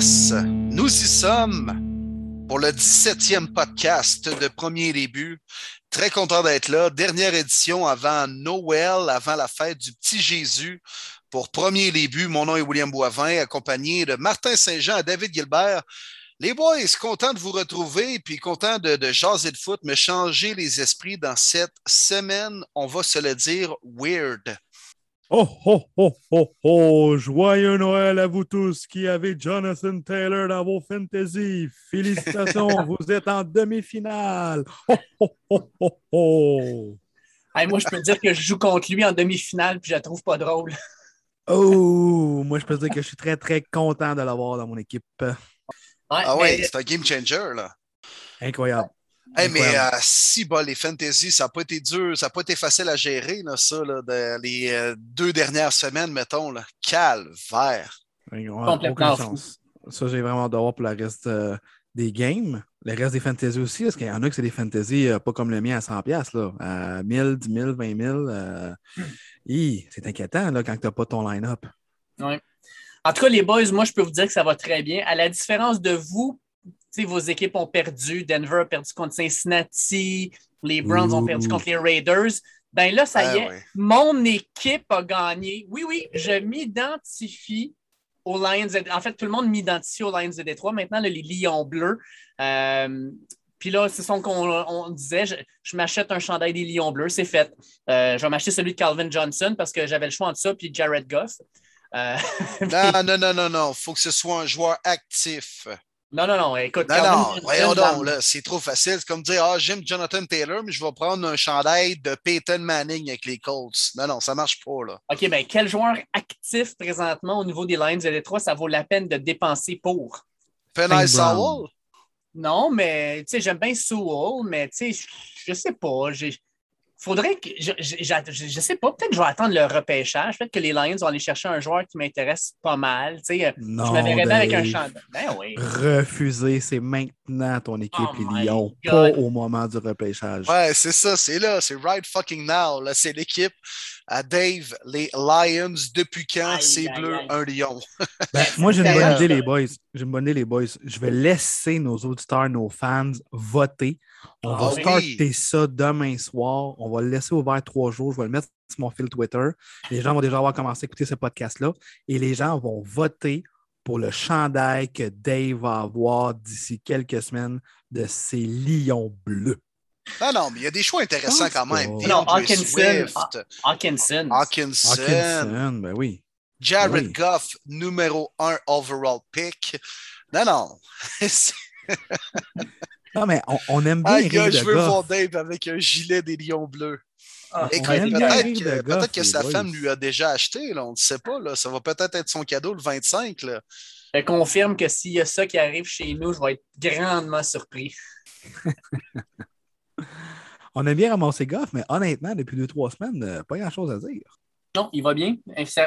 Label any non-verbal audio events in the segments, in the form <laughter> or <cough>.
nous y sommes pour le 17e podcast de Premier Début. Très content d'être là. Dernière édition avant Noël, avant la fête du petit Jésus. Pour Premier Début, mon nom est William Boivin, accompagné de Martin Saint-Jean et David Gilbert. Les boys, content de vous retrouver, puis content de, de jaser de foot, mais changer les esprits dans cette semaine, on va se le dire, weird. Oh, oh, oh, oh, oh! Joyeux Noël à vous tous qui avez Jonathan Taylor dans vos fantasy. Félicitations, <laughs> vous êtes en demi-finale. Oh, oh, oh, oh, oh! Hey, moi, je peux dire que je joue contre lui en demi-finale puis je la trouve pas drôle. Oh! Moi, je peux dire que je suis très, très content de l'avoir dans mon équipe. Ouais, Ah mais- oui, c'est un game changer, là. Incroyable. Hey, mais euh, si bas, les fantasy, ça n'a pas été dur, ça n'a pas été facile à gérer, là, ça, là, de- les euh, deux dernières semaines, mettons, là. Calvaire. Complètement fou. Ça, j'ai vraiment hâte de voir pour le reste euh, des games. Le reste des fantasy aussi, parce qu'il y en a que c'est des fantasy euh, pas comme le mien à 100$, là, à 1000, 10 000, 20 000. euh, hi, c'est inquiétant là, quand tu n'as pas ton line-up. Ouais. En tout cas, les boys, moi, je peux vous dire que ça va très bien. À la différence de vous, sais, vos équipes ont perdu. Denver a perdu contre Cincinnati. Les Browns ont perdu contre les Raiders. Ben là, ça Ah y est, ouais. mon équipe a gagné. Oui, oui, je m'identifie aux Lions. de- En fait, tout le monde m'identifie aux Lions de Détroit. Maintenant, là, les Lions bleus. Euh, puis là, c'est ce qu'on on disait. Je, je m'achète un chandail des Lions bleus. C'est fait. Euh, je vais m'acheter celui de Calvin Johnson parce que j'avais le choix entre ça et Jared Goff. Euh, <laughs> Non, non, non, non, non. faut que ce soit un joueur actif. Non, non, non. Écoute, Non, non, voyons donc, là, c'est trop facile. C'est comme dire, ah, j'aime Jonathan Taylor, mais je vais prendre un chandail de Peyton Manning avec les Colts. Non, non, ça marche pas, là. OK, ben quel joueur actif présentement au niveau des Lions de Détroit, ça vaut la peine de dépenser pour? Penny. Sowell? Non, mais tu sais, j'aime bien Sewell, mais tu sais, je, je sais pas. j'ai- Faudrait que. Je, je, je- je sais pas, peut-être que je vais attendre le repêchage. Peut-être que les Lions vont aller chercher un joueur qui m'intéresse pas mal. Tu sais, euh, je me verrais bien avec un chandail. Ben oui. Refusé, c'est maintenant ton équipe, Oh les Lions, pas au moment du repêchage. Ouais, c'est ça, c'est là, c'est right fucking now. Là, c'est l'équipe à Dave, les Lions. Depuis quand c'est bleu, aïe. un lion? Ben, <laughs> moi, j'ai une bonne idée, les boys. J'ai une bonne idée, les boys. Je vais laisser nos auditeurs, nos fans voter. On Ah va oui. starter ça demain soir. On va le laisser ouvert trois jours. Je vais le mettre sur mon fil Twitter. Les gens vont déjà avoir commencé à écouter ce podcast-là. Et les gens vont voter pour le chandail que Dave va avoir d'ici quelques semaines de ses lions bleus. Non, non, mais il y a des choix intéressants quand même. Non, Hawkinson. Hawkinson. Hawkinson, ben oui. Jared Oui. Goff, numéro un overall pick. Non, non. <laughs> Non, mais on, on aime bien Ah, rire gars, de je veux Goff. voir Dave avec un gilet des lions bleus. Ah, Écoute, peut-être que, sa boys. femme lui a déjà acheté, là, on ne sait pas. Là. Ça va peut-être être son cadeau le 25. Là. Je confirme que s'il y a ça qui arrive chez nous, je vais être grandement surpris. <laughs> On aime bien ramasser Goff, mais honnêtement, depuis deux, trois semaines, euh, pas grand-chose à dire. Non, il va bien.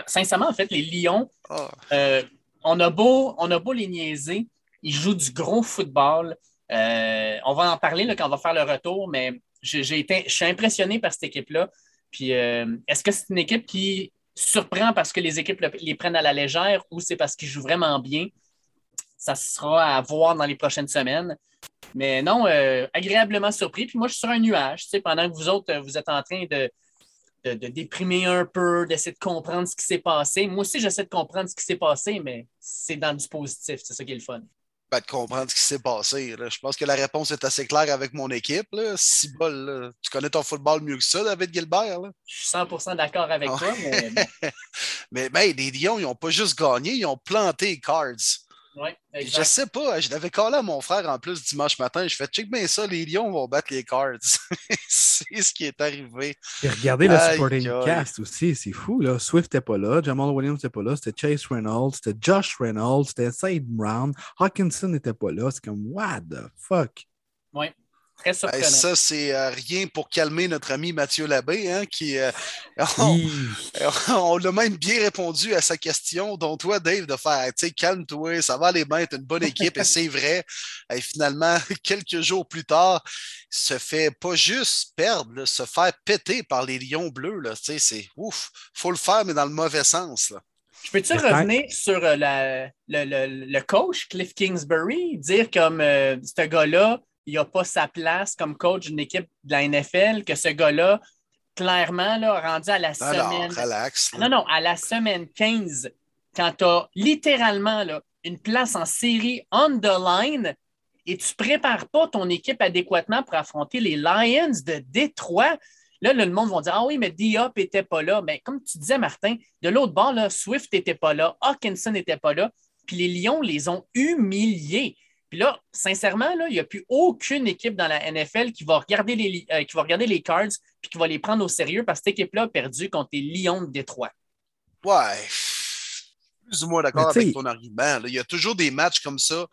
Sincèrement, en fait, les Lions, Ah. Euh, on, a beau, on a beau les niaiser, ils jouent du gros football. Euh, on va en parler là, quand on va faire le retour, mais j'ai j'ai été, je suis impressionné par cette équipe-là. Puis, euh, est-ce que c'est une équipe qui surprend parce que les équipes le- les prennent à la légère ou c'est parce qu'ils jouent vraiment bien? Ça sera à voir dans les prochaines semaines. Mais non, euh, agréablement surpris. Puis moi, je suis sur un nuage. Tu sais, pendant que vous autres, euh, vous êtes en train de, de, de déprimer un peu, d'essayer de comprendre ce qui s'est passé. Moi aussi, j'essaie de comprendre ce qui s'est passé, mais c'est dans du positif. C'est ça qui est le fun. Ben, de comprendre ce qui s'est passé. là. Je pense que la réponse est assez claire avec mon équipe. Si bol, tu connais ton football mieux que ça, David Gilbert. Là? Je suis 100 d'accord avec Ah. toi, mais <laughs> Mais ben, les Lions, ils n'ont pas juste gagné, ils ont planté les cards. Ouais, Je sais pas, je l'avais collé à mon frère en plus dimanche matin. Je fais check bien ça, les Lions vont battre les cards. <laughs> c'est ce qui est arrivé. Et regardez le Aïe, supporting aïe. cast aussi, c'est fou. Là. Swift n'était pas là, Jamal Williams n'était pas là, c'était Chase Reynolds, c'était Josh Reynolds, c'était Said Brown, Hawkinson n'était pas là. C'est comme, what the fuck? Ouais. Très Ben, ça, c'est euh, rien pour calmer notre ami Mathieu Labbé, hein, qui. euh, <laughs> on on l'a même bien répondu à sa question, dont toi, Dave, de faire tu sais, calme-toi, ça va aller bien, t'es une bonne équipe, et c'est vrai. Et finalement, <laughs> quelques jours plus tard, il se fait pas juste perdre, là, se faire péter par les lions bleus. Là, tu sais, c'est ouf, faut le faire, mais dans le mauvais sens. Là. Je peux-tu revenir sur euh, la- le, le- le coach, Cliff Kingsbury, dire comme euh, ce gars-là, il n'a pas sa place comme coach d'une équipe de la NFL, que ce gars-là, clairement, là, rendu à la Alors, semaine. relax. là. Non, non, à la semaine 15, quand tu as littéralement là, une place en série on the line et tu ne prépares pas ton équipe adéquatement pour affronter les Lions de Détroit, là, là, le monde va dire Ah oui, mais Diop n'était pas là. Mais comme tu disais, Martin, de l'autre bord, là, Swift n'était pas là, Hawkinson n'était pas là, puis les Lions les ont humiliés. Puis là, sincèrement, là, il n'y a plus aucune équipe dans la NFL qui va regarder les, euh, qui va regarder les Cards puis qui va les prendre au sérieux parce que cette équipe-là a perdu contre les Lions de Détroit. Ouais. Plus ou moins d'accord avec ton argument. là. Il y a toujours des matchs comme ça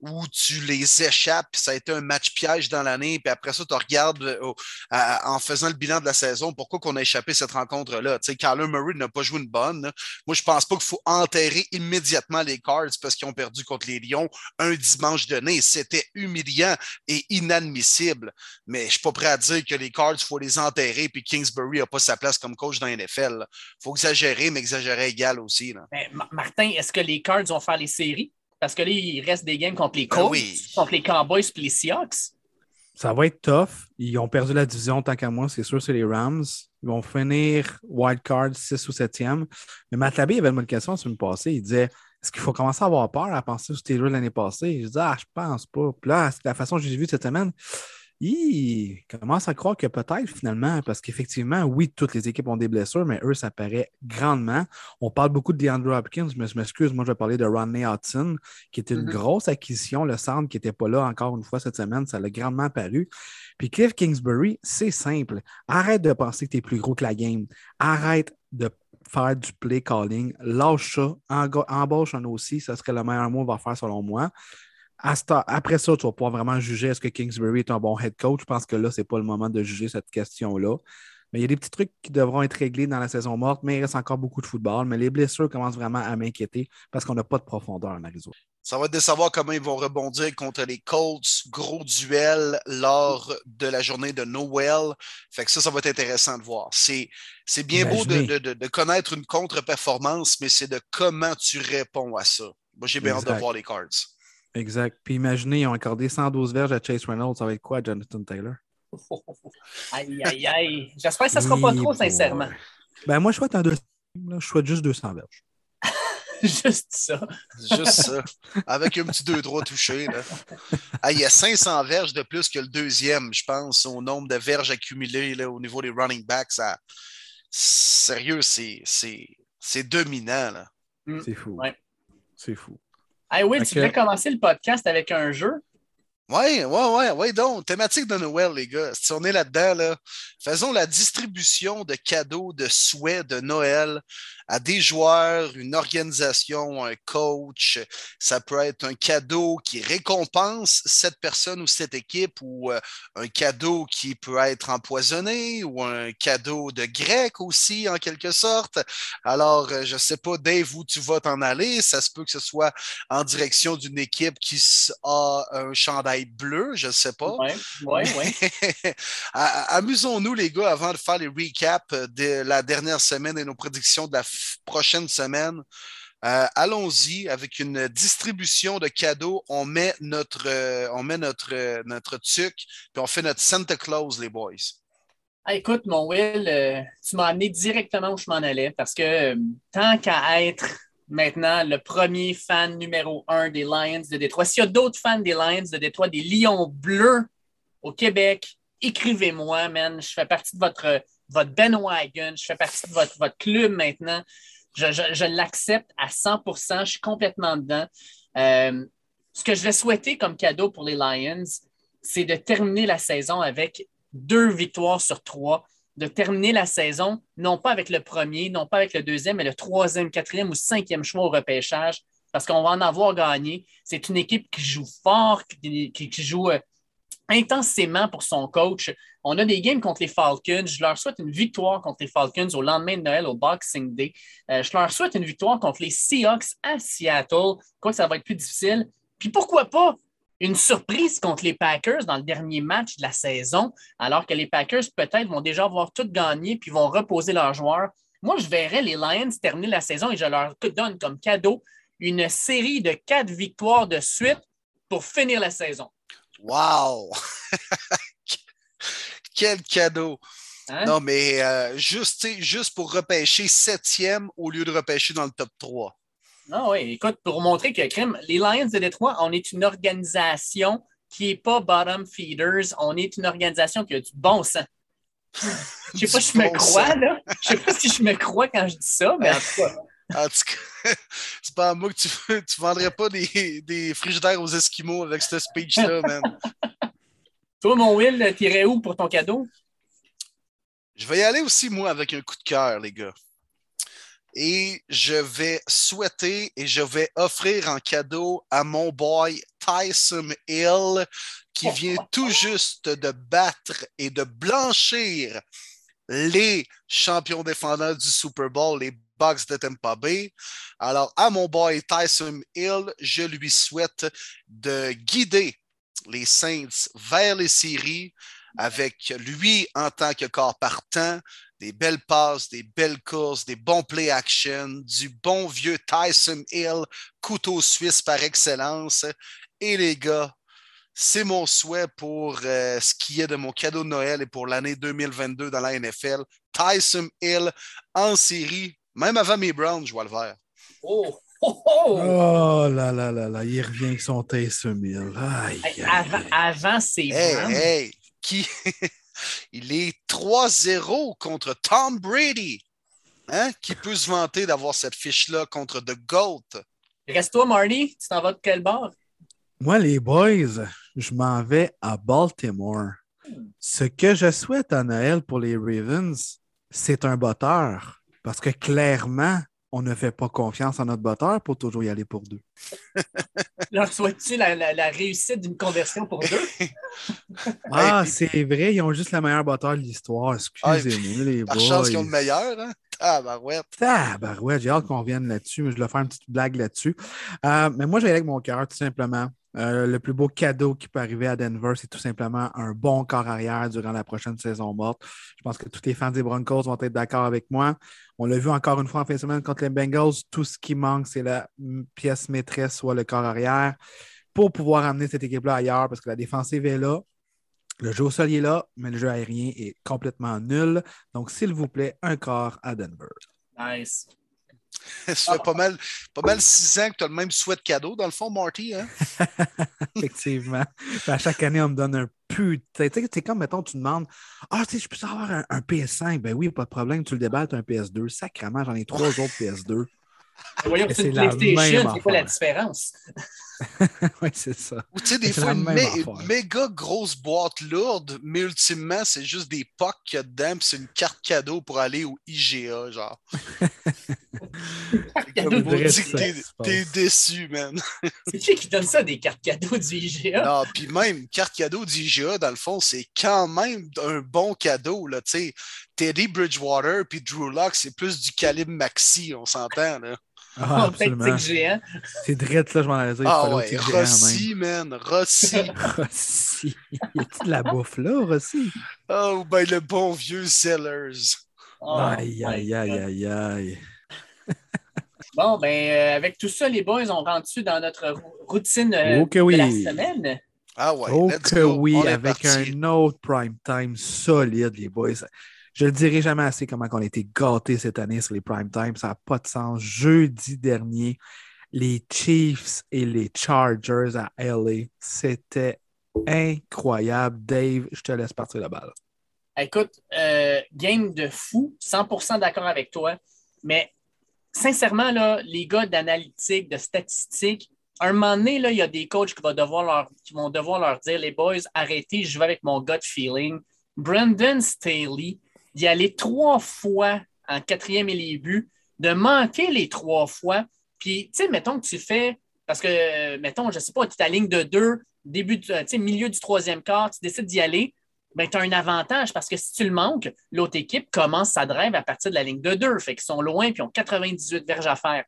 où tu les échappes, puis ça a été un match piège dans l'année, puis après ça, tu regardes euh, à- en faisant le bilan de la saison pourquoi qu'on a échappé cette rencontre-là? Tu sais, Kyler Murray n'a pas joué une bonne. là. Moi, je pense pas qu'il faut enterrer immédiatement les Cards parce qu'ils ont perdu contre les Lions un dimanche donné. C'était humiliant et inadmissible. Mais je suis pas prêt à dire que les Cards, il faut les enterrer, puis Kingsbury n'a pas sa place comme coach dans la NFL. là. faut exagérer, mais exagérer égal aussi. Là. Mais, Ma- Martin, est-ce que les Cards vont faire les séries? Parce que là, il reste des games contre les Ben Colts, oui. contre les Cowboys et les Seahawks. Ça va être tough. Ils ont perdu la division tant qu'à moi, c'est sûr, c'est les Rams. Ils vont finir wild card 6 ou 7e. Mais Matt Labé avait une question la semaine passée. Il disait Est-ce qu'il faut commencer à avoir peur à penser aux Steelers l'année passée? Je disais Ah, je pense pas. Puis là, la façon que j'ai vu cette semaine, il commence à croire que peut-être finalement, parce qu'effectivement, oui, toutes les équipes ont des blessures, mais eux, ça paraît grandement. On parle beaucoup de DeAndre Hopkins, mais je m'excuse, moi, je vais parler de Rodney Hudson, qui était une Mhm. grosse acquisition. Le centre qui n'était pas là encore une fois cette semaine, ça l'a grandement paru. Puis Cliff Kingsbury, c'est simple. Arrête de penser que tu es plus gros que la game. Arrête de faire du play calling. Lâche ça. Embauche un aussi. Ça serait le meilleur mot à faire selon moi. À après ça, tu vas pouvoir vraiment juger est-ce que Kingsbury est un bon head coach. Je pense que là, ce n'est pas le moment de juger cette question-là. Mais il y a des petits trucs qui devront être réglés dans la saison morte, mais il reste encore beaucoup de football. Mais les blessures commencent vraiment à m'inquiéter parce qu'on n'a pas de profondeur en Arizona. Ça va être de savoir comment ils vont rebondir contre les Colts. Gros duel lors de la journée de Noël. Fait que ça, ça va être intéressant de voir. C'est, c'est bien beau de, de- de- connaître une contre-performance, mais c'est de comment tu réponds à ça. Moi, j'ai bien hâte de voir les Cards. Exact. Puis imaginez, ils ont accordé 112 verges à Chase Reynolds. Ça va être quoi, Jonathan Taylor? <laughs> Aïe, aïe, aïe. J'espère que ça ne sera pas trop, boy. sincèrement. Ben, moi, je souhaite un 200. Je souhaite juste 200 verges. <laughs> Juste ça. Juste ça. Avec un petit 2-3 touchés. là. Ah, il y a 500 verges de plus que le deuxième, je pense, au nombre de verges accumulées là, au niveau des running backs. Ça... Sérieux, c'est, c'est, c'est dominant. Là. C'est fou. Ouais. C'est fou. Hey, Will, Ok. tu voulais commencer le podcast avec un jeu? Ouais, ouais, ouais, ouais, donc, thématique de Noël, les gars. Si on est là-dedans, là, faisons la distribution de cadeaux, de souhaits de Noël à des joueurs, une organisation, un coach. Ça peut être un cadeau qui récompense cette personne ou cette équipe ou euh, un cadeau qui peut être empoisonné ou un cadeau de grec aussi, en quelque sorte. Alors, euh, je sais pas, Dave, où tu vas t'en aller. Ça se peut que ce soit en direction d'une équipe qui a un chandail bleu, je ne sais pas. Oui, oui, oui. Amusons-nous, les gars, avant de faire les recaps de la dernière semaine et nos prédictions de la f- prochaine semaine. Euh, Allons-y avec une distribution de cadeaux. On met notre, euh, on met notre, euh, notre tuc, puis on fait notre Santa Claus, les boys. Ah, écoute, mon Will, euh, tu m'as amené directement où je m'en allais parce que tant qu'à être maintenant le premier fan numéro un des Lions de Détroit, s'il y a d'autres fans des Lions de Détroit, des Lions bleus au Québec, écrivez-moi, man. Je fais partie de votre, votre bandwagon, je fais partie de votre, club maintenant. Je, l'accepte à 100% je suis complètement dedans. Euh, ce que je vais souhaiter comme cadeau pour les Lions, c'est de terminer la saison avec deux victoires sur trois, de terminer la saison, non pas avec le premier, non pas avec le deuxième, mais le troisième, quatrième ou cinquième choix au repêchage, parce qu'on va en avoir gagné. C'est une équipe qui joue fort, qui joue euh, intensément pour son coach. On a des games contre les Falcons. Je leur souhaite une victoire contre les Falcons au lendemain de Noël, au Boxing Day. Euh, je leur souhaite une victoire contre les Seahawks à Seattle. Quoi que ça va être plus difficile? Puis pourquoi pas une surprise contre les Packers dans le dernier match de la saison, alors que les Packers peut-être vont déjà avoir tout gagné puis vont reposer leurs joueurs. Moi, je verrais les Lions terminer la saison et je leur donne comme cadeau une série de quatre victoires de suite pour finir la saison. Wow! <laughs> Quel cadeau! Hein? Non, mais euh, juste, juste pour repêcher septième au lieu de repêcher dans le top 3. Non, oui, écoute, pour montrer que les Lions de Détroit, on est une organisation qui n'est pas bottom feeders. On est une organisation qui a du bon sens. <laughs> Je sais pas si je me crois, sens. là. Je sais pas si je me crois quand je dis ça, mais en tout cas. <laughs> En tout cas, <laughs> c'est pas à moi que tu, tu vendrais pas des, des frigidaires aux Esquimaux avec ce speech-là, man. <laughs> Toi, mon Will, t'irais où pour ton cadeau? Je vais y aller aussi, moi, avec un coup de cœur, les gars. Et je vais souhaiter et je vais offrir en cadeau à mon boy Tyson Hill, qui vient tout juste de battre et de blanchir les champions défendants du Super Bowl, les Bucks de Tampa Bay. Alors, à mon boy Tyson Hill, je lui souhaite de guider les Saints vers les séries avec lui en tant que corps partant, des belles passes, des belles courses, des bons play action, du bon vieux Tyson Hill, couteau suisse par excellence. Et les gars, c'est mon souhait pour euh, ce qui est de mon cadeau de Noël et pour l'année 2022 dans la NFL. Tyson Hill en série, même avant mes Browns, je vois le vert. Oh! Oh! oh! Oh là là là là, il revient avec son. Aïe, Hey, aïe, avant, aïe. avant c'est Hey, Browns. hey, qui? <laughs> Il est 3-0 contre Tom Brady. Hein? Qui peut se vanter d'avoir cette fiche-là contre The GOAT? Reste-toi, Marty. Tu t'en vas de quel bord? Moi, les boys, je m'en vais à Baltimore. Ce que je souhaite à Noël pour les Ravens, c'est un botteur. Parce que clairement, on ne fait pas confiance en notre botteur pour toujours y aller pour deux. <laughs> Leur souhaites-tu la, la- la réussite d'une conversion pour deux? <laughs> Ah, c'est vrai, ils ont juste le meilleur botteur de l'histoire. Excusez-moi, les Par boys. chance qu'ils ont le meilleur, hein? Ah, barouette. Ah, ben ouais, j'ai hâte qu'on revienne là-dessus, mais je vais faire une petite blague là-dessus. Euh, mais moi, j'ai avec mon cœur, tout simplement. Euh, le plus beau cadeau qui peut arriver à Denver, c'est tout simplement un bon corps arrière durant la prochaine saison morte. Je pense que tous les fans des Broncos vont être d'accord avec moi. On l'a vu encore une fois en fin de semaine contre les Bengals. Tout ce qui manque, c'est la pièce maîtresse, soit le corps arrière, pour pouvoir amener cette équipe-là ailleurs, parce que la défensive est là. Le jeu au sol est là, mais le jeu aérien est complètement nul. Donc, s'il vous plaît, un corps à Denver. Nice. <laughs> Ça fait pas mal, pas mal six ans que tu as le même souhait de cadeau, dans le fond, Marty. Hein? <laughs> Effectivement. À chaque année, on me donne un putain. Tu sais, c'est comme, mettons, tu demandes Ah, tu sais, je peux avoir un, un PS5. Ben oui, pas de problème, tu le déballes, tu as un PS2. Sacrement, j'en ai trois autres PS2. <laughs> Voyons, c'est une PlayStation, c'est quoi la différence? oui, c'est ça. Ou tu sais, des fois, une même mé- affaire. méga grosse boîte lourde, mais ultimement, c'est juste des pocs qu'il y a dedans, puis c'est une carte cadeau pour aller au IGA, genre. T'es- déçu, man. C'est qui qui donne ça des cartes cadeaux du IGA? Non, puis même, carte cadeau d'IGA, dans le fond, c'est quand même un bon cadeau, là, tu sais. Teddy Bridgewater puis Drew Lock, c'est plus du calibre maxi, on s'entend, là. Ah, absolument. Géant. C'est drette, là, je m'en allais dire. Ah ouais, géant Rossi, man, Rossi. <laughs> Rossi. Y a-t-il de la bouffe là, Rossi? oh, ben le bon vieux Sellers. Oh, aïe, aïe, aïe, aïe, aïe. Bon, ben, euh, avec tout ça, les boys, on rentre-tu dans notre rou- routine euh, Oh que de la semaine? Ah ouais, oh que go. oui, On avec parti. un autre prime time solide, les boys. Je le dirai jamais assez comment on a été gâtés cette année sur les prime time. Ça n'a pas de sens. Jeudi dernier, les Chiefs et les Chargers à LA, c'était incroyable. Dave, je te laisse partir la balle. Écoute, euh, game de fou, 100% d'accord avec toi, mais sincèrement, là, les gars d'analytique, de statistiques, un moment donné, là, il y a des coachs qui, vont devoir leur, dire les boys, arrêtez, je vais avec mon gut feeling. Brandon Staley, d'y aller trois fois en quatrième et les buts, de manquer les trois fois. Puis, tu sais, mettons que tu fais, parce que, mettons, je ne sais pas, tu es à ligne de deux, début, tu milieu du troisième quart, tu décides d'y aller, ben, tu as un avantage parce que si tu le manques, l'autre équipe commence sa drive à partir de la ligne de deux. Fait qu'ils sont loin puis ont 98 verges à faire.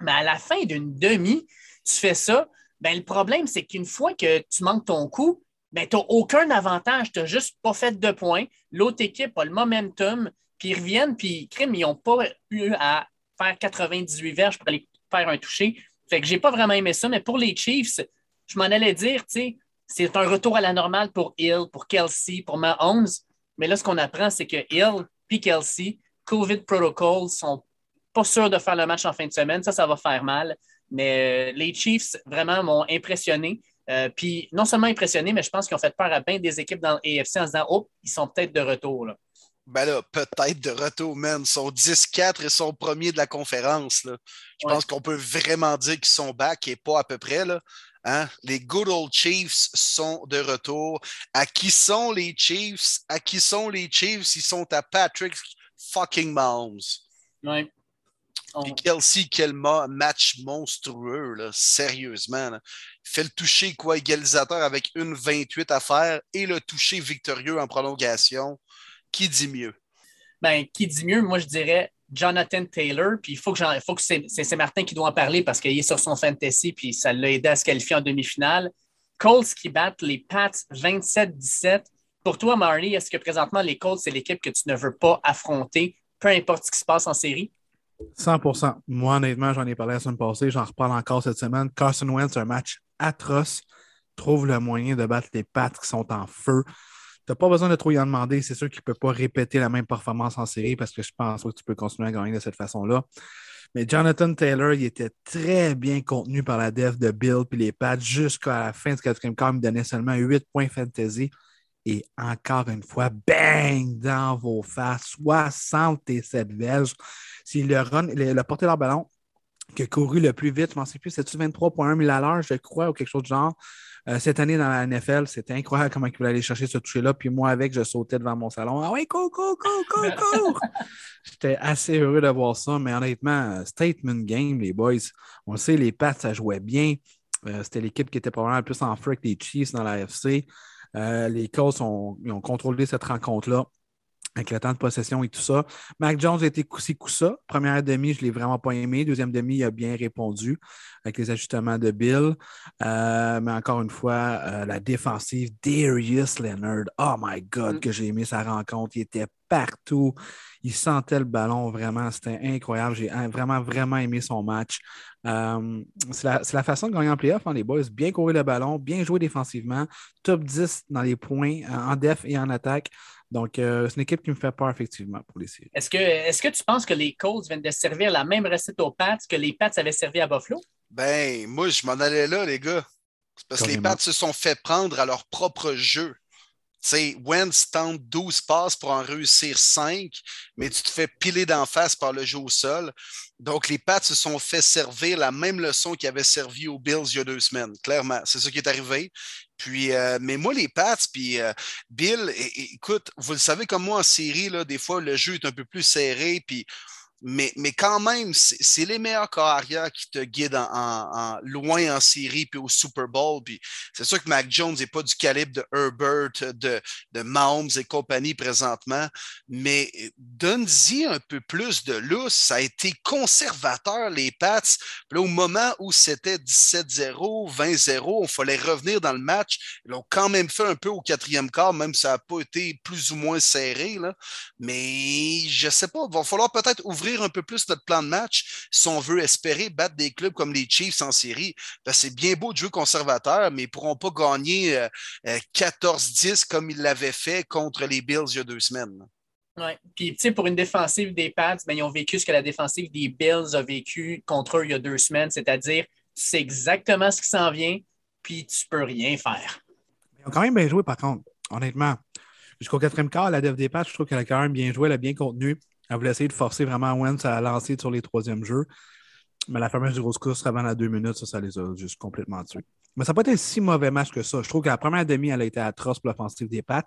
Mais à la fin d'une demi, tu fais ça, ben, le problème, c'est qu'une fois que tu manques ton coup, ben, tu n'as aucun avantage. Tu n'as juste pas fait de points. L'autre équipe a le momentum. puis ils reviennent, puis crime, ils n'ont pas eu à faire 98 verges pour aller faire un toucher. Fait que j'ai pas vraiment aimé ça, mais pour les Chiefs, je m'en allais dire, tu sais, c'est un retour à la normale pour Hill, pour Kelsey, pour Mahomes. Mais là, ce qu'on apprend, c'est que Hill et Kelsey, COVID protocols, sont pas sûrs de faire le match en fin de semaine. Ça, ça va faire mal. Mais euh, les Chiefs, vraiment, m'ont impressionné. Euh, puis non seulement impressionné, mais je pense qu'ils ont fait peur à bien des équipes dans l'AFC en se disant Oh, ils sont peut-être de retour. Là. Ben là, peut-être de retour, man. Ils sont 10-4 et sont premiers de la conférence. Là. Je pense qu'on peut vraiment dire qu'ils sont back et pas à peu près. Là. Hein? Les good old Chiefs sont de retour. À qui sont les Chiefs? À qui sont les Chiefs? Ils sont à Patrick fucking Mahomes. Oui. Et Kelsey, quel match monstrueux, là, sérieusement. Là. Il fait le toucher quoi, égalisateur avec une 28 à faire et le toucher victorieux en prolongation. Qui dit mieux? Ben, qui dit mieux? Moi, je dirais Jonathan Taylor. Puis il faut que, c'est Martin qui doit en parler parce qu'il est sur son fantasy, puis ça l'a aidé à se qualifier en demi-finale. Colts qui battent les Pats 27-17. Pour toi, Marley, est-ce que présentement les Colts, c'est l'équipe que tu ne veux pas affronter, peu importe ce qui se passe en série? 100% Moi, honnêtement, j'en ai parlé la semaine passée, j'en reparle encore cette semaine. Carson Wentz, un match atroce. Trouve le moyen de battre les Pats qui sont en feu. N'as pas besoin de trop y en demander. C'est sûr qu'il ne peut pas répéter la même performance en série parce que je pense que tu peux continuer à gagner de cette façon-là. Mais Jonathan Taylor, il était très bien contenu par la def de Bill puis les Pats jusqu'à la fin du quatrième quart. Il me donnait seulement 8 points fantasy. Et encore une fois, bang dans vos faces, 67 verges. S'il le run, a porté leur ballon, qui a couru le plus vite, je ne sais plus, c'est-tu 23,1 000 à l'heure, je crois, ou quelque chose de genre. Euh, cette année dans la NFL, c'était incroyable comment il voulait aller chercher ce toucher-là. Puis moi, avec, je sautais devant mon salon. Ah oui, cours, cours, cours, cours, cours! <laughs> J'étais assez heureux de voir ça, mais honnêtement, statement game, les boys. On le sait, les Pats, ça jouait bien. Euh, c'était l'équipe qui était probablement le plus en feu avec les Chiefs dans la FC. Euh, les Colts ont, ont contrôlé cette rencontre-là avec le temps de possession et tout ça. Mac Jones a été coussi ça. Première demi, je ne l'ai vraiment pas aimé. Deuxième demi, il a bien répondu avec les ajustements de Bill. Euh, mais encore une fois, euh, la défensive, Darius Leonard. Oh my God, mm. que j'ai aimé sa rencontre. Il était partout. Il sentait le ballon vraiment. C'était incroyable. J'ai vraiment, vraiment aimé son match. Euh, c'est la, façon de gagner en playoff, hein, les boys. Bien courir le ballon, bien jouer défensivement. Top 10 dans les points en def et en attaque. Donc, euh, c'est une équipe qui me fait peur, effectivement, pour les séries. Est-ce que, est que tu penses que les Colts viennent de servir la même recette aux Pats que les Pats avaient servi à Buffalo? Ben, moi, je m'en allais là, les gars. parce que les Pats se sont fait prendre à leur propre jeu. Sais, Wentz tente 12 passes pour en réussir 5, mais tu te fais piler d'en face par le jeu au sol. Donc, les Pats se sont fait servir la même leçon qui avait servi aux Bills il y a deux semaines. Clairement, c'est ça qui est arrivé. Puis, euh, mais moi, les Pats, puis euh, Bill, écoute, vous le savez comme moi en série, des fois, le jeu est un peu plus serré, puis mais, mais quand même, c'est les meilleurs carrières qui te guident en, loin en série puis au Super Bowl. C'est sûr que Mac Jones n'est pas du calibre de Herbert, de, de Mahomes et compagnie présentement, mais donne-y un peu plus de lousse. Ça a été conservateur, les Pats. Là, au moment où c'était 17-0, 20-0, il fallait revenir dans le match. Ils l'ont quand même fait un peu au quatrième quart, même si ça n'a pas été plus ou moins serré. Là. Mais je ne sais pas, il va falloir peut-être ouvrir un peu plus notre plan de match si on veut espérer battre des clubs comme les Chiefs en série. c'est bien beau de jouer conservateur, mais ils ne pourront pas gagner 14-10 euh, euh, comme ils l'avaient fait contre les Bills il y a deux semaines. Oui. Puis, tu sais, pour une défensive des Pats, ben, ils ont vécu ce que la défensive des Bills a vécu contre eux il y a deux semaines, c'est-à-dire, tu sais exactement ce qui s'en vient, puis tu peux rien faire. Ils ont quand même bien joué, par contre, honnêtement. Jusqu'au quatrième quart, la dev des Pats, je trouve qu'elle a quand même bien joué, elle a bien contenu. Elle voulait essayer de forcer vraiment Wentz à lancer sur les troisièmes jeux. Mais la fameuse grosse course avant la deux minutes, ça, ça les a juste complètement tués. Mais ça n'a pas été si mauvais match que ça. Je trouve que la première demi, elle a été atroce pour l'offensive des Pats.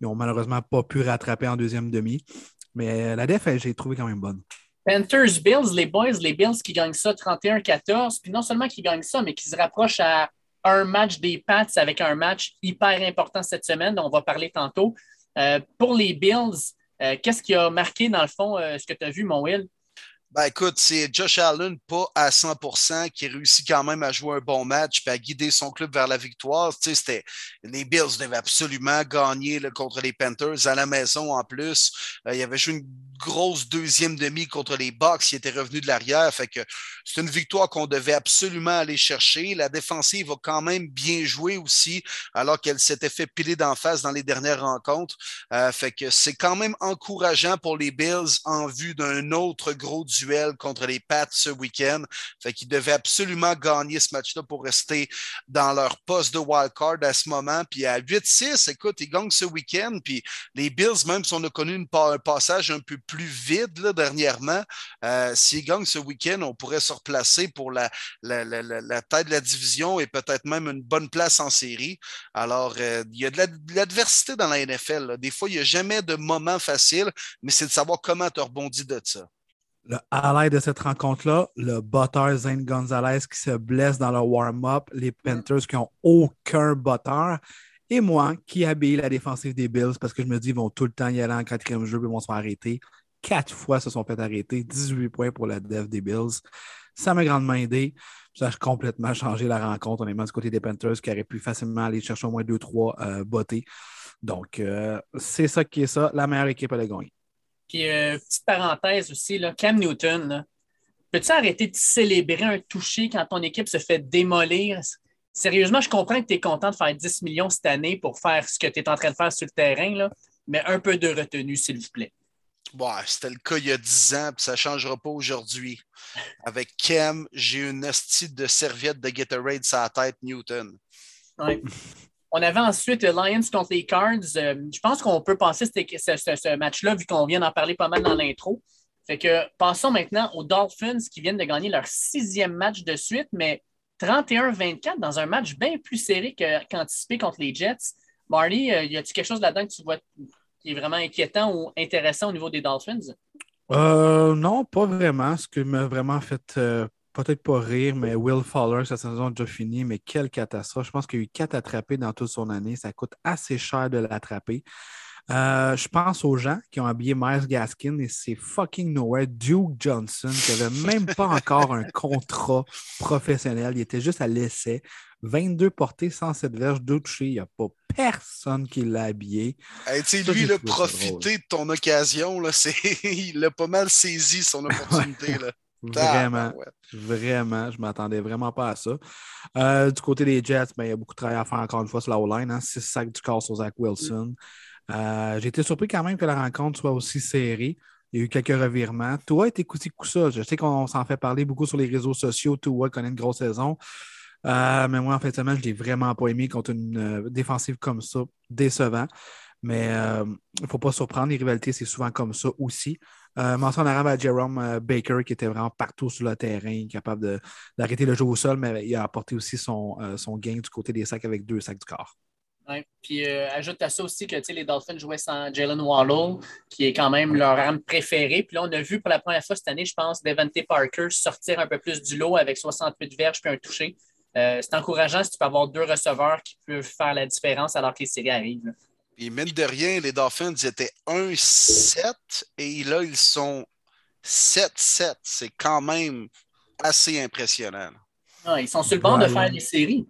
Ils n'ont malheureusement pas pu rattraper en deuxième demi. Mais la def, j'ai trouvé quand même bonne. Panthers, Bills, les boys, les Bills qui gagnent ça 31-14. Puis non seulement qui gagnent ça, mais qui se rapprochent à un match des Pats avec un match hyper important cette semaine, dont on va parler tantôt. Euh, pour les Bills, euh, qu'est-ce qui a marqué, dans le fond, euh, ce que tu as vu, mon Will? Ben écoute, c'est Josh Allen pas à 100% qui réussit quand même à jouer un bon match et à guider son club vers la victoire. Tu sais, les Bills devaient absolument gagner contre les Panthers à la maison en plus. Euh, il avait joué une grosse deuxième demi contre les Bucks qui étaient revenus de l'arrière. Fait que c'est une victoire qu'on devait absolument aller chercher. La défensive a quand même bien joué aussi, alors qu'elle s'était fait piler d'en face dans les dernières rencontres. Euh, fait que c'est quand même encourageant pour les Bills en vue d'un autre gros duel contre les Pats ce week-end. Fait qu'ils devaient absolument gagner ce match-là pour rester dans leur poste de wildcard à ce moment. Puis à 8-6, écoute, ils gagnent ce week-end. Puis les Bills, même si on a connu un passage un peu plus vide là, dernièrement, euh, s'ils gagnent ce week-end, on pourrait se replacer pour la, la, la, la, tête de la division et peut-être même une bonne place en série. Alors, euh, il y a de l'adversité dans la NFL. Des fois, il n'y a jamais de moment facile, mais c'est de savoir comment tu rebondis de ça le highlight de cette rencontre-là, le butter Zane Gonzalez qui se blesse dans le warm-up, les Panthers qui n'ont aucun butter, et moi qui habille la défensive des Bills parce que je me dis qu'ils vont tout le temps y aller en quatrième jeu et vont se faire arrêter. Quatre fois se sont fait arrêter, 18 points pour la def des Bills. Ça m'a grandement aidé. Ça a complètement changé la rencontre. On est du côté des Panthers qui auraient pu facilement aller chercher au moins 2-3 euh, bottés. Donc, euh, c'est ça qui est ça. La meilleure équipe à la gagner. Puis, euh, petite parenthèse aussi, là, Cam Newton, peux-tu arrêter de célébrer un toucher quand ton équipe se fait démolir? Sérieusement, je comprends que tu es content de faire 10 millions cette année pour faire ce que tu es en train de faire sur le terrain, là, mais un peu de retenue, s'il vous plaît. Ouais, c'était le cas il y a 10 ans, puis ça ne changera pas aujourd'hui. Avec Cam, j'ai une hostie de serviette de Gatorade sur la tête Newton. On avait ensuite Lions contre les Cards. Euh, je pense qu'on peut passer ce, ce, match-là, vu qu'on vient d'en parler pas mal dans l'intro. Fait que passons maintenant aux Dolphins qui viennent de gagner leur sixième match de suite, mais 31-24 dans un match bien plus serré qu'anticipé contre les Jets. Marty, euh, y a-t-il quelque chose là-dedans que tu vois qui est vraiment inquiétant ou intéressant au niveau des Dolphins? Euh, non, pas vraiment. Ce qui m'a vraiment fait peut-être pas rire, mais Will Fowler, sa saison a déjà fini, mais quelle catastrophe. Je pense qu'il y a eu quatre attrapés dans toute son année. Ça coûte assez cher de l'attraper. Euh, je pense aux gens qui ont habillé Miles Gaskin et c'est fucking nowhere. Duke Johnson, qui n'avait même pas encore un <laughs> contrat professionnel. Il était juste à l'essai. 22 portées, 107 verges, 2 touchés. Il n'y a pas personne qui l'a habillé. lui, il a profité de ton occasion. Là, <laughs> il a pas mal saisi son <laughs> opportunité. là. Vraiment, vraiment. Je ne m'attendais vraiment pas à ça. Euh, du côté des Jets, ben, il y a beaucoup de travail à faire encore une fois sur la O-line. Hein, six sacs du corps sur Zach Wilson. Euh, j'ai été surpris quand même que la rencontre soit aussi serrée. Il y a eu quelques revirements. Toi, été coup coup ça. Je sais qu'on s'en fait parler beaucoup sur les réseaux sociaux. Toi connaît une grosse saison. Euh, mais moi, en fait, semaine, je l'ai vraiment pas aimé contre une défensive comme ça. Décevant. Mais il ne faut pas surprendre. Les rivalités, c'est souvent comme ça aussi. Euh, mention en arabe à Jerome euh, Baker, qui était vraiment partout sur le terrain, capable d'arrêter le jeu au sol, mais il a apporté aussi son, euh, son gain du côté des sacs avec deux sacs du corps. Puis ajoute à ça aussi que les Dolphins jouaient sans Jalen Waddle, qui est quand même leur arme préférée. Puis là, on a vu pour la première fois cette année, je pense, Devante Parker sortir un peu plus du lot avec 68 verges puis un touché. c'est encourageant si tu peux avoir deux receveurs qui peuvent faire la différence alors que les séries arrivent. Et mine de rien, les Dolphins étaient 1-7 et là, ils sont 7-7. C'est quand même assez impressionnant. ils sont sur le bord de faire des séries.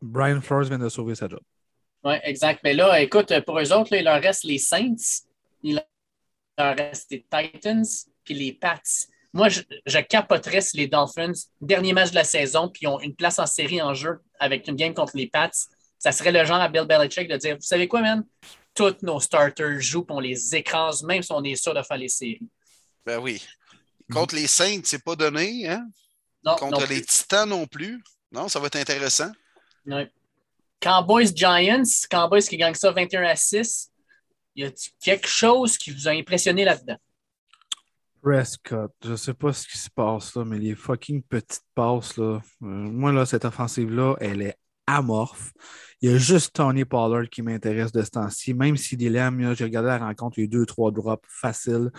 Brian Flores vient de sauver sa job. Oui, exact. Mais là, écoute, pour eux autres, il leur reste les Saints, il leur reste les Titans, puis les Pats. Moi, je, je, capoterais si les Dolphins, dernier match de la saison, puis ils ont une place en série en jeu avec une game contre les Pats ça serait le genre à Bill Belichick de dire Vous savez quoi, man? Tous nos starters jouent, et on les écrase, même si on est sûr de faire les séries. Ben oui. Contre les Saints, c'est pas donné, hein? Non, Contre les Titans non plus. Non, ça va être intéressant. Oui. Cowboys Giants, Cowboys qui gagnent ça 21 à 6. Y a quelque chose qui vous a impressionné là-dedans? Prescott, je sais pas ce qui se passe là, mais les fucking petites passes là. Euh, moi là, cette offensive-là, elle est amorphe. Il y a juste Tony Pollard qui m'intéresse de ce temps-ci. Même si dilemme, j'ai regardé la rencontre, il y a eu deux, trois drops faciles.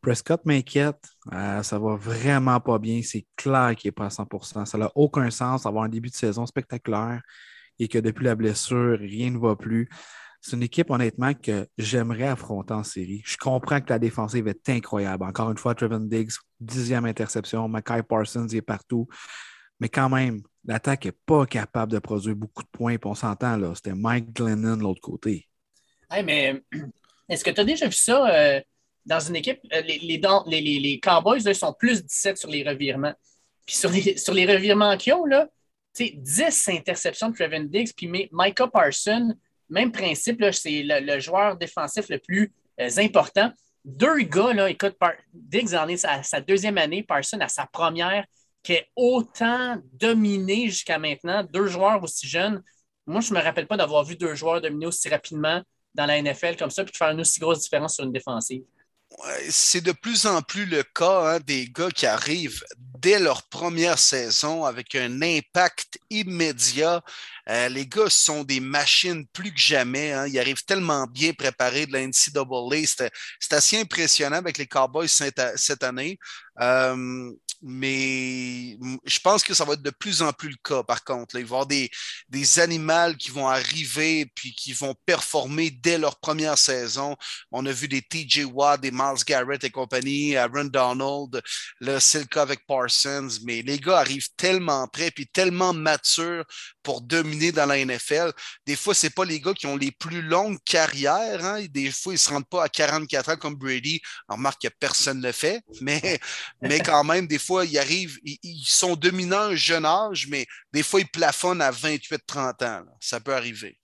Prescott m'inquiète. Euh, ça va vraiment pas bien. C'est clair qu'il n'est pas à 100% Ça n'a aucun sens d'avoir un début de saison spectaculaire et que depuis la blessure, rien ne va plus. C'est une équipe, honnêtement, que j'aimerais affronter en série. Je comprends que la défensive est incroyable. Encore une fois, Trevin Diggs, dixième interception. Mackay Parsons il est partout. Mais quand même, l'attaque n'est pas capable de produire beaucoup de points. Puis on s'entend, là, c'était Mike Glennon de l'autre côté. Mais <clears throat> est-ce que tu as déjà vu ça euh, dans une équipe? Euh, les, les, les, Cowboys là, sont plus 17 sur les revirements. Puis sur les, sur les revirements qu'ils ont, là, 10 interceptions de Trevin Diggs, puis Micah Parson, même principe, c'est le, joueur défensif le plus euh, important. Deux gars, là, écoute, Diggs en est à sa deuxième année, Parson à sa première, qui est autant dominé jusqu'à maintenant, deux joueurs aussi jeunes. Moi, je ne me rappelle pas d'avoir vu deux joueurs dominer aussi rapidement dans la NFL comme ça, puis de faire une aussi grosse différence sur une défensive c'est de plus en plus le cas hein, des gars qui arrivent dès leur première saison avec un impact immédiat. Euh, les gars sont des machines plus que jamais. Hein. Ils arrivent tellement bien préparés de la NCAA. C'est assez impressionnant avec les Cowboys cette, année. Euh, mais je pense que ça va être de plus en plus le cas, par contre. Il va y avoir des, des animaux qui vont arriver puis qui vont performer dès leur première saison. On a vu des TJ Watt, des Miles Garrett et compagnie, Aaron Donald. Là, c'est le cas avec Parsons. Mais les gars arrivent tellement prêts puis tellement matures pour dominer dans la NFL. Des fois, ce pas les gars qui ont les plus longues carrières. Hein. Des fois, ils ne se rendent pas à 44 ans comme Brady. On remarque que personne ne le fait, mais, <laughs> mais quand même, des fois, ils arrivent, ils, sont dominants à un jeune âge, mais des fois, ils plafonnent à 28-30 ans. Ça peut arriver.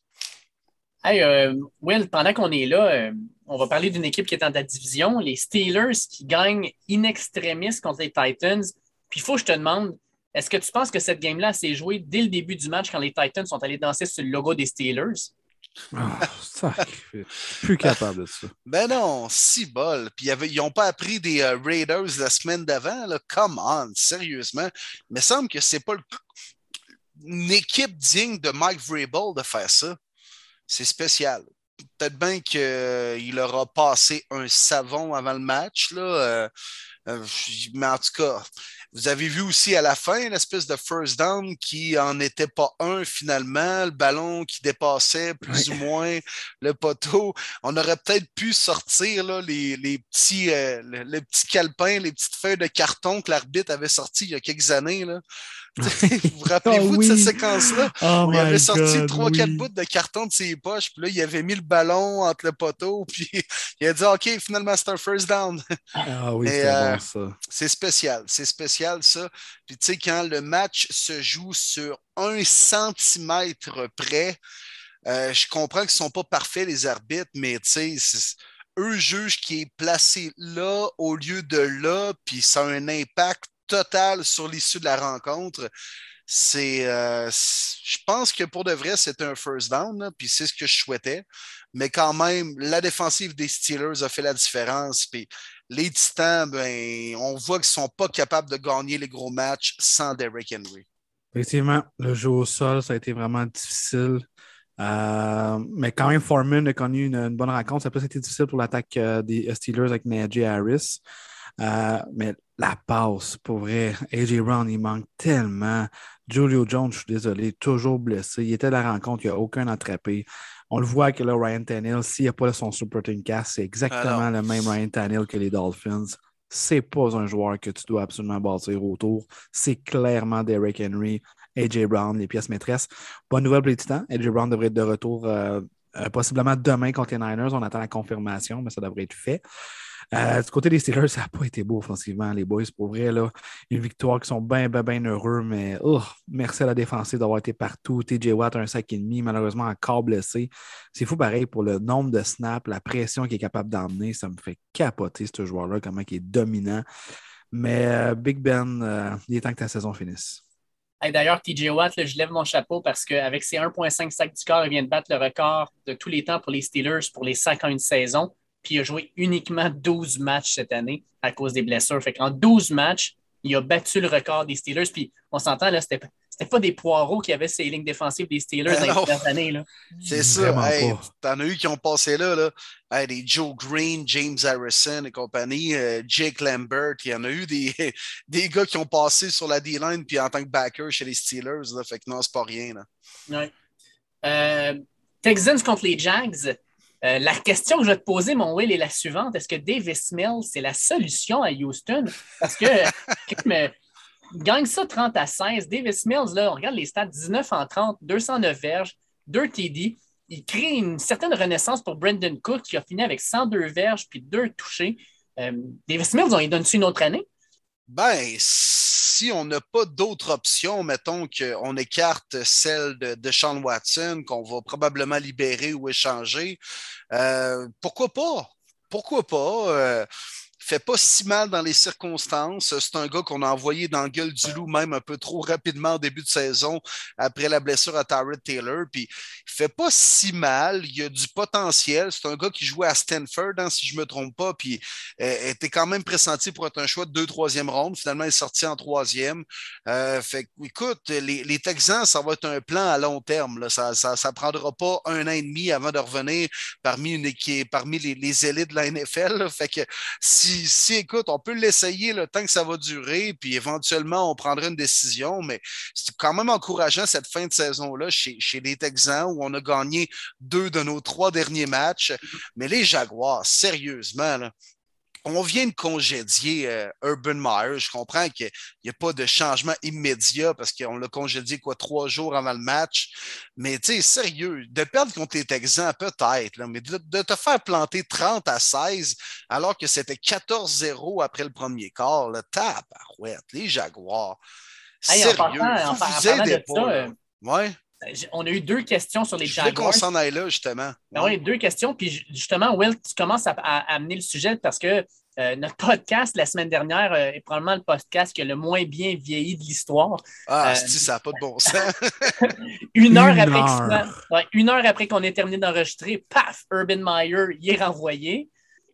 Hey, euh, Will, pendant qu'on est là, euh, on va parler d'une équipe qui est dans ta division, les Steelers qui gagnent in extremis contre les Titans. Puis il faut que je te demande, est-ce que tu penses que cette game-là s'est jouée dès le début du match quand les Titans sont allés danser sur le logo des Steelers? Ah, ça, plus capable de ça. Ben non, si bol. Puis ils n'ont pas appris des euh, Raiders la semaine d'avant. Come on, sérieusement. Il me semble que c'est pas une équipe digne de Mike Vrabel de faire ça. C'est spécial. Peut-être bien qu'il euh, leur a passé un savon avant le match. Là. Euh, mais en tout cas, vous avez vu aussi à la fin l'espèce de first down qui en était pas un finalement, le ballon qui dépassait plus ou moins le poteau. On aurait peut-être pu sortir là, les, les, petits, euh, le, petit calepin, les petites feuilles de carton que l'arbitre avait sorti il y a quelques années. Là. Vous <laughs> rappelez-vous de cette séquence-là? Oh il avait sorti trois, quatre bouts de carton de ses poches, puis là, il avait mis le ballon entre le poteau, <laughs> puis il a dit OK, finalement, c'est un first down. Ah oui, c'est euh, bon, ça. C'est spécial, c'est spécial, ça. Puis tu sais, quand le match se joue sur un centimètre près, euh, je comprends qu'ils ne sont pas parfaits, les arbitres, mais tu sais, eux jugent qui est placé là au lieu de là, puis ça a un impact total sur l'issue de la rencontre. C'est, euh, je pense que pour de vrai, c'était un first down, puis c'est ce que je souhaitais. Mais quand même, la défensive des Steelers a fait la différence. Puis les Titans, ben, on voit qu'ils ne sont pas capables de gagner les gros matchs sans Derrick Henry. Effectivement, le jeu au sol, ça a été vraiment difficile. Euh, mais quand même, Foreman a connu une, bonne rencontre. Ça a pas été difficile pour l'attaque euh, des Steelers avec Najee Harris. mais la passe, pour vrai. AJ Brown, il manque tellement. Julio Jones, je suis désolé, toujours blessé. Il était à la rencontre, il n'y a aucun attrapé. On le voit que là, Ryan Tannehill, s'il n'y a pas son super cast, c'est exactement le même Ryan Tannehill que les Dolphins. C'est pas un joueur que tu dois absolument bâtir autour. C'est clairement Derrick Henry, AJ Brown, les pièces maîtresses. Bonne nouvelle pour les Titans. AJ Brown devrait être de retour euh, euh, possiblement demain contre les Niners. On attend la confirmation, mais ça devrait être fait. Euh, du côté des Steelers, ça n'a pas été beau offensivement, les boys. Pour vrai, là, une victoire qui sont bien, bien, bien heureux, mais oh, merci à la défensive d'avoir été partout. TJ Watt, un sac et demi, malheureusement encore blessé. C'est fou pareil pour le nombre de snaps, la pression qu'il est capable d'emmener. Ça me fait capoter, ce joueur-là, comment il est dominant. Mais euh, Big Ben, euh, il est temps que ta saison finisse. D'ailleurs, TJ Watt, je lève mon chapeau parce qu'avec ses 1,5 sacs du corps, il vient de battre le record de tous les temps pour les Steelers pour les sacs en une saison puis il a joué uniquement 12 matchs cette année à cause des blessures. Fait qu'en 12 matchs, il a battu le record des Steelers. Puis on s'entend, là, c'était pas des poireaux qui avaient ces lignes défensives des Steelers dans les dernières années. C'est ça. T'en as eu qui ont passé là. là. des Joe Green, James Harrison et compagnie, euh, Jake Lambert. Il y en a eu des, <laughs> des gars qui ont passé sur la D-line puis en tant que backer chez les Steelers. Là. Fait que non, c'est pas rien. Là. Ouais. Euh, Texans contre les Jags. Euh, la question que je vais te poser, mon Will, est la suivante. Est-ce que Davis Mills, c'est la solution à Houston? Parce que <laughs> mais, gagne ça 30 à 16. Davis Mills, là, on regarde les stats 19 en 30, 209 verges, 2 TD. Il crée une certaine renaissance pour Brendan Cook qui a fini avec 102 verges puis 2 touchés. Euh, Davis Mills, on lui donne-tu une autre année? Ben, si on n'a pas d'autre option, mettons qu'on écarte celle de, Sean Watson, qu'on va probablement libérer ou échanger, euh, pourquoi pas? Pourquoi pas? Euh, fait pas si mal dans les circonstances. C'est un gars qu'on a envoyé dans le gueule du loup même un peu trop rapidement au début de saison après la blessure à Tyrod Taylor. Puis il fait pas si mal. Il a du potentiel. C'est un gars qui jouait à Stanford, hein, si je me trompe pas, puis euh, était quand même pressenti pour être un choix de deux, troisième ronde. Finalement, il est sorti en troisième. Euh, fait écoute, les, Texans, ça va être un plan à long terme. Ça, ça, ça prendra pas un an et demi avant de revenir parmi une parmi les, les élites de la NFL. Fait que si si, écoute, on peut l'essayer le temps que ça va durer, puis éventuellement, on prendra une décision, mais c'est quand même encourageant cette fin de saison-là chez, chez les Texans où on a gagné deux de nos trois derniers matchs. Mais les Jaguars, sérieusement, là, on vient de congédier euh, Urban Meyer. Je comprends qu'il n'y a pas de changement immédiat parce qu'on l'a congédié quoi trois jours avant le match. Mais tu sais, sérieux, de perdre contre les Texans, peut-être, mais de, te faire planter 30 à 16 alors que c'était 14-0 après le premier quart, le tabarouette, les Jaguars. sérieux, ouais? On a eu deux questions sur les je Jaguars. qu'on s'en aille là, justement. Ben oui, deux questions. Puis justement, Will, tu commences à, amener le sujet parce que euh, notre podcast la semaine dernière euh, est probablement le podcast qui a le moins bien vieilli de l'histoire. Ah, euh, ça n'a pas de bon <laughs> sens. une, heure après une heure après qu'on ait terminé d'enregistrer, paf, Urban Meyer y est renvoyé.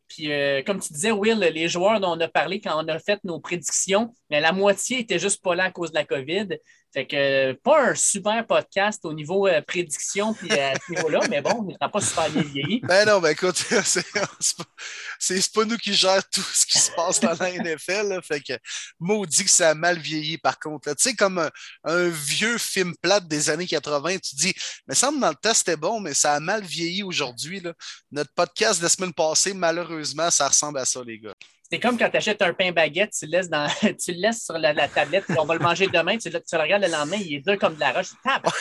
Puis, comme tu disais, Will, les joueurs dont on a parlé quand on a fait nos prédictions, mais la moitié était juste pas là à cause de la COVID. Fait que pas un super podcast au niveau euh, prédiction puis à ce niveau-là, mais bon, il n'a pas super bien vieilli. Ben non, ben écoute, <laughs> c'est pas, nous qui gèrons tout ce qui se passe dans la NFL. fait que maudit que ça a mal vieilli par contre. Tu sais, comme un, vieux film plate des années 80, tu dis, mais ça dans le temps c'était bon, mais ça a mal vieilli aujourd'hui. Notre podcast de la semaine passée, malheureusement, ça ressemble à ça, les gars. C'est comme quand tu achètes un pain baguette, tu le laisses, dans, <laughs> tu le laisses sur la, tablette, on va le manger demain, tu, le regardes le lendemain, il est dur comme de la roche.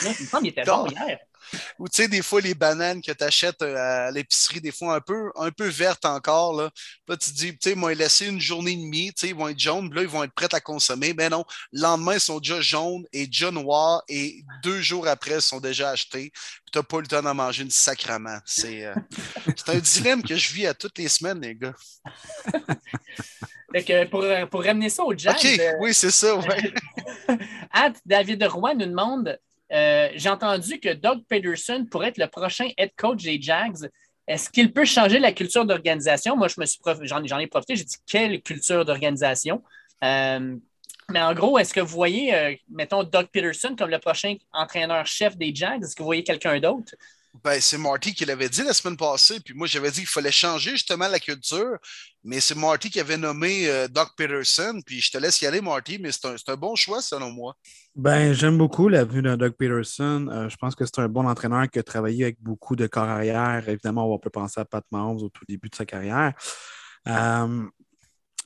il me semble qu'il était bon hier. Ou tu sais, des fois, les bananes que tu achètes euh, à l'épicerie, des fois un peu, un peu vertes encore. Là, là tu te dis, tu sais, ils vont laisser une journée et demie, tu sais, ils vont être jaunes, là, ils vont être prêts à consommer. Mais non, le lendemain, ils sont déjà jaunes et déjà noirs et deux jours après, ils sont déjà achetés. Tu n'as pas le temps d'en manger une sacrament. C'est euh, <laughs> un dilemme que je vis à toutes les semaines, les gars. <laughs> pour, pour, ramener ça au jazz. OK, euh, oui, c'est ça, ouais. <laughs> David Roy nous demande euh, j'ai entendu que Doug Peterson pourrait être le prochain head coach des Jags. Est-ce qu'il peut changer la culture d'organisation? Moi, je me suis j'en, ai profité, j'ai dit quelle culture d'organisation? Euh, mais en gros, est-ce que vous voyez, euh, mettons, Doug Peterson comme le prochain entraîneur-chef des Jags? Est-ce que vous voyez quelqu'un d'autre? Ben, c'est Marty qui l'avait dit la semaine passée, puis moi j'avais dit qu'il fallait changer justement la culture, mais c'est Marty qui avait nommé euh, Doc Peterson, puis je te laisse y aller, Marty, mais c'est un, bon choix selon moi. Ben, j'aime beaucoup la vue de Doug Peterson. Euh, je pense que c'est un bon entraîneur qui a travaillé avec beaucoup de corps arrière. Évidemment, on peut penser à Pat Mahomes au tout début de sa carrière. Euh,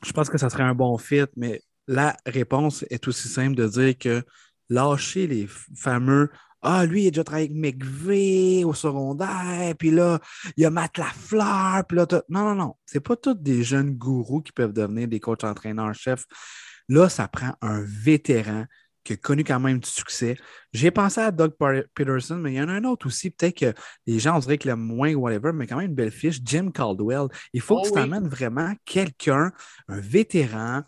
je pense que ça serait un bon fit, mais la réponse est aussi simple de dire que lâcher les fameux ah, lui, il a déjà travaillé avec McVeigh au secondaire, puis là, il y a Matt Lafleur, puis là, non, non, non. C'est pas tous des jeunes gourous qui peuvent devenir des coachs entraîneurs-chefs. Là, ça prend un vétéran qui a connu quand même du succès. J'ai pensé à Doug Peterson, mais il y en a un autre aussi. Peut-être que les gens, on dirait qu'il aime moins ou whatever, mais quand même une belle fiche. Jim Caldwell. Il faut que oh tu t'amènes vraiment quelqu'un, un vétéran,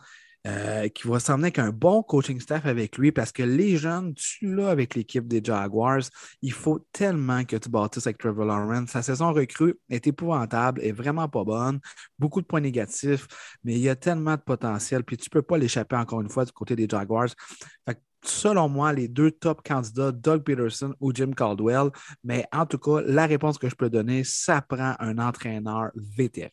euh, qui va s'emmener avec un bon coaching staff avec lui parce que les jeunes, tu l'as avec l'équipe des Jaguars. Il faut tellement que tu bâtisses avec Trevor Lawrence. Sa saison recrue est épouvantable, est vraiment pas bonne. Beaucoup de points négatifs, mais il y a tellement de potentiel. Puis tu peux pas l'échapper encore une fois du côté des Jaguars. selon moi, les deux top candidats, Doug Peterson ou Jim Caldwell. Mais en tout cas, la réponse que je peux donner, ça prend un entraîneur vétéran.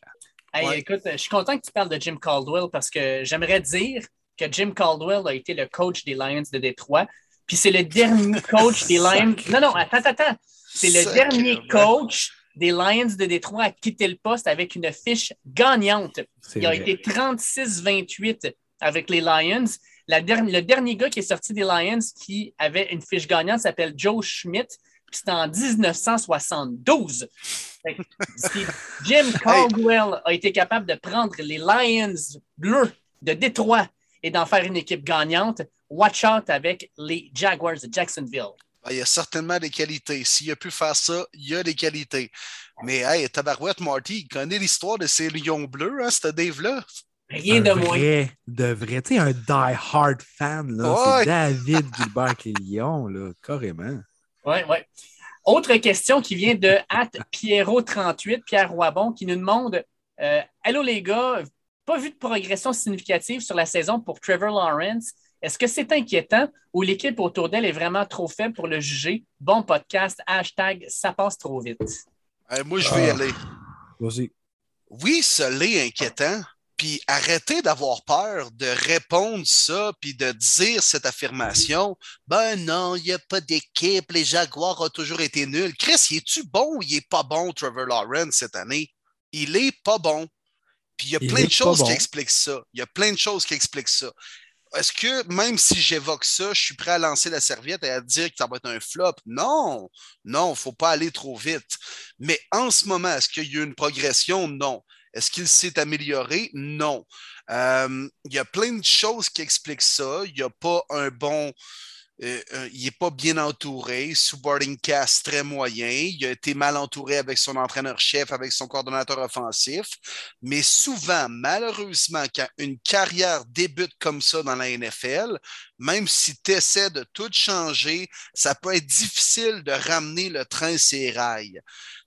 Écoute, je suis content que tu parles de Jim Caldwell parce que j'aimerais dire que Jim Caldwell a été le coach des Lions de Détroit. Puis c'est le dernier <laughs> coach des Lions. Non, non, attends, attends. C'est le dernier coach des Lions de Détroit à quitter le poste avec une fiche gagnante. Il a vrai. été 36-28 avec les Lions. La le dernier gars qui est sorti des Lions qui avait une fiche gagnante s'appelle Joe Schmidt. Puis C'était en 1972. Fait que si Jim Caldwell a été capable de prendre les Lions bleus de Détroit et d'en faire une équipe gagnante. Watch out avec les Jaguars de Jacksonville. Ben, il y a certainement des qualités. S'il a pu faire ça, il y a des qualités. Mais hey, Tabarouette Marty, il connaît l'histoire de ces lions bleus, hein, ce Dave-là. Rien un de moins. vrai, de vrai. Tu sais, un die-hard fan, là. Ouais. C'est David Gilbert les Lions, là, carrément. Oui, oui. Autre question qui vient de at Pierrot38, Pierre Roibon, qui nous demande euh, Allô les gars, pas vu de progression significative sur la saison pour Trevor Lawrence. Est-ce que c'est inquiétant ou l'équipe autour d'elle est vraiment trop faible pour le juger? Bon podcast, hashtag ça passe trop vite. Hey, moi, je vais y Ah. aller. Vas-y. Oui, ça l'est inquiétant. Puis arrêtez d'avoir peur de répondre ça, puis de dire cette affirmation. Ben non, il n'y a pas d'équipe, les Jaguars ont toujours été nuls. Chris, il est-tu bon ou il est pas bon, Trevor Lawrence, cette année? Il est pas bon. Puis il y a Il plein de choses qui expliquent ça. Il y a plein de choses qui expliquent ça. Est-ce que même si j'évoque ça, je suis prêt à lancer la serviette et à dire que ça va être un flop? Non, non, il ne faut pas aller trop vite. Mais en ce moment, est-ce qu'il y a eu une progression? Non. Est-ce qu'il s'est amélioré? Non. Euh, il y a plein de choses qui expliquent ça. Il n'y a pas un bon. euh, euh, il n'est pas bien entouré. Subording cast très moyen. Il a été mal entouré avec son entraîneur-chef, avec son coordonnateur offensif. Mais souvent, malheureusement, quand une carrière débute comme ça dans la NFL, même si tu essaies de tout changer, ça peut être difficile de ramener le train ses rails.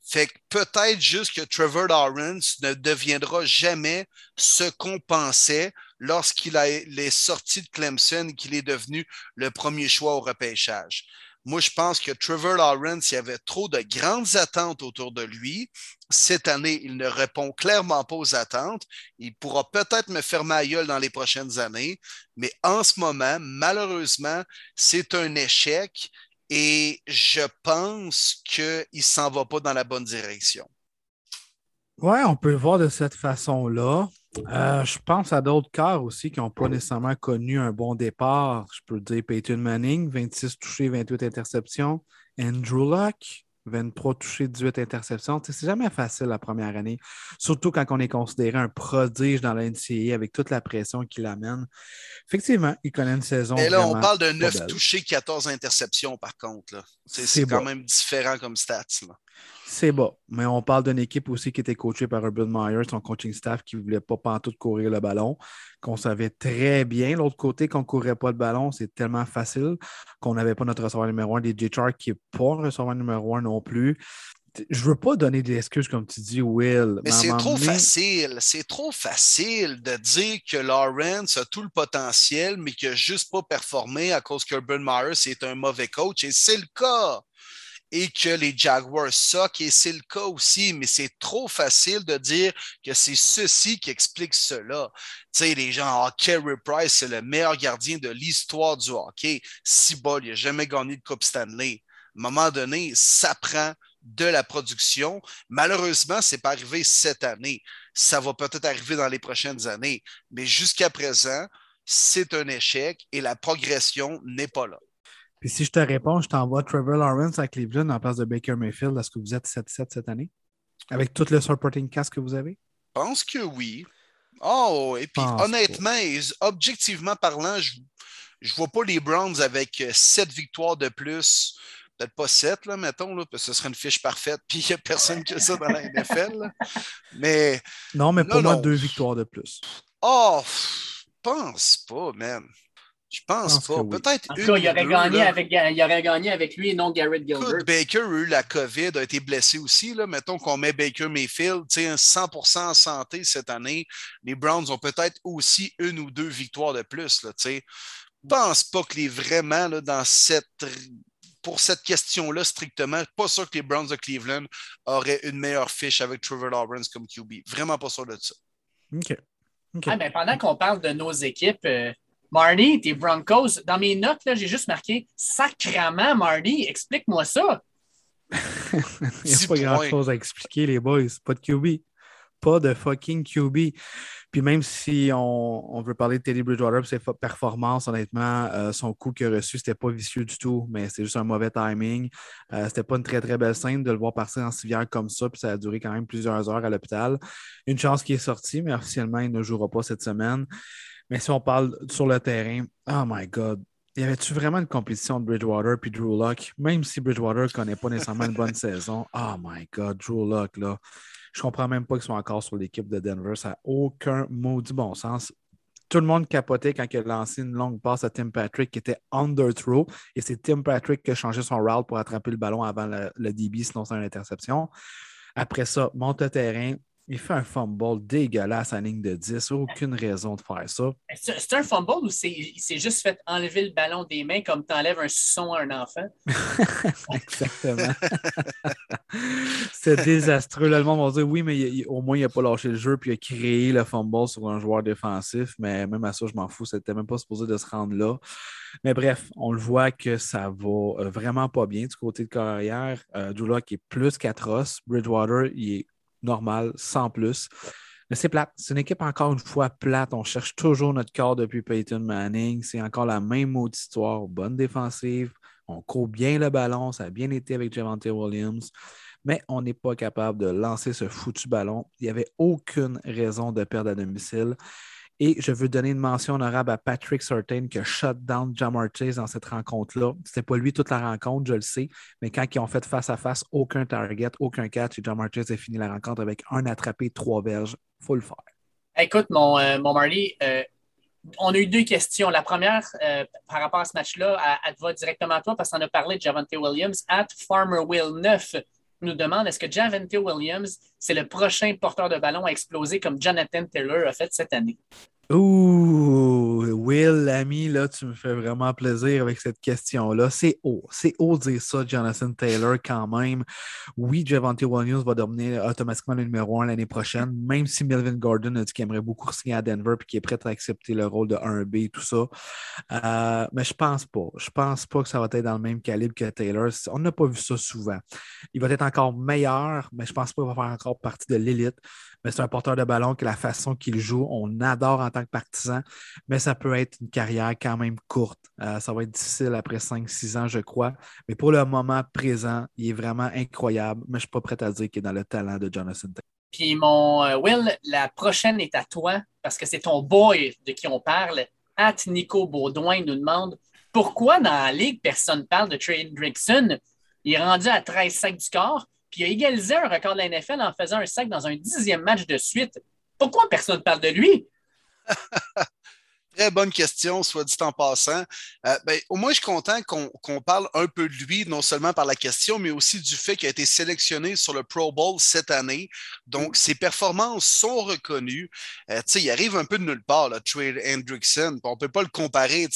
Fait que peut-être juste que Trevor Lawrence ne deviendra jamais ce qu'on pensait lorsqu'il est sorti de Clemson et qu'il est devenu le premier choix au repêchage. Moi, je pense que Trevor Lawrence, il y avait trop de grandes attentes autour de lui. Cette année, il ne répond clairement pas aux attentes. Il pourra peut-être me fermer à gueule dans les prochaines années, mais en ce moment, malheureusement, c'est un échec et je pense qu'il ne s'en va pas dans la bonne direction. Ouais, on peut le voir de cette façon-là. Euh, je pense à d'autres cas aussi qui n'ont pas nécessairement connu un bon départ. Je peux dire Peyton Manning, 26 touchés, 28 interceptions. Andrew Luck, 23 touchés, 18 interceptions. C'est jamais facile la première année, surtout quand on est considéré un prodige dans la NCAA avec toute la pression qu'il amène. Effectivement, il connaît une saison. Et là, on parle de pas 9 belle. touchés, 14 interceptions, par contre. C'est quand même différent comme stats. là. C'est bas. Mais on parle d'une équipe aussi qui était coachée par Urban Meyer, son coaching staff qui ne voulait pas pantoute courir le ballon, qu'on savait très bien. L'autre côté, qu'on ne courait pas le ballon, c'est tellement facile qu'on n'avait pas notre receveur numéro un, des Char qui n'est pas un receveur numéro un non plus. Je ne veux pas donner des excuses comme tu dis, Will. Mais c'est trop facile. C'est trop facile de dire que Lawrence a tout le potentiel, mais qu'il n'a juste pas performé à cause qu'Urban Meyer c'est un mauvais coach. Et c'est le cas. Et que les Jaguars suck, et c'est le cas aussi, mais c'est trop facile de dire que c'est ceci qui explique cela. Tu sais, les gens, ah, Carey Price, c'est le meilleur gardien de l'histoire du hockey. Si bol, il n'a jamais gagné de Coupe Stanley. À un moment donné, ça prend de la production. Malheureusement, ce n'est pas arrivé cette année. Ça va peut-être arriver dans les prochaines années. Mais jusqu'à présent, c'est un échec et la progression n'est pas là. Puis si je te réponds, je t'envoie Trevor Lawrence à Cleveland en place de Baker Mayfield. Est-ce que vous êtes 7-7 cette année? Avec tout le supporting cast que vous avez? Je pense que oui. Oh, et puis honnêtement, objectivement parlant, je ne vois pas les Browns avec euh, sept victoires de plus. Peut-être pas sept, là, mettons, là, parce que ce serait une fiche parfaite, <laughs> puis il n'y a personne qui a ça dans la NFL. là. Mais, Non, mais pour Non, moi, non. deux victoires de plus. oh, pense pas, man. Je pense, pense pas. oui. Peut-être En tout une cas, ou il aurait, deux, gagné là. avec, il aurait gagné avec lui et non Garrett Gilbert. Écoute, Baker a eu la COVID, a été blessé aussi. Là. Mettons qu'on met Baker Mayfield, tu sais, 100% en santé cette année. Les Browns ont peut-être aussi une ou deux victoires de plus. Là, tu sais. Je pense pas que les vraiment là, dans cette pour cette question-là strictement, pas sûr que les Browns de Cleveland auraient une meilleure fiche avec Trevor Lawrence comme QB. Vraiment pas sûr de ça. OK. OK. Ah, ben, pendant qu'on parle de nos équipes, euh, Marty, tes Broncos, dans mes notes, là, j'ai juste marqué Sacrament, Marty, explique-moi ça. <laughs> Il n'y a pas grand-chose à expliquer, les boys. Pas de QB. Pas de fucking QB. Puis même si on, veut parler de Teddy Bridgewater et ses performances, honnêtement, euh, son coup qu'il a reçu, c'était pas vicieux du tout, mais c'était juste un mauvais timing. Euh, c'était pas une très, très belle scène de le voir partir en civière comme ça, puis ça a duré quand même plusieurs heures à l'hôpital. Une chance qu'il est sorti, mais officiellement, il ne jouera pas cette semaine. Mais si on parle sur le terrain, oh my God, y avait-tu vraiment une compétition de Bridgewater puis Drew Luck? Même si Bridgewater ne connaît pas nécessairement une bonne saison, oh my God, Drew Luck, là. Je comprends même pas qu'ils soient encore sur l'équipe de Denver. Ça n'a aucun maudit bon sens. Tout le monde capotait quand il a lancé une longue passe à Tim Patrick qui était under throw. Et c'est Tim Patrick qui a changé son route pour attraper le ballon avant le, le DB, sinon c'est une interception. Après ça, monte le terrain, il fait un fumble dégueulasse à ligne de 10. Aucune raison de faire ça. C'est un fumble ou il s'est juste fait enlever le ballon des mains comme tu enlèves un suçon à un enfant? <laughs> Exactement. <laughs> C'est désastreux. le monde va dire oui, mais au moins il n'a pas lâché le jeu puis il a créé le fumble sur un joueur défensif. Mais même à ça, je m'en fous. C'était même pas supposé de se rendre là. Mais bref, on le voit que ça va euh, vraiment pas bien du côté de carrière. Euh, qui est plus qu'atroce. Bridgewater, il est normal, sans plus. Mais c'est plate. C'est une équipe encore une fois plate. On cherche toujours notre corps depuis Peyton Manning. C'est encore la même mode histoire. Bonne défensive. On court bien le ballon. Ça a bien été avec Javante Williams. Mais on n'est pas capable de lancer ce foutu ballon. Il n'y avait aucune raison de perdre à domicile. Et je veux donner une mention honorable à Patrick Certain qui a shut down Jamar Chase dans cette rencontre-là. C'était pas lui toute la rencontre, je le sais, mais quand ils ont fait face à face, aucun target, aucun catch, et Jamar Chase a fini la rencontre avec un attrapé, trois verges. faut le faire. Écoute, mon, euh, mon Marty, euh, on a eu deux questions. La première, euh, par rapport à ce match-là, elle, va directement à toi parce qu'on a parlé de Javante Williams. At Farmer Will 9 nous demande est-ce que Javante Williams, c'est le prochain porteur de ballon à exploser comme Jonathan Taylor a fait cette année? Ouh, Will, l'ami, là, tu me fais vraiment plaisir avec cette question-là. C'est haut. C'est haut de dire ça, Jonathan Taylor, quand même. Oui, Javante Williams va devenir automatiquement le numéro un l'année prochaine, même si Melvin Gordon a dit qu'il aimerait beaucoup signer à Denver et qu'il est prêt à accepter le rôle de 1B et tout ça. Euh, mais je pense pas. Je pense pas que ça va être dans le même calibre que Taylor. On n'a pas vu ça souvent. Il va être encore meilleur, mais je pense pas qu'il va faire encore partie de l'élite mais c'est un porteur de ballon que la façon qu'il joue, on adore en tant que partisan, mais ça peut être une carrière quand même courte. Euh, ça va être difficile après 5-6 ans, je crois. Mais pour le moment présent, il est vraiment incroyable, mais je ne suis pas prêt à dire qu'il est dans le talent de Jonathan Puis mon euh, Will, la prochaine est à toi parce que c'est ton boy de qui on parle. At Nico Baudouin nous demande pourquoi dans la ligue, personne ne parle de Trey Hendrickson? Il est rendu à 13 sacs du corps, puis il a égalisé un record de la NFL en faisant un sac dans un dixième match de suite. Pourquoi personne ne parle de lui? <laughs> Très bonne question, soit dit en passant. Euh, ben, au moins, je suis content qu'on parle un peu de lui, non seulement par la question, mais aussi du fait qu'il a été sélectionné sur le Pro Bowl cette année. Donc, ses performances sont reconnues. Euh, il arrive un peu de nulle part, là, Trey Hendrickson. On ne peut pas le comparer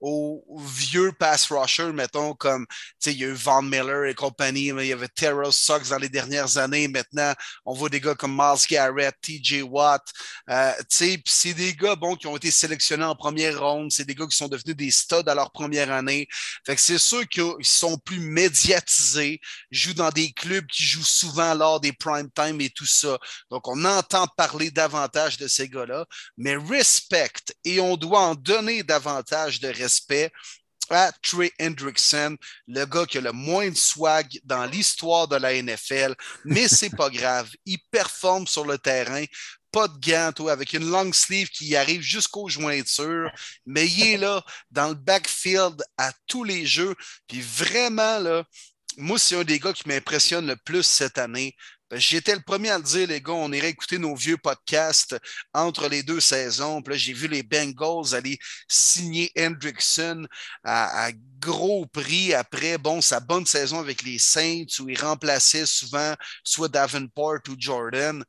au, vieux pass rusher, mettons, comme il y a eu Von Miller et compagnie, mais il y avait Terrell Sox dans les dernières années. Maintenant, on voit des gars comme Miles Garrett, TJ Watt. Euh, c'est des gars bon, qui ont été sélectionnés en première ronde. C'est des gars qui sont devenus des studs à leur première année. C'est sûr qu'ils sont plus médiatisés, jouent dans des clubs qui jouent souvent lors des prime time et tout ça. Donc, on entend parler davantage de ces gars-là, mais respect et on doit en donner davantage de respect à Trey Hendrickson, le gars qui a le moins de swag dans l'histoire de la NFL, mais c'est pas <laughs> grave. Il performe sur le terrain pas de gants, avec une long sleeve qui arrive jusqu'aux jointures, mais il est là dans le backfield à tous les jeux. Puis vraiment, là, moi, c'est un des gars qui m'impressionne le plus cette année. Ben, j'étais le premier à le dire, les gars, on irait écouter nos vieux podcasts entre les deux saisons. Puis là, j'ai vu les Bengals aller signer Hendrickson à, à, gros prix après, bon, sa bonne saison avec les Saints où il remplaçait souvent soit Davenport ou Jordan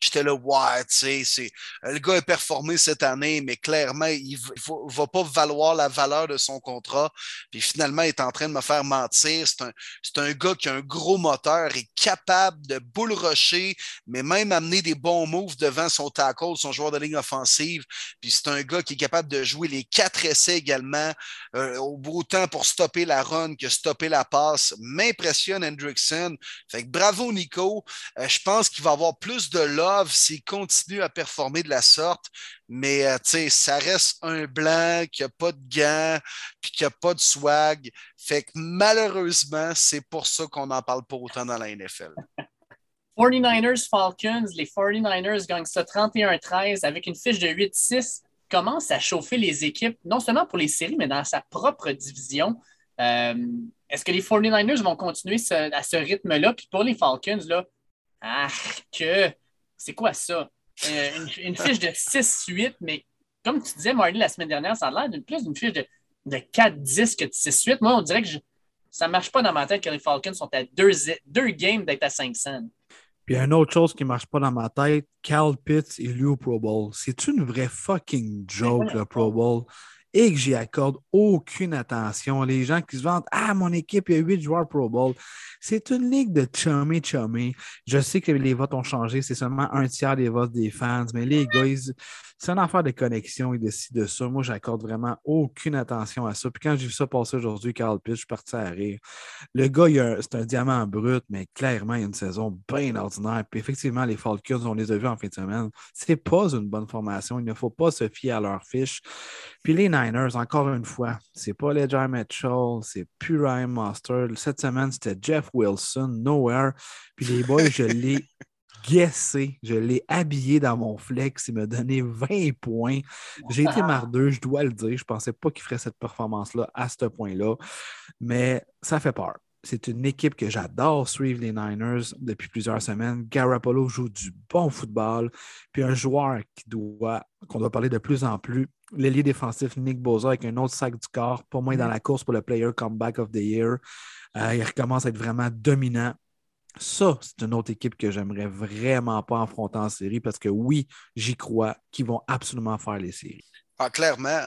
J'étais là, ouais, tu sais, le gars a performé cette année, mais clairement, il ne va pas valoir la valeur de son contrat. Puis finalement, il est en train de me faire mentir. C'est un, gars qui a un gros moteur, est capable de bull rusher, mais même amener des bons moves devant son tackle, son joueur de ligne offensive. Puis c'est un gars qui est capable de jouer les quatre essais également, euh, au beau temps pour stopper la run que stopper la passe. M'impressionne Hendrickson. Fait que bravo, Nico. Euh, je pense qu'il va avoir plus de love s'il continue à performer de la sorte. Mais euh, ça reste un blanc qui n'a pas de gants puis qui n'a pas de swag. Fait que malheureusement, c'est pour ça qu'on n'en parle pas autant dans la NFL. 49ers <laughs> Falcons, les 49ers gagnent ça 31-13 avec une fiche de 8-6, commence à chauffer les équipes, non seulement pour les séries, mais dans sa propre division. Euh, est-ce que les 49ers vont continuer à ce rythme-là? Puis pour les Falcons, là, ah, que c'est quoi ça? Euh, une, fiche de 6-8, mais comme tu disais, Marty, la semaine dernière, ça a l'air d'une plus d'une fiche de, de 4-10 que de 6-8. Moi, on dirait que ça ne marche pas dans ma tête que les Falcons sont à deux, deux games d'être à 500. Puis une autre chose qui ne marche pas dans ma tête, Cal Pitts est lui au Pro Bowl. C'est une vraie fucking joke, le Pro Bowl et que j'y accorde aucune attention. Les gens qui se vantent Ah, mon équipe, il y a huit joueurs Pro Bowl. C'est une ligue de chummy chummy. Je sais que les votes ont changé, c'est seulement un tiers des votes des fans, mais les gars, c'est une affaire de connexion de ci, de ça. Moi, j'accorde vraiment aucune attention à ça. Puis quand j'ai vu ça passer aujourd'hui, Carl Pitts, je suis parti à rire. Le gars, c'est un diamant brut, mais clairement, il y a une saison bien ordinaire. Puis effectivement, les Falcons, on les a vus en fin de semaine. C'est pas une bonne formation. Il ne faut pas se fier à leur fiche. Puis les Niners, encore une fois, c'est pas Ledger Mitchell, c'est plus Ryan Master. Cette semaine, c'était Jeff Wilson, Nowhere. Puis les boys, je <laughs> l'ai guessé, je l'ai habillé dans mon flex, il m'a donné 20 points. J'ai été mardeux, je dois le dire. Je ne pensais pas qu'il ferait cette performance-là à ce point-là, mais ça fait peur. C'est une équipe que j'adore suivre, les Niners, depuis plusieurs semaines. Garoppolo joue du bon football. Puis un joueur qui doit, qu'on doit parler de plus en plus, l'ailier défensif Nick Boza avec un autre sac du corps, pour moi dans mm. la course pour le Player Comeback of the Year. Euh, il recommence à être vraiment dominant. Ça, c'est une autre équipe que j'aimerais vraiment pas affronter en série parce que oui, j'y crois qu'ils vont absolument faire les séries. Ah, clairement.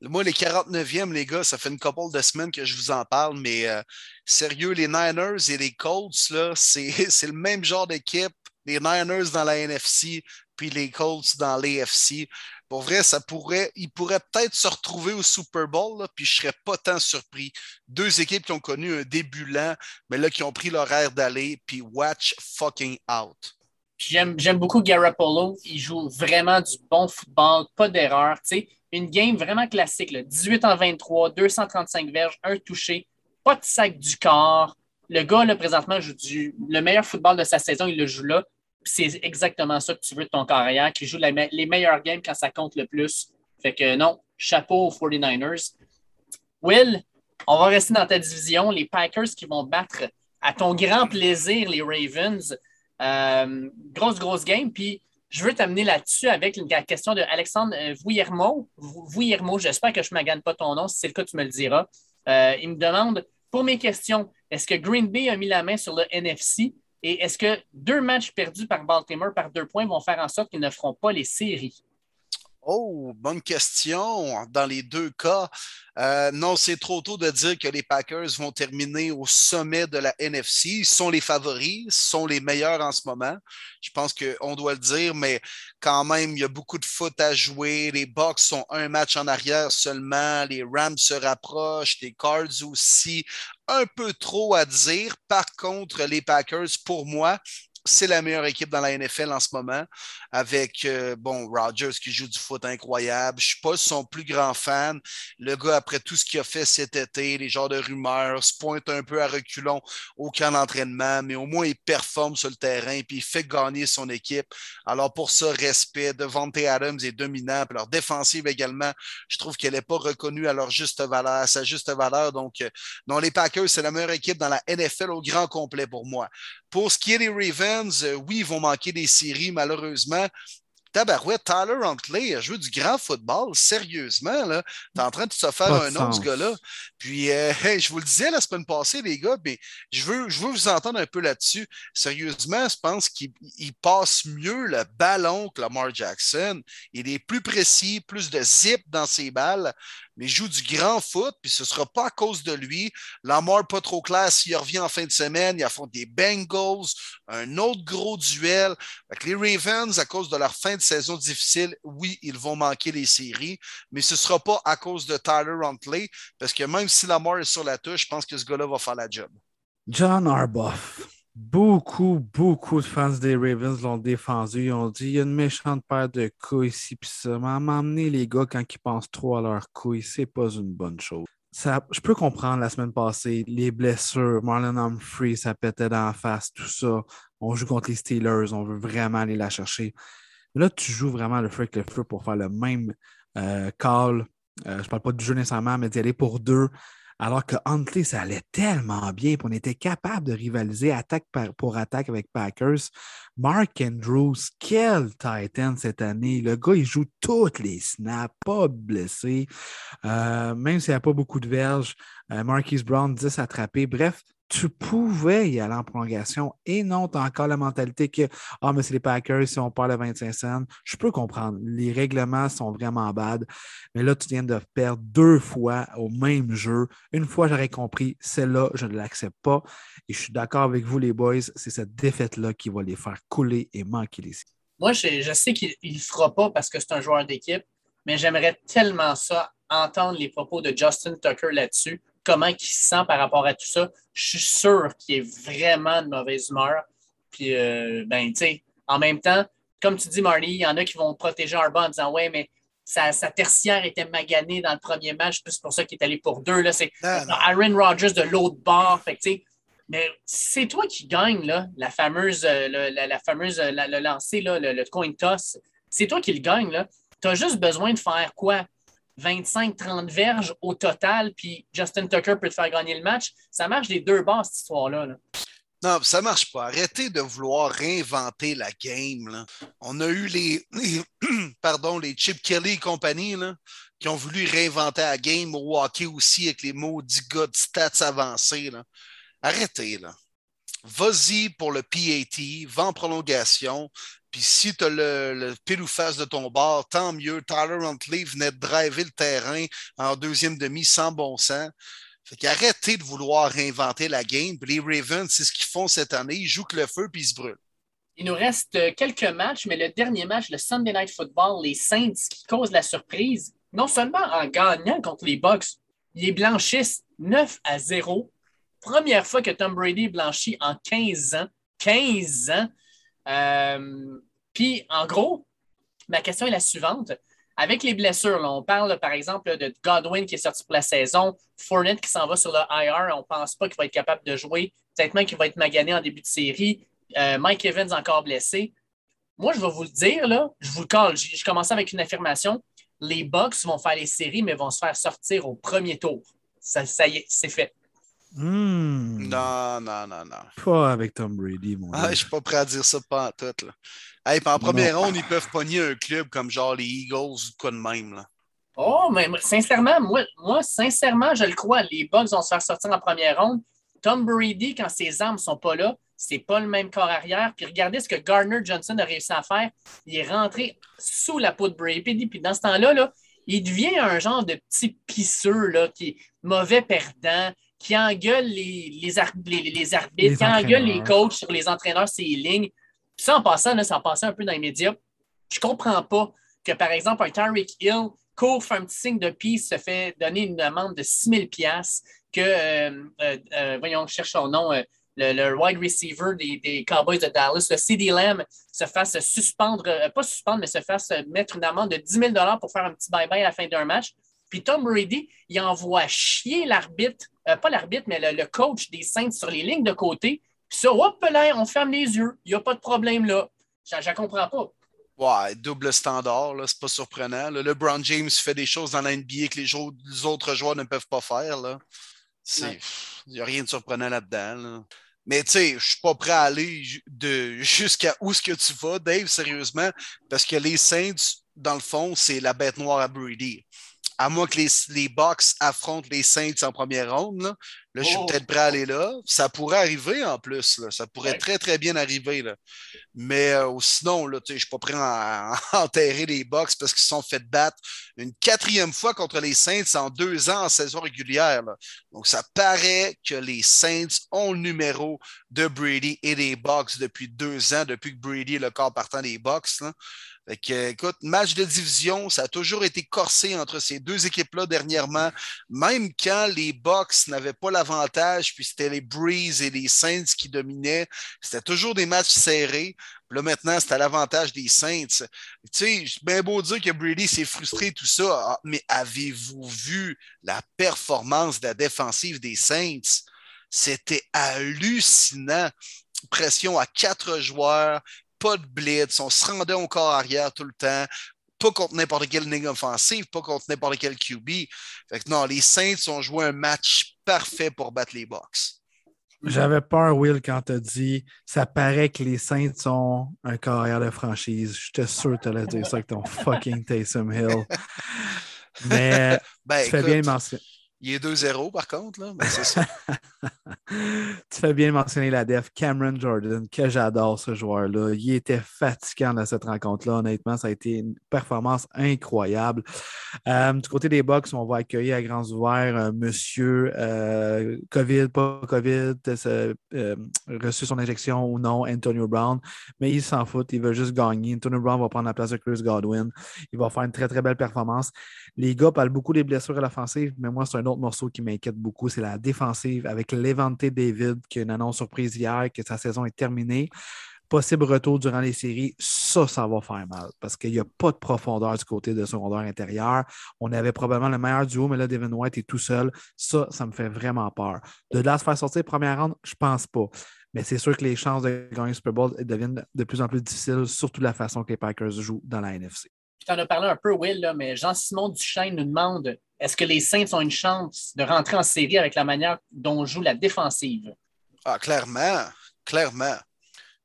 Moi, les 49e, les gars, ça fait une couple de semaines que je vous en parle, mais euh, sérieux, les Niners et les Colts, là, c'est <laughs> le même genre d'équipe. Les Niners dans la NFC, puis les Colts dans l'AFC. Pour vrai, ça pourrait, peut-être se retrouver au Super Bowl, puis je ne serais pas tant surpris. Deux équipes qui ont connu un début lent, mais là, qui ont pris leur air d'aller, puis watch fucking out. J'aime beaucoup Garoppolo. Il joue vraiment du bon football, pas d'erreur. Une game vraiment classique. 18 en 23, 235 verges, un touché, pas de sac du corps. Le gars, là, présentement, joue le meilleur football de sa saison. Il le joue là c'est exactement ça que tu veux de ton carrière, qui joue les meilleurs games quand ça compte le plus. Fait que non, chapeau aux 49ers. Will, on va rester dans ta division. Les Packers qui vont battre à ton grand plaisir les Ravens. Euh, grosse, grosse game. Puis je veux t'amener là-dessus avec la question de Alexandre euh, Vouillermo. Vouillermo, j'espère que je ne magane pas ton nom. Si c'est le cas, tu me le diras. Euh, il me demande, pour mes questions, est-ce que Green Bay a mis la main sur le NFC? Et est-ce que deux matchs perdus par Baltimore par deux points vont faire en sorte qu'ils ne feront pas les séries? Oh, bonne question. Dans les deux cas, euh, non, c'est trop tôt de dire que les Packers vont terminer au sommet de la NFC. Ils sont les favoris, sont les meilleurs en ce moment. Je pense qu'on doit le dire, mais quand même, il y a beaucoup de foot à jouer. Les Bucks sont un match en arrière seulement. Les Rams se rapprochent. Les Cards aussi. Un peu trop à dire. Par contre, les Packers, pour moi, c'est la meilleure équipe dans la NFL en ce moment, avec euh, bon Rodgers qui joue du foot incroyable. Je ne suis pas son plus grand fan. Le gars, après tout ce qu'il a fait cet été, les genres de rumeurs, se pointe un peu à reculons au camp d'entraînement, mais au moins il performe sur le terrain puis il fait gagner son équipe. Alors pour ça, respect. Devante Adams est dominant, puis leur défensive également, je trouve qu'elle n'est pas reconnue à leur juste valeur, sa juste valeur. Donc, euh, les Packers, c'est la meilleure équipe dans la NFL au grand complet pour moi. Pour ce qui est des Ravens, euh, oui, ils vont manquer des séries, malheureusement. tabarouette, Tyler Huntley a joué du grand football, sérieusement. Là. T'es en train de se faire un autre, ce gars-là. Puis, euh, <laughs> je vous le disais la semaine passée, les gars, mais je veux, je veux vous entendre un peu là-dessus. Sérieusement, je pense qu'il passe mieux le ballon que Lamar Jackson. Il est plus précis, plus de zip dans ses balles mais il joue du grand foot, puis ce ne sera pas à cause de lui. Lamar, pas trop clair, s'il revient en fin de semaine, il affronte des Bengals, un autre gros duel. Les Ravens, à cause de leur fin de saison difficile, oui, ils vont manquer les séries, mais ce ne sera pas à cause de Tyler Huntley, parce que même si Lamar est sur la touche, je pense que ce gars-là va faire la job. John Arbuff. Beaucoup, beaucoup de fans des Ravens l'ont défendu. Ils ont dit il y a une méchante paire de couilles ici puis ça. m'a amené les gars quand ils pensent trop à leurs couilles. C'est pas une bonne chose. Ça, je peux comprendre la semaine passée, les blessures, Marlon Humphrey, ça pétait dans la face, tout ça. On joue contre les Steelers, on veut vraiment aller la chercher. là, tu joues vraiment le avec le feu pour faire le même euh, call. Euh, je parle pas du jeu nécessairement, mais d'y aller pour deux. Alors que Huntley, ça allait tellement bien, on était capable de rivaliser attaque pour attaque avec Packers. Mark Andrews, quel Titan cette année. Le gars, il joue toutes les snaps, pas blessé. Euh, même s'il n'y a pas beaucoup de verges, euh, Marquise Brown 10 attrapés. Bref, tu pouvais y aller en prolongation et non, tu as encore la mentalité que Ah, mais c'est les Packers, si on parle à 25 cents. Je peux comprendre. Les règlements sont vraiment bad. Mais là, tu viens de perdre deux fois au même jeu. Une fois, j'aurais compris, celle-là, je ne l'accepte pas. Et je suis d'accord avec vous, les boys, c'est cette défaite-là qui va les faire couler et manquer les Moi, je, je sais qu'il ne le fera pas parce que c'est un joueur d'équipe, mais j'aimerais tellement ça, entendre les propos de Justin Tucker là-dessus comment il se sent par rapport à tout ça. Je suis sûr qu'il est vraiment de mauvaise humeur. Puis, euh, ben, tu sais, en même temps, comme tu dis, Marty, il y en a qui vont protéger Arba en disant Ouais, mais sa, tertiaire était maganée dans le premier match, c'est pour ça qu'il est allé pour deux. Là, c'est Aaron Rodgers de l'autre bord. Fait mais c'est toi qui gagne là, la fameuse, euh, la, fameuse euh, le lancer, là, le, coin toss. C'est toi qui le gagne. Tu as juste besoin de faire quoi? 25-30 verges au total, puis Justin Tucker peut te faire gagner le match. Ça marche des deux bords, cette histoire-là. Non, ça marche pas. Arrêtez de vouloir réinventer la game. On a eu les, <clears throat> pardon, les Chip Kelly et compagnie qui ont voulu réinventer la game au hockey aussi avec les maudits gars de stats avancés. Arrêtez, là. Vas-y pour le PAT, va prolongation, puis si tu as le, pile ou face de ton bord, tant mieux. Tyler Huntley venait de driver le terrain en deuxième demi sans bon sens. Fait qu'arrêtez de vouloir réinventer la game. les Ravens, c'est ce qu'ils font cette année. Ils jouent que le feu puis ils se brûlent. Il nous reste euh, quelques matchs, mais le dernier match, le Sunday Night Football, les Saints qui causent la surprise, non seulement en gagnant contre les Bucks, ils blanchissent 9 à 0. Première fois que Tom Brady blanchit en 15 ans. 15 ans. Euh, puis, en gros, ma question est la suivante. Avec les blessures, on parle par exemple de Godwin qui est sorti pour la saison, Fournette qui s'en va sur le IR, on ne pense pas qu'il va être capable de jouer, peut-être même qu'il va être magané en début de série, euh, Mike Evans encore blessé. Moi, je vais vous le dire, là, je vous le colle, je, commence avec une affirmation. Les Bucks vont faire les séries, mais vont se faire sortir au premier tour. Ça, ça y est, c'est fait. Hmm. Non, non, non, non. Pas avec Tom Brady, mon ah, Je suis pas prêt à dire ça pas en tout. Là. Hey, en première ronde, ils peuvent pogner un club comme genre les Eagles ou quoi de même. Là. Oh, mais sincèrement, moi, moi, sincèrement, je le crois. Les Bucks vont se faire sortir en première ronde. Tom Brady, quand ses armes ne sont pas là, c'est pas le même corps arrière. Puis regardez ce que Gardner Johnson a réussi à faire. Il est rentré sous la peau de Brady. Puis dans ce temps-là, là, il devient un genre de petit pisseux là, qui est mauvais perdant qui engueule les, les, arbitres, qui engueule les coachs sur les entraîneurs, ces lignes. Puis ça, en passant, là, ça en passant un peu dans les médias. Je ne comprends pas que, par exemple, un Tyreek Hill court, fait un petit signe de peace, se fait donner une demande de 6 000 que, euh, euh, euh, voyons, je cherche son nom, le, wide receiver des, Cowboys de Dallas, le CD Lamb, se fasse suspendre, pas suspendre, mais se fasse mettre une amende de 10 000 pour faire un petit bye-bye à la fin d'un match. Puis Tom Brady, il envoie chier l'arbitre, euh, pas l'arbitre, mais le, coach des Saints sur les lignes de côté. Puis ça, hop là, on ferme les yeux. Il n'y a pas de problème là. Je ne comprends pas. Ouais, double standard, là, c'est pas surprenant. Le LeBron James fait des choses dans la NBA que les, autres joueurs ne peuvent pas faire. Là. Il n'y a rien de surprenant là-dedans. Mais tu sais, je suis pas prêt à aller jusqu'à où ce que tu vas, Dave, sérieusement, parce que les Saints, dans le fond, c'est la bête noire à Brady à moins que les, les Bucks affrontent les Saints en première ronde, là, je suis oh. peut-être prêt à aller là. Ça pourrait arriver en plus. Ça pourrait très, très bien arriver. Là. Mais euh, sinon, là, je ne suis pas prêt à, <laughs> enterrer les Bucks parce qu'ils se sont fait battre une quatrième fois contre les Saints en deux ans en saison régulière. Donc, ça paraît que les Saints ont le numéro de Brady et des Bucks depuis deux ans, depuis que Brady est le corps partant des Bucks. Fait écoute, match de division, ça a toujours été corsé entre ces deux équipes-là dernièrement, même quand les Bucks n'avaient pas l'avantage, puis c'était les Breeze et les Saints qui dominaient. C'était toujours des matchs serrés. là, maintenant, c'est à l'avantage des Saints. Tu sais, c'est bien beau dire que Brady s'est frustré, tout ça, ah, mais avez-vous vu la performance de la défensive des Saints? C'était hallucinant pression à quatre joueurs, pas de blitz, on se rendait encore arrière tout le temps, pas contre n'importe quelle ligne offensive, pas contre n'importe quel QB. Fait que non, les Saints ont joué un match parfait pour battre les Bucks. J'avais peur, Will, quand tu as dit ça paraît que les Saints sont un carrière de franchise. J'étais sûr que tu allais dire ça avec ton fucking Taysom Hill. <laughs> Mais ben, tu fais bien mentionner. Il est 2-0 par contre, là. <laughs> tu fais bien mentionner la def. Cameron Jordan, que j'adore ce joueur-là. Il était fatigant dans cette rencontre-là. Honnêtement, ça a été une performance incroyable. Euh, du côté des Bucks, on va accueillir à grands ouverts euh, monsieur euh, COVID, pas COVID, reçu son injection ou non, Antonio Brown. Mais il s'en fout, il veut juste gagner. Antonio Brown va prendre la place de Chris Godwin. Il va faire une très, très belle performance. Les gars parlent beaucoup des blessures à l'offensive, mais moi, c'est un autre morceau qui m'inquiète beaucoup, c'est la défensive avec Levante David, qui a une annonce surprise hier que sa saison est terminée. Possible retour durant les séries, ça, ça va faire mal parce qu'il n'y a pas de profondeur du côté de secondaire intérieur. On avait probablement le meilleur duo, mais là, Devin White est tout seul. Ça, ça me fait vraiment peur. De là à se faire sortir première ronde, je pense pas. Mais c'est sûr que les chances de gagner le Super Bowl deviennent de plus en plus difficiles, surtout la façon que les Packers jouent dans la NFC. Tu en as parlé un peu, Will, mais Jean-Simon Duchesne nous demande est-ce que les Saints ont une chance de rentrer en série avec la manière dont joue la défensive? Ah, clairement, clairement.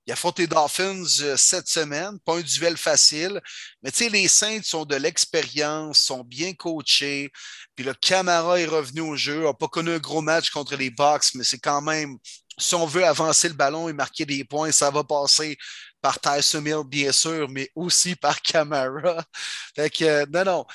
Il a affronté Dolphins euh, cette semaine, pas un duel facile, mais tu sais, les Saints sont de l'expérience, sont bien coachés. Puis le Camara est revenu au jeu, n'a pas connu un gros match contre les Bucks, mais c'est quand même, si on veut avancer le ballon et marquer des points, ça va passer par Tyson Hill, bien sûr, mais aussi par Camara. <laughs> Fait que, euh, non, non.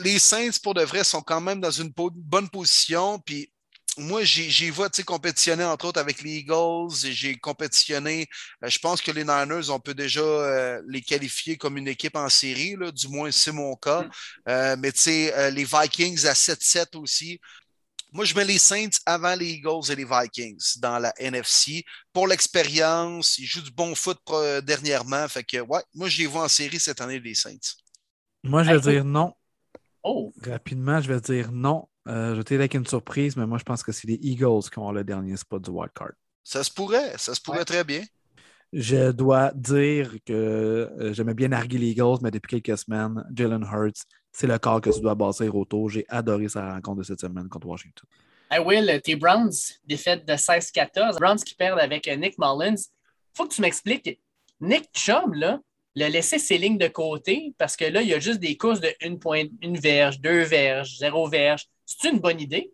Les Saints, pour de vrai, sont quand même dans une bonne position. Puis moi, j'y vois compétitionner, entre autres, avec les Eagles. J'ai compétitionné. Euh, je pense que les Niners, on peut déjà euh, les qualifier comme une équipe en série, là, du moins, c'est mon cas. Mm. mais tu sais, les Vikings à 7-7 aussi. Moi, je mets les Saints avant les Eagles et les Vikings dans la NFC. Pour l'expérience, ils jouent du bon foot dernièrement. Fait que, ouais, moi, je les vois en série cette année, les Saints. Moi, je vais dire non. Oh. Rapidement, je vais dire non. Euh, je vais avec une surprise, mais moi, je pense que c'est les Eagles qui ont le dernier spot du wild card. Ça se pourrait, ça se pourrait très bien. Je dois dire que euh, j'aimais bien arguer les Eagles, mais depuis quelques semaines, Jalen Hurts, c'est le corps que tu dois bâtir autour. J'ai adoré sa rencontre de cette semaine contre Washington. Hey Will, tes Browns, défaite de 16-14. Browns qui perdent avec Nick Mullins. faut que tu m'expliques. Nick Chubb, là, l'a laissé ses lignes de côté parce que là, il y a juste des courses de une, point, une verge, deux verges, zéro verge. C'est une bonne idée?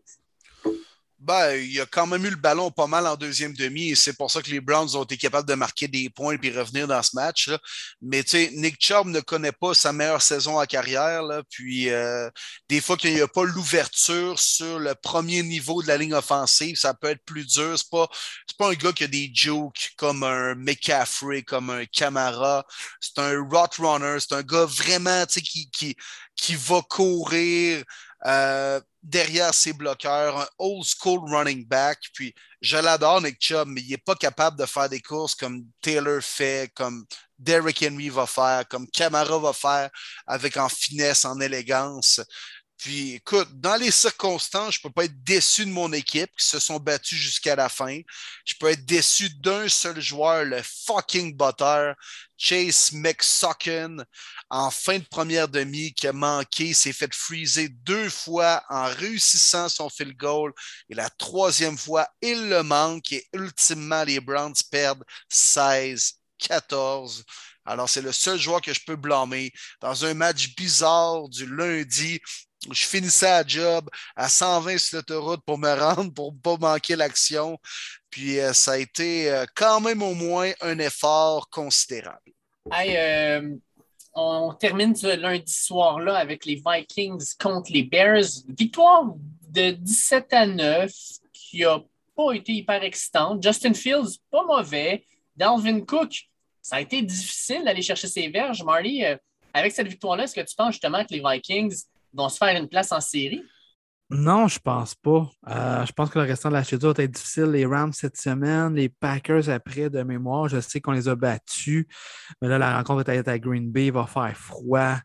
Ben, il a quand même eu le ballon pas mal en deuxième demi et c'est pour ça que les Browns ont été capables de marquer des points et revenir dans ce match. Mais tu sais, Nick Chubb ne connaît pas sa meilleure saison à carrière. Là, puis euh, des fois qu'il n'y a pas l'ouverture sur le premier niveau de la ligne offensive, ça peut être plus dur. C'est pas, pas un gars qui a des jokes comme un McCaffrey, comme un Camara. C'est un rot runner. C'est un gars vraiment qui, qui, qui va courir. Euh, derrière ses bloqueurs, un old school running back. Puis je l'adore, Nick Chubb, mais il n'est pas capable de faire des courses comme Taylor fait, comme Derrick Henry va faire, comme Camara va faire, avec en finesse, en élégance. Puis écoute, dans les circonstances, je ne peux pas être déçu de mon équipe qui se sont battus jusqu'à la fin. Je peux être déçu d'un seul joueur, le fucking butter, Chase McSucken, en fin de première demi, qui a manqué, s'est fait freezer deux fois en réussissant son field goal. Et la troisième fois, il le manque et ultimement, les Browns perdent 16-14. Alors, c'est le seul joueur que je peux blâmer. Dans un match bizarre du lundi, je finissais à job à 120 sur l'autoroute pour me <laughs> rendre, pour ne pas manquer l'action. Puis euh, ça a été euh, quand même au moins un effort considérable. Euh, on termine ce lundi soir-là avec les Vikings contre les Bears. Victoire de 17 à 9 qui n'a pas été hyper excitante. Justin Fields, pas mauvais. Dalvin Cook, ça a été difficile d'aller chercher ses verges. Marty, avec cette victoire-là, est-ce que tu penses justement que les Vikings vont se faire une place en série? Non, je pense pas. Euh, je pense que le restant de la schedule va être difficile. Les Rams cette semaine, les Packers après de mémoire, je sais qu'on les a battus. Mais là, la rencontre est à Green Bay, il va faire froid.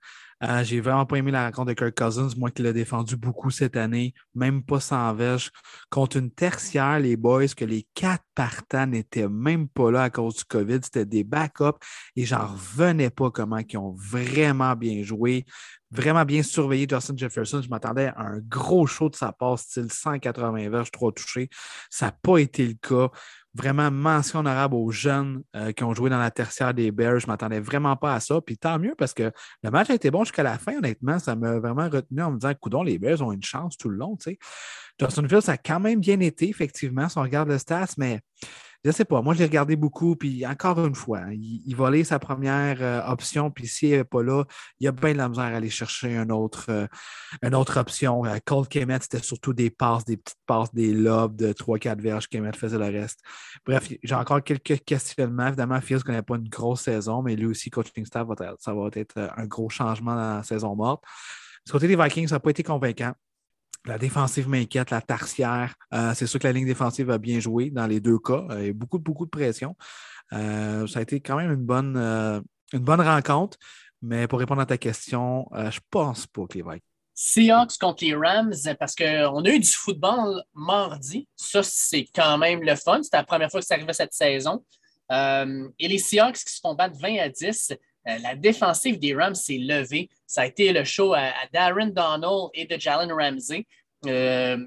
Euh, j'ai vraiment pas aimé la rencontre de Kirk Cousins, moi qui l'ai défendu beaucoup cette année, même pas sans verge. Contre une tertiaire, les boys, que les quatre partants n'étaient même pas là à cause du COVID, c'était des backups et j'en revenais pas comment ils ont vraiment bien joué vraiment bien surveillé Justin Jefferson. Je m'attendais à un gros show de sa part, style 180 verges, trois touchés. Ça n'a pas été le cas. Vraiment, mention honorable aux jeunes euh, qui ont joué dans la tertiaire des Bears. Je ne m'attendais vraiment pas à ça. Puis tant mieux parce que le match a été bon jusqu'à la fin, honnêtement. Ça m'a vraiment retenu en me disant, coudon, les Bears ont une chance tout le long. Justin Fields a quand même bien été, effectivement, si on regarde le stats, mais je ne sais pas. Moi, je l'ai regardé beaucoup. Puis encore une fois, il, volait sa première euh, option. Puis s'il n'est pas là, il a bien de la misère à aller chercher un autre, euh, une autre option. Euh, Colt Kemet, c'était surtout des passes, des petites passes, des lobes de 3-4 verges. Kemet faisait le reste. Bref, j'ai encore quelques questionnements. Évidemment, Fields connaît pas une grosse saison, mais lui aussi, coaching staff, ça va être un gros changement dans la saison morte. Du côté des Vikings, ça n'a pas été convaincant. La défensive m'inquiète, la tarsière. Euh, c'est sûr que la ligne défensive a bien joué dans les deux cas. Il y a beaucoup, beaucoup de pression. Euh, ça a été quand même une bonne, euh, une bonne rencontre. Mais pour répondre à ta question, je pense pas que les Vikings. Seahawks contre les Rams, parce qu'on a eu du football mardi. Ça, c'est quand même le fun. C'était la première fois que ça arrivait cette saison. et les Seahawks qui se font battre 20 à 10. Euh, la défensive des Rams s'est levée. Ça a été le show à, Darren Donald et de Jalen Ramsey. Euh,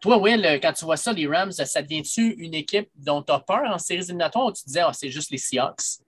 toi, Will, quand tu vois ça, les Rams, ça devient-tu une équipe dont tu as peur en séries éliminatoires ou tu disais, oh, c'est juste les Seahawks?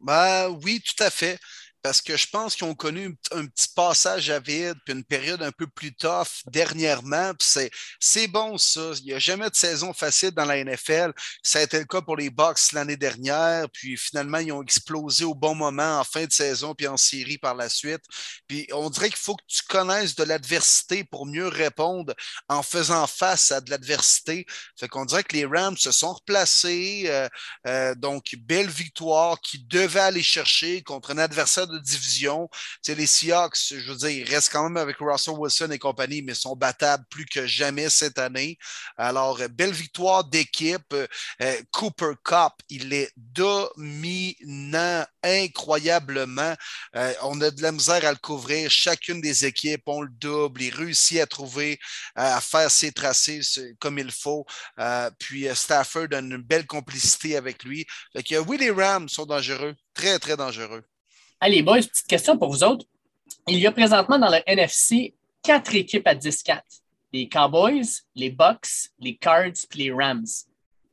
Ben, oui, tout à fait parce que je pense qu'ils ont connu un, petit passage à vide, puis une période un peu plus tough dernièrement. C'est bon, ça. Il n'y a jamais de saison facile dans la NFL. Ça a été le cas pour les Bucks l'année dernière, puis finalement, ils ont explosé au bon moment en fin de saison, puis en série par la suite. Puis on dirait qu'il faut que tu connaisses de l'adversité pour mieux répondre en faisant face à de l'adversité. Fait qu'on dirait que les Rams se sont replacés. Euh, euh, donc, belle victoire qui devait aller chercher contre un adversaire de division. les Seahawks, je veux dire, ils restent quand même avec Russell Wilson et compagnie, mais sont battables plus que jamais cette année. Alors, euh, belle victoire d'équipe. Euh, euh, Cooper Cup, il est dominant incroyablement. on a de la misère à le couvrir. Chacune des équipes, on le double. Il réussit à trouver, à faire ses tracés comme il faut. puis Stafford a une belle complicité avec lui. Fait que, oui, les Rams sont dangereux, très, très dangereux. Allez, boys, petite question pour vous autres. Il y a présentement dans le NFC quatre équipes à 10-4. Les Cowboys, les Bucks, les Cards puis les Rams.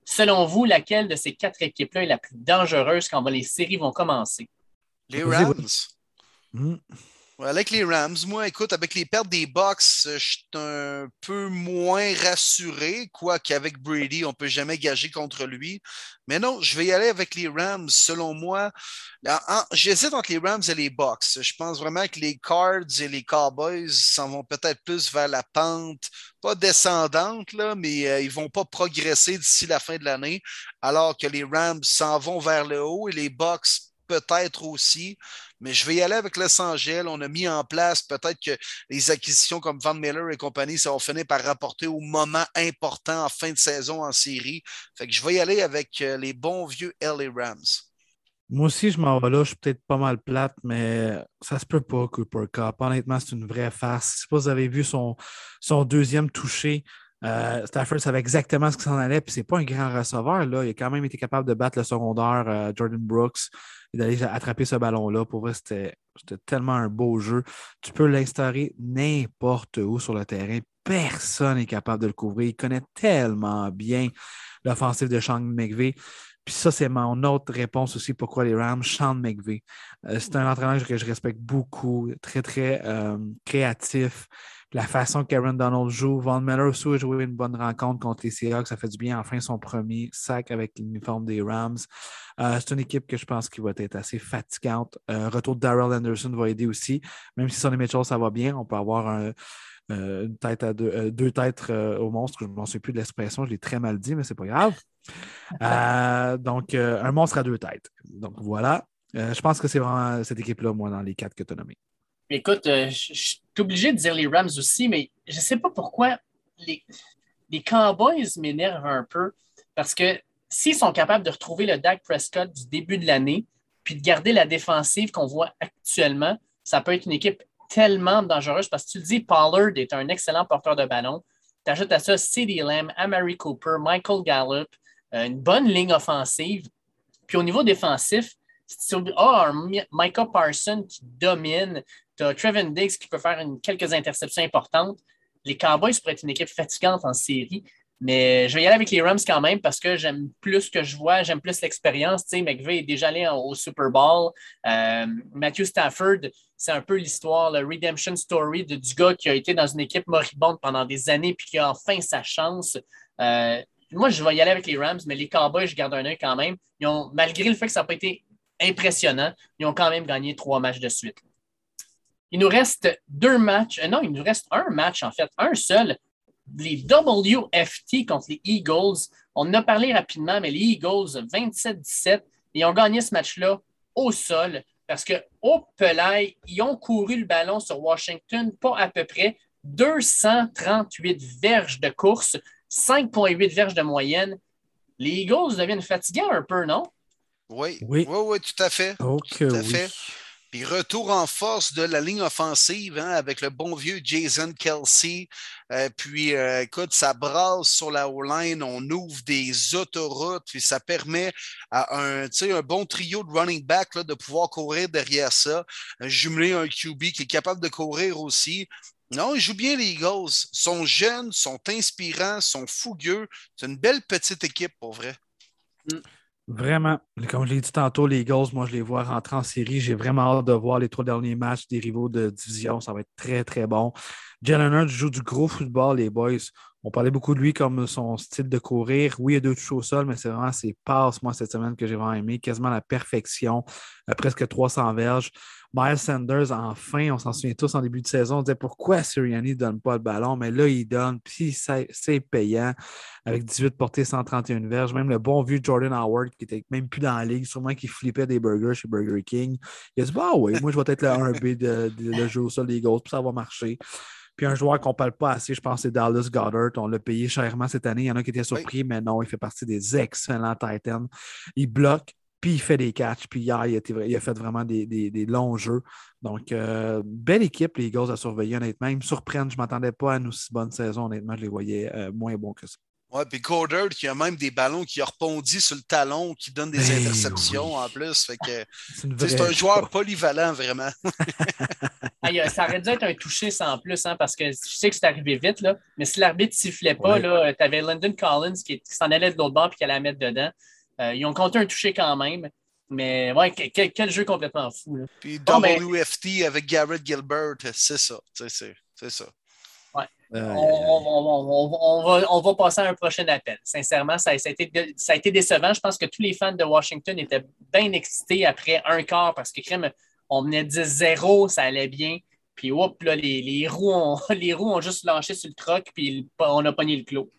Selon vous, laquelle de ces quatre équipes-là est la plus dangereuse quand les séries vont commencer? Les Rams. Hmm. Avec les Rams, moi, écoute, avec les pertes des Bucks, je suis un peu moins rassuré, quoi qu'avec Brady, on ne peut jamais gager contre lui. Mais non, je vais y aller avec les Rams. Selon moi, j'hésite entre les Rams et les Bucks. Je pense vraiment que les Cards et les Cowboys s'en vont peut-être plus vers la pente, pas descendante, là, mais euh, ils ne vont pas progresser d'ici la fin de l'année, alors que les Rams s'en vont vers le haut et les Bucks peut-être aussi. Mais je vais y aller avec Los Angeles. On a mis en place peut-être que les acquisitions comme Van Miller et compagnie, ça va finir par rapporter au moment important en fin de saison en série. Fait que je vais y aller avec euh, les bons vieux LA Rams. Moi aussi, je m'en vais là. Je suis peut-être pas mal plate, mais ça se peut pas, Cooper Cup. Honnêtement, c'est une vraie farce. Je sais pas si vous avez vu son, son deuxième touché. Euh, Stafford savait exactement ce qui s'en allait, puis c'est pas un grand receveur. Là. Il a quand même été capable de battre le secondaire euh, Jordan Brooks et d'aller attraper ce ballon-là. Pour vrai, c'était tellement un beau jeu. Tu peux l'instaurer n'importe où sur le terrain. Personne n'est capable de le couvrir. Il connaît tellement bien l'offensive de Sean McVay. Puis ça, c'est mon autre réponse aussi pourquoi les Rams, Sean McVay. Euh, c'est un entraîneur que je respecte beaucoup, très, très créatif la façon que Karen Donald joue. Von Miller aussi a joué une bonne rencontre contre les Seahawks. Ça fait du bien. Enfin, son premier sac avec l'uniforme des Rams. Euh, c'est une équipe que je pense qui va être assez fatigante. Euh, retour de Daryl Anderson va aider aussi. Même si Sonny Mitchell, ça va bien, on peut avoir euh, une tête à deux, deux têtes au monstre. Je ne m'en souviens plus de l'expression, je l'ai très mal dit, mais c'est pas grave. Donc, un monstre à deux têtes. Donc voilà. je pense que c'est vraiment cette équipe-là, moi, dans les quatre que tu as nommés. Écoute, euh, je suis obligé de dire les Rams aussi, mais je ne sais pas pourquoi les, Cowboys m'énervent un peu parce que s'ils sont capables de retrouver le Dak Prescott du début de l'année, puis de garder la défensive qu'on voit actuellement, ça peut être une équipe tellement dangereuse parce que tu le dis, Pollard est un excellent porteur de ballon. Tu ajoutes à ça CeeDee Lamb, Amari Cooper, Michael Gallup, euh, une bonne ligne offensive. Puis au niveau défensif, tu as un Micah Parson qui domine, tu as Trevin Diggs qui peut faire quelques interceptions importantes. Les Cowboys pourraient être une équipe fatigante en série, mais je vais y aller avec les Rams quand même parce que j'aime plus ce que je vois, j'aime plus l'expérience. Tu sais, McVeigh est déjà allé au Super Bowl. Euh, Matthew Stafford, c'est un peu l'histoire, la redemption story de, du gars qui a été dans une équipe moribonde pendant des années puis qui a enfin sa chance. Euh, moi, je vais y aller avec les Rams, mais les Cowboys, je garde un œil quand même. Ils ont, malgré le fait que ça n'a pas été impressionnant, ils ont quand même gagné trois matchs de suite. Il nous reste deux matchs. Euh, non, il nous reste un match, en fait, un seul. Les WFT contre les Eagles. On en a parlé rapidement, mais les Eagles, 27-17, ils ont gagné ce match-là au sol parce que au Pelay, ils ont couru le ballon sur Washington, pas à peu près 238 verges de course, 5,8 verges de moyenne. Les Eagles deviennent fatigants un peu, non? Oui, oui, oui, tout à fait. tout à fait. Puis retour en force de la ligne offensive hein, avec le bon vieux Jason Kelsey. Euh, puis euh, écoute, ça brasse sur la O-line, on ouvre des autoroutes, puis ça permet à un, un bon trio de running back là, de pouvoir courir derrière ça. Jumeler un QB qui est capable de courir aussi. Non, ils jouent bien les Eagles. Ils sont jeunes, sont inspirants, sont fougueux. C'est une belle petite équipe pour vrai. Mm. Vraiment, comme je l'ai dit tantôt, les Eagles, moi, je les vois rentrer en série. J'ai vraiment hâte de voir les trois derniers matchs des rivaux de division. Ça va être très, très bon. Jalen Hurts joue du gros football, les boys. On parlait beaucoup de lui comme son style de courir. Oui, il y a deux touches au sol, mais c'est vraiment ses passes, moi, cette semaine, que j'ai vraiment aimé. Quasiment la perfection, euh, presque 300 verges. Miles Sanders, enfin, on s'en souvient tous en début de saison, on disait pourquoi Sirianni ne donne pas le ballon, mais là, il donne, puis c'est payant avec 18 portées, 131 verges. Même le bon vieux Jordan Howard, qui était même plus dans la ligue, sûrement qui flippait des burgers chez Burger King. Il a dit Bah oui, moi, je vais être le 1B de, de, jeu au sol des Eagles, puis ça va marcher. Puis un joueur qu'on ne parle pas assez, je pense, c'est Dallas Goddard. On l'a payé chèrement cette année. Il y en a qui étaient surpris, mais non, il fait partie des excellents Titans. Il bloque, puis il fait des catchs. Puis hier, il a, fait vraiment des, longs jeux. Donc, euh, belle équipe, les Eagles à surveiller, honnêtement. Ils me surprennent. Je ne m'attendais pas à une aussi bonne saison, honnêtement. Je les voyais euh, moins bons que ça. Ouais, puis Goddard qui a même des ballons qui a rebondi sur le talon, qui donne des ben interceptions en plus. <laughs> C'est un joueur polyvalent, vraiment. <laughs> ça aurait dû être un touché sans plus, hein, parce que je sais que c'est arrivé vite, là, mais si l'arbitre ne sifflait pas, tu avais London Collins qui, s'en allait de l'autre bord et qui allait la mettre dedans. Euh, ils ont compté un touché quand même. Mais ouais, quel, jeu complètement fou. Puis WFT avec Garrett Gilbert, c'est ça. C'est ça. Ouais. on, va, passer à un prochain appel. Sincèrement, ça, a été, ça, a été, décevant. Je pense que tous les fans de Washington étaient bien excités après un quart parce que on menait 10-0, ça allait bien. Puis, hop, là, les, roues ont, <laughs> les roues ont juste lâché sur le troc, puis on a pogné le clos.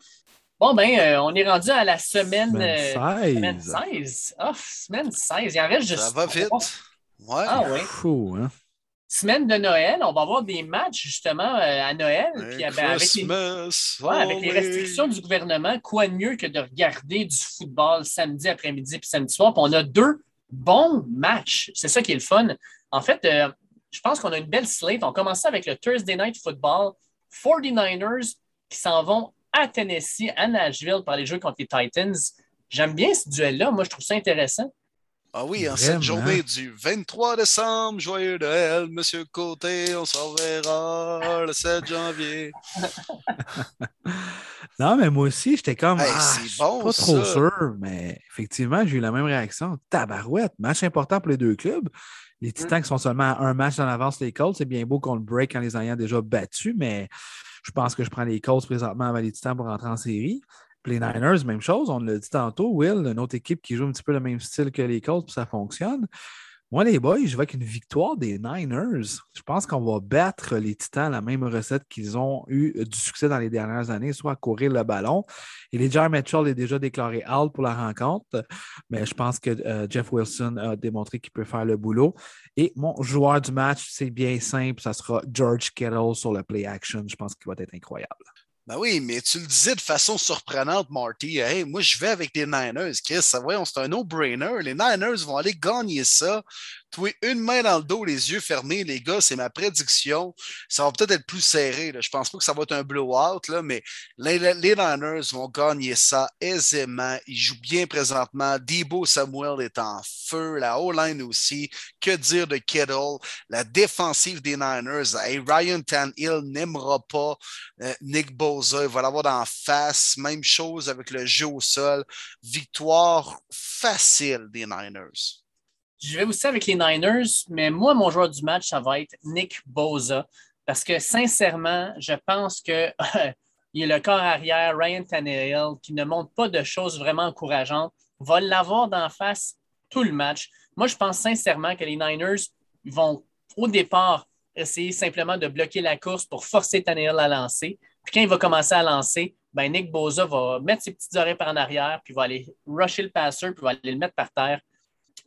Bon, ben, euh, on est rendu à la semaine, semaine 16. Euh, semaine 16. Oh, semaine 16. Il en reste juste. Ça va vite. Ouais. Ah. Fou, hein? Semaine de Noël, on va avoir des matchs justement euh, à Noël. Puis, ben, avec, les... avec les restrictions du gouvernement, quoi de mieux que de regarder du football samedi après-midi puis samedi soir? Puis on a deux bon match. C'est ça qui est le fun. En fait, euh, je pense qu'on a une belle slate. On commence avec le Thursday Night Football. 49ers qui s'en vont à Tennessee, à Nashville pour aller jouer contre les Titans. J'aime bien ce duel-là. Moi, je trouve ça intéressant. Ah oui, en cette journée du 23 décembre, joyeux Noël, Monsieur Côté, on s'en verra le 7 janvier. <laughs> non, mais moi aussi, j'étais comme Hey, ah, c'est je suis bon, pas trop sûr, mais effectivement, j'ai eu la même réaction. Tabarouette, match important pour les deux clubs. Les Titans qui sont seulement à un match en avance les Colts, c'est bien beau qu'on le break en les ayant déjà battus, mais je pense que je prends les Colts présentement avant les Titans pour rentrer en série. Puis les Niners, même chose, on l'a dit tantôt, Will, une autre équipe qui joue un petit peu le même style que les Colts, puis ça fonctionne. Moi, les boys, je vais avec une victoire des Niners. Je pense qu'on va battre les Titans la même recette qu'ils ont eu du succès dans les dernières années, soit courir le ballon. Et les Jar Mitchell est déjà déclaré out pour la rencontre, mais je pense que euh, Jeff Wilson a démontré qu'il peut faire le boulot. Et mon joueur du match, c'est bien simple, ça sera George Kittle sur le play action. Je pense qu'il va être incroyable. Ben oui, mais tu le disais de façon surprenante, Marty. Hey, moi, je vais avec les Niners. Chris, voyons, c'est un no-brainer. Les Niners vont aller gagner ça. Toi, une main dans le dos, les yeux fermés, les gars, c'est ma prédiction. Ça va peut-être être plus serré. Là. Je pense pas que ça va être un blowout, là, mais les, Niners vont gagner ça aisément. Ils jouent bien présentement. Debo Samuel est en feu. La O-line aussi. Que dire de Kittle? La défensive des Niners. Hey, Ryan Tannehill n'aimera pas euh, Nick Bosa. Il va l'avoir d'en face. Même chose avec le jeu au sol. Victoire facile des Niners. Je vais aussi avec les Niners, mais moi, mon joueur du match, ça va être Nick Boza. Parce que sincèrement, je pense que <laughs> il est le corps arrière, Ryan Tannehill, qui ne montre pas de choses vraiment encourageantes, va l'avoir d'en face tout le match. Moi, je pense sincèrement que les Niners vont, au départ, essayer simplement de bloquer la course pour forcer Tannehill à lancer. Puis quand il va commencer à lancer, ben Nick Boza va mettre ses petites oreilles par en arrière, puis va aller rusher le passer, puis va aller le mettre par terre.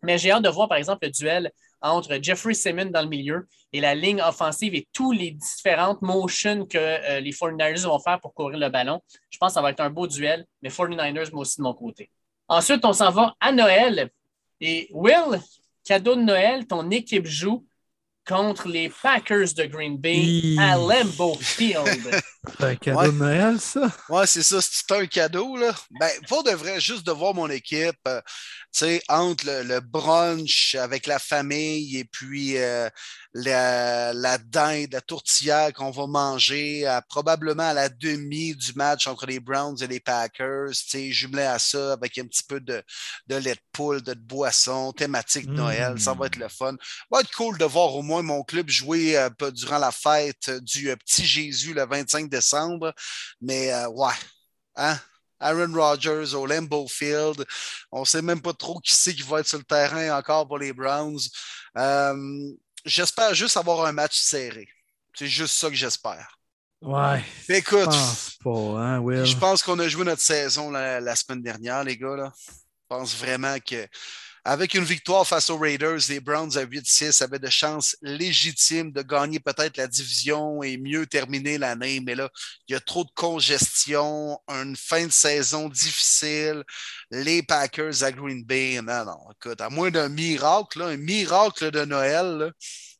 Mais j'ai hâte de voir, par exemple, le duel entre Jeffrey Simmons dans le milieu et la ligne offensive et tous les différentes motions que euh, les 49ers vont faire pour courir le ballon. Je pense que ça va être un beau duel, mais 49ers, moi aussi de mon côté. Ensuite, on s'en va à Noël. Et Will, cadeau de Noël, ton équipe joue contre les Packers de Green Bay à Lambeau Field. <laughs> C'est un cadeau Ouais. de Noël, ça? Ouais, c'est ça. C'est un cadeau, là. Ben, pour de vrai, juste de voir mon équipe, euh, tu sais, entre le, le brunch avec la famille et puis euh, la, la dinde, la tourtière qu'on va manger à- probablement à la demi du match entre les Browns et les Packers, tu sais, jumelé à ça avec un petit peu de, de lait de poule, de, de boisson, thématique de Noël. Ça va être le fun. Ça va être cool de voir au moins mon club jouer euh, durant la fête du euh, petit Jésus le 25 décembre. Mais euh, ouais, hein? Aaron Rodgers au Lambeau Field. On ne sait même pas trop qui c'est qui va être sur le terrain encore pour les Browns. Euh, j'espère juste avoir un match serré. C'est juste ça que j'espère. Ouais. Je Écoute, pense pas, hein, Will? je pense qu'on a joué notre saison la, la semaine dernière, les gars. Là. Je pense vraiment que avec une victoire face aux Raiders, les Browns à 8-6 avaient de chances légitimes de gagner peut-être la division et mieux terminer l'année. Mais là, il y a trop de congestion, une fin de saison difficile. Les Packers à Green Bay, non, non, écoute, à moins d'un miracle, un miracle de Noël,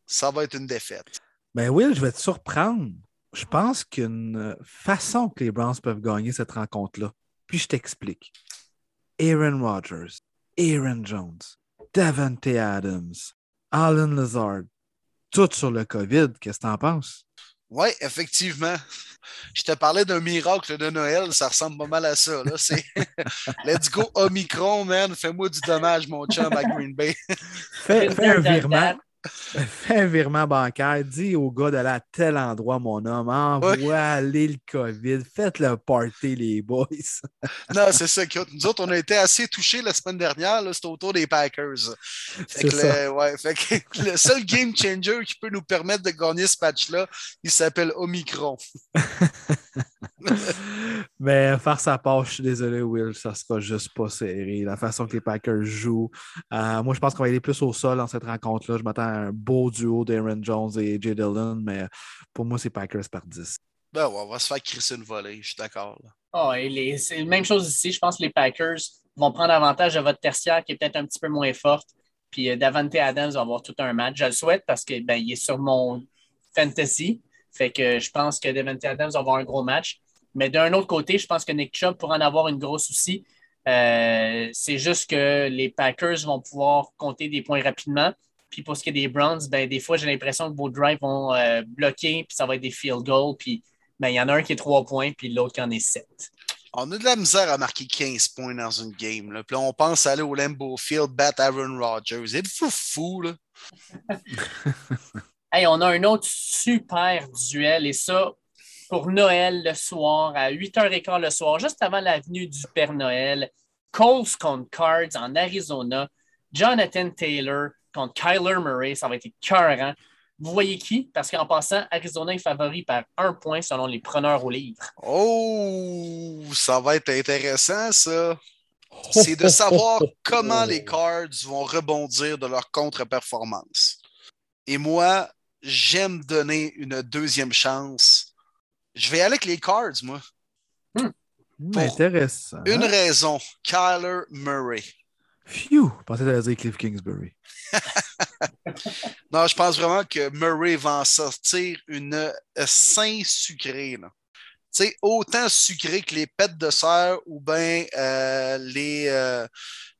ça va être une défaite. Ben Will, je vais te surprendre. Je pense qu'une façon que les Browns peuvent gagner cette rencontre-là, puis je t'explique. Aaron Rodgers, Aaron Jones, Davante Adams, Alan Lazard, tout sur le COVID. Qu'est-ce que t'en penses? Oui, effectivement. <laughs> Je te parlais d'un miracle de Noël, ça ressemble pas mal à ça. Là. C'est <laughs> Let's go Omicron, man. Fais-moi du dommage, mon chum à Green Bay. Fais, fais un virement. Fais un virement bancaire. Dis au gars d'aller à tel endroit, mon homme. Envoie Ouais. aller le COVID. Faites le party, les boys. <laughs> Non, c'est ça. Nous autres, on a été assez touchés la semaine dernière. C'était autour des Packers. Fait que, ça. le, ouais, fait que <laughs> le seul game changer qui peut nous permettre de gagner ce match-là, il s'appelle Omicron. <laughs> <laughs> Mais faire sa part, je suis désolé, Will, ça sera juste pas serré. La façon que les Packers jouent. euh, moi, je pense qu'on va aller plus au sol dans cette rencontre-là. Je m'attends à un beau duo d'Aaron Jones et Jay Dillon, mais pour moi, c'est Packers par 10. Ben ouais, on va se faire crisser une volée, je suis d'accord. les- c'est la même chose ici. Je pense que les Packers vont prendre avantage de votre tertiaire qui est peut-être un petit peu moins forte. Puis euh, Davante Adams va avoir tout un match. Je le souhaite parce qu'il ben, est sur mon fantasy. Fait que je pense que Davante Adams va avoir un gros match. Mais d'un autre côté, je pense que Nick Chubb pourra en avoir une grosse aussi. Euh, c'est juste que les Packers vont pouvoir compter des points rapidement. Puis pour ce qui est des Browns, ben, des fois, j'ai l'impression que vos drives vont euh, bloquer, puis ça va être des field goals. Puis ben, il y en a un qui est trois points, puis l'autre qui en est sept. On a de la misère à marquer 15 points dans une game. Là. Puis là, on pense aller au Lambeau Field, battre Aaron Rodgers. Êtes-vous fou, là? <laughs> hey, on a un autre super duel, et ça, pour Noël le soir, à 8h15 le soir, juste avant l'avenue du Père Noël. Coles contre Cards en Arizona. Jonathan Taylor contre Kyler Murray. Ça va être écœurant. Vous voyez qui? Parce qu'en passant, Arizona est favori par un point selon les preneurs au livre. Oh, ça va être intéressant, ça. <laughs> C'est de savoir comment les Cards vont rebondir de leur contre-performance. Et moi, j'aime donner une deuxième chance. Je vais aller avec les Cards, moi. Hmm, intéressant. Une raison, Kyler Murray. Phew, je pensais que dire Cliff Kingsbury. <laughs> non, je pense vraiment que Murray va en sortir une euh, sain sucrée. Tu sais, autant sucré que les pêtes de serre ou bien euh, les, euh,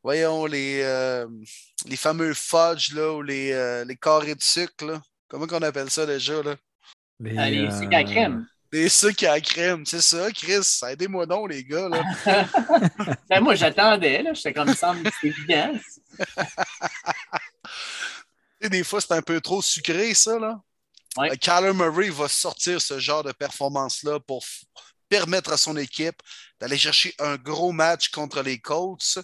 voyons, les, les fameux fudge là, ou les, les carrés de sucre. Là. Comment on appelle ça déjà? Là? Les, ah, les sucres à crème. Les sucres à crème, c'est ça, Chris. Aidez-moi donc, les gars. Là. <laughs> ben, moi, j'attendais. J'étais comme ça, c'est évident. <laughs> des fois, c'est un peu trop sucré, ça. Là. Ouais. Kyler Murray va sortir ce genre de performance-là pour permettre à son équipe d'aller chercher un gros match contre les Colts.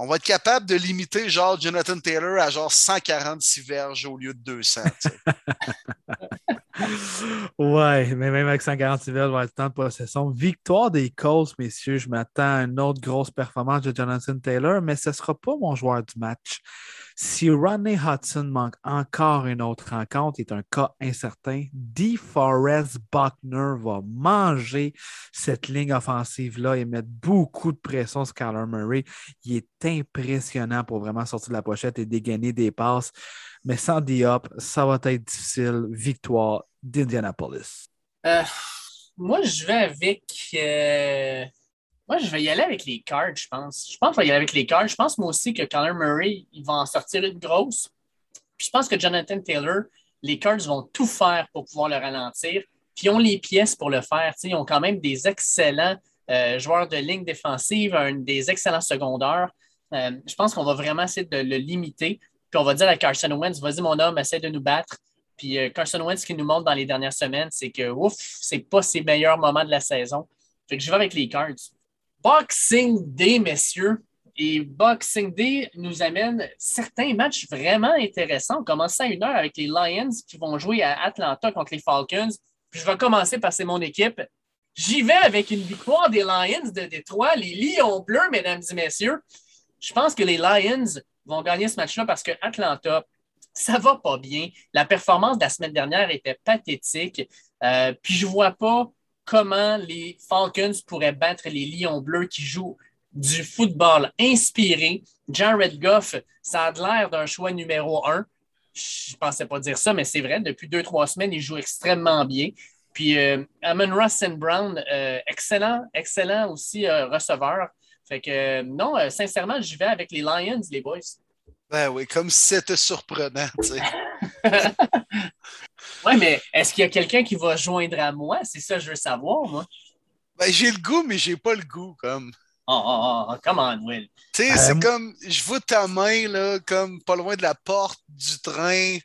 On va être capable de limiter genre Jonathan Taylor à genre 146 verges au lieu de 200. <laughs> ouais, mais même avec 146 verges, on va être temps de possession. Victoire des Colts, messieurs. Je m'attends à une autre grosse performance de Jonathan Taylor, mais ce ne sera pas mon joueur du match. Si Rodney Hudson manque encore une autre rencontre, est un cas incertain, DeForest Buckner va manger cette ligne offensive-là et mettre beaucoup de pression sur Kyler Murray. Il est impressionnant pour vraiment sortir de la pochette et dégainer des passes. Mais sans Diop, ça va être difficile. Victoire d'Indianapolis. Euh, moi, je vais avec. Euh, moi, je vais y aller avec les cards, je pense. Je pense que je vais y aller avec les cards. Je pense moi aussi que Connor Murray, il va en sortir une grosse. Puis je pense que Jonathan Taylor, les cards vont tout faire pour pouvoir le ralentir. Puis ils ont les pièces pour le faire. ils ont quand même des excellents euh, joueurs de ligne défensive, des excellents secondaires. Euh, je pense qu'on va vraiment essayer de le limiter. Puis on va dire à Carson Wentz, vas-y mon homme, essaie de nous battre. Puis euh, Carson Wentz, ce qu'il nous montre dans les dernières semaines, c'est que ouf, c'est pas ses meilleurs moments de la saison. Fait que je vais avec les cards. Boxing Day, messieurs. Et Boxing Day nous amène certains matchs vraiment intéressants. On commence à une heure avec les Lions qui vont jouer à Atlanta contre les Falcons. Puis je vais commencer par c'est mon équipe. J'y vais avec une victoire des Lions de Détroit, les Lions bleus, mesdames et messieurs. Je pense que les Lions vont gagner ce match-là parce que Atlanta, ça va pas bien. La performance de la semaine dernière était pathétique. Euh, puis je vois pas comment les Falcons pourraient battre les Lions bleus qui jouent du football inspiré. Jared Goff, ça a l'air d'un choix numéro un. Je ne pensais pas dire ça, mais c'est vrai. Depuis deux, trois semaines, il joue extrêmement bien. Puis euh, Amon Ross Brown, euh, excellent, excellent aussi euh, receveur. Fait que non, sincèrement, je vais avec les Lions, les boys. Ben oui, comme si c'était surprenant, tu sais. <laughs> oui, mais est-ce qu'il y a quelqu'un qui va joindre à moi? C'est ça que je veux savoir, moi. Ben, j'ai le goût, mais j'ai pas le goût, comme. Oh, oh, oh, come on, Will. Tu sais, c'est comme, je vois ta main, là, comme pas loin de la porte du train,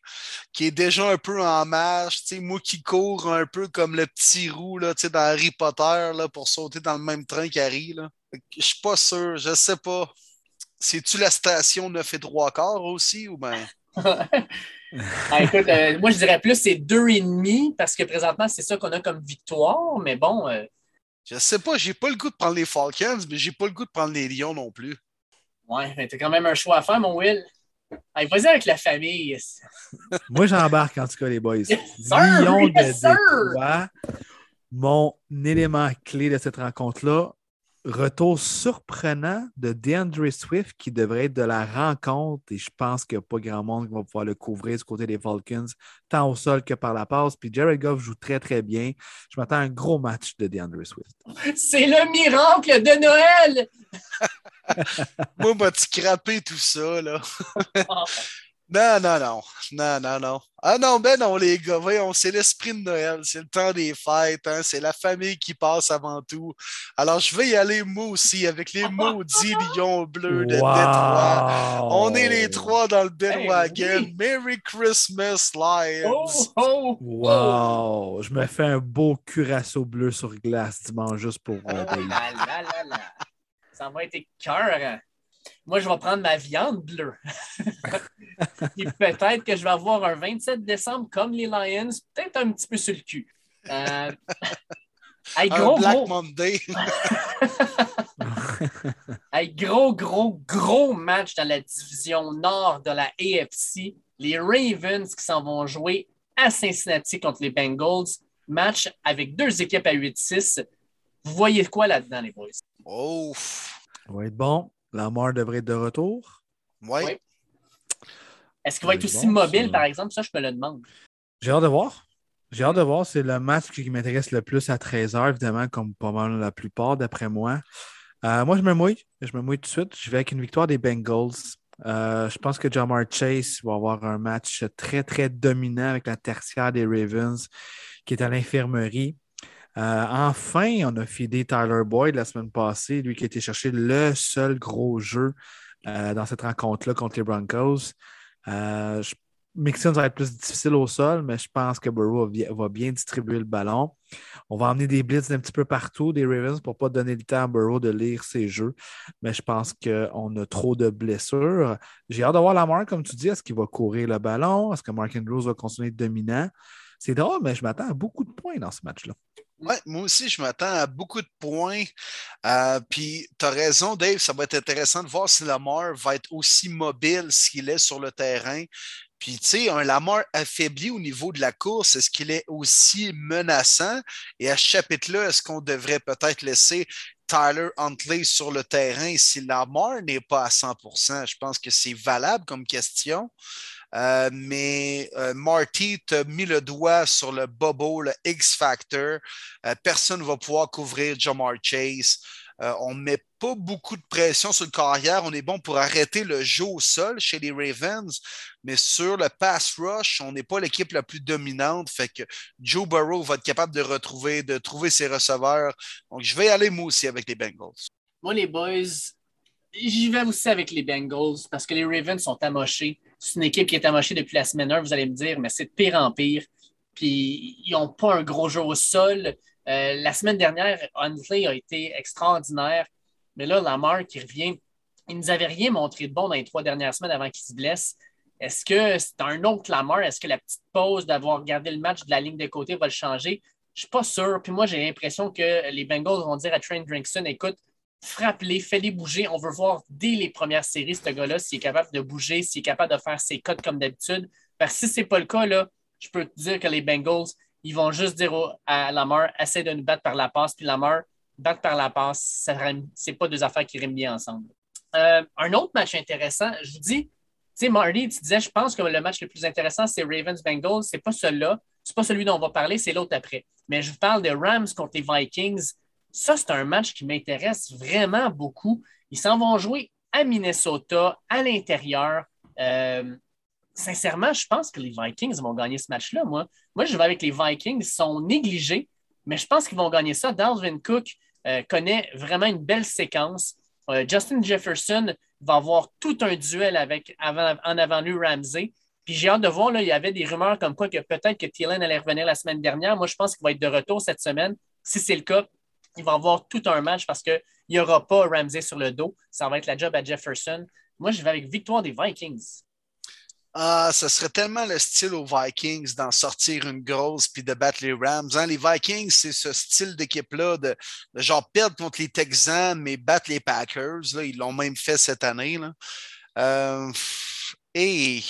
qui est déjà un peu en marche, tu sais, moi qui cours un peu comme le petit roux, là, tu sais, dans Harry Potter, là, pour sauter dans le même train qu'Harry, là. Je suis pas sûr, je sais pas. C'est-tu la station 9 et 3 quarts aussi ou bien? <laughs> Ah, écoute, euh, moi je dirais plus c'est deux et demi parce que présentement c'est ça qu'on a comme victoire, mais bon. Euh... Je sais pas, j'ai pas le goût de prendre les Falcons, mais j'ai pas le goût de prendre les Lions non plus. Ouais, mais t'as quand même un choix à faire, mon Will. Allez, vas-y avec la famille. <laughs> moi j'embarque en tout cas les boys. Lions de Détroit. Mon élément clé de cette rencontre-là, retour surprenant de DeAndre Swift qui devrait être de la rencontre et je pense qu'il n'y a pas grand monde qui va pouvoir le couvrir du côté des Falcons, tant au sol que par la passe. Puis Jared Goff joue très très bien. Je m'attends à un gros match de DeAndre Swift. <laughs> C'est le miracle de Noël! <laughs> Moi, m'a-tu crappé tout ça, là? <laughs> Non, non, non. Non, non, non. Ah non, ben non, les gars, voyons, c'est l'esprit de Noël, c'est le temps des fêtes, hein, c'est la famille qui passe avant tout. Alors, je vais y aller, moi aussi, avec les <laughs> maudits lions bleus de Détroit. On est les trois dans le bandwagon. Merry Christmas, Lions! Oh, oh, wow! Je me fais un beau curaçao bleu sur glace dimanche juste pour... Oh, là, là, là, Ça va être cœur moi, je vais prendre ma viande bleue. <laughs> Et peut-être que je vais avoir un 27 décembre comme les Lions, peut-être un petit peu sur le cul. Euh... <laughs> gros, un Black gros... Monday. <laughs> gros, gros, gros match dans la division nord de la AFC. Les Ravens qui s'en vont jouer à Cincinnati contre les Bengals. Match avec deux équipes à 8-6. Vous voyez quoi là-dedans, les boys? Oh! Ça va être bon. Lamar devrait être de retour. Oui. Est-ce qu'il va être aussi mobile, par exemple? Ça, je me le demande. J'ai hâte de voir. J'ai hâte de voir. C'est le match qui m'intéresse le plus à 13h, évidemment, comme pas mal la plupart, d'après moi. Euh, moi, je me mouille. Je me mouille tout de suite. Je vais avec une victoire des Bengals. Euh, je pense que Jamar Chase va avoir un match très, très dominant avec la tertiaire des Ravens qui est à l'infirmerie. Euh, enfin, on a fidé Tyler Boyd la semaine passée, lui qui a été chercher le seul gros jeu euh, dans cette rencontre-là contre les Broncos. Euh, Mixon va être plus difficile au sol, mais je pense que Burrow va bien distribuer le ballon. On va emmener des blitz un petit peu partout des Ravens pour ne pas donner le temps à Burrow de lire ses jeux. Mais je pense qu'on a trop de blessures. J'ai hâte de voir Lamar, comme tu dis. Est-ce qu'il va courir le ballon? Est-ce que Mark Andrews va continuer de dominant? C'est drôle, mais je m'attends à beaucoup de points dans ce match-là. Ouais, moi aussi, je m'attends à beaucoup de points. Euh, puis, tu as raison, Dave, ça va être intéressant de voir si Lamar va être aussi mobile s'il est sur le terrain. Puis, tu sais, un Lamar affaibli au niveau de la course, est-ce qu'il est aussi menaçant? Et à ce chapitre-là, est-ce qu'on devrait peut-être laisser Tyler Huntley sur le terrain? Si Lamar n'est pas à 100% Je pense que c'est valable comme question. Euh, mais euh, Marty t'a mis le doigt sur le bobo, le X Factor. Euh, personne ne va pouvoir couvrir Jamar Chase. on ne met pas beaucoup de pression sur le carrière. On est bon pour arrêter le jeu au sol chez les Ravens, mais sur le pass rush, on n'est pas l'équipe la plus dominante. Fait que Joe Burrow va être capable de retrouver, de trouver ses receveurs. Donc, je vais aller moi aussi avec les Bengals. Moi, les boys, j'y vais aussi avec les Bengals parce que les Ravens sont amochés. C'est une équipe qui est amochée depuis la semaine 1, vous allez me dire, mais c'est de pire en pire. Puis ils n'ont pas un gros jeu au sol. Euh, la semaine dernière, Huntley a été extraordinaire. Mais là, Lamar qui revient, il ne nous avait rien montré de bon dans les trois dernières semaines avant qu'il se blesse. Est-ce que c'est un autre Lamar? Est-ce que la petite pause d'avoir gardé le match de la ligne de côté va le changer? Je ne suis pas sûr. Puis moi, j'ai l'impression que les Bengals vont dire à Trent Drinkson écoute, frappe-les, fais-les bouger. On veut voir dès les premières séries ce gars-là s'il est capable de bouger, s'il est capable de faire ses codes comme d'habitude. Parce que si ce n'est pas le cas, je peux te dire que les Bengals, ils vont juste dire à Lamar, essaie de nous battre par la passe. Puis Lamar, battre par la passe, ce n'est pas deux affaires qui riment bien ensemble. Euh, un autre match intéressant, je vous dis, tu sais, Marty, tu disais, je pense que le match le plus intéressant, c'est Ravens-Bengals. Ce n'est pas celui-là. Ce n'est pas celui dont on va parler, c'est l'autre après. Mais je vous parle des Rams contre les Vikings. Ça, c'est un match qui m'intéresse vraiment beaucoup. Ils s'en vont jouer à Minnesota, à l'intérieur. Euh, sincèrement, je pense que les Vikings vont gagner ce match-là. Moi. je vais avec les Vikings. Ils sont négligés, mais je pense qu'ils vont gagner ça. Dalvin Cook euh, connaît vraiment une belle séquence. Euh, Justin Jefferson va avoir tout un duel avec en avant lui Ramsey. Puis j'ai hâte de voir, il y avait des rumeurs comme quoi que peut-être que Thielen allait revenir la semaine dernière. Moi, je pense qu'il va être de retour cette semaine. Si c'est le cas, il va avoir tout un match parce qu'il n'y aura pas Ramsey sur le dos. Ça va être la job à Jefferson. Moi, je vais avec victoire des Vikings. Ah, ce serait tellement le style aux Vikings d'en sortir une grosse puis de battre les Rams. Hein. Les Vikings, c'est ce style d'équipe-là de, genre perdre contre les Texans, mais battre les Packers. Là. Ils l'ont même fait cette année. Euh, et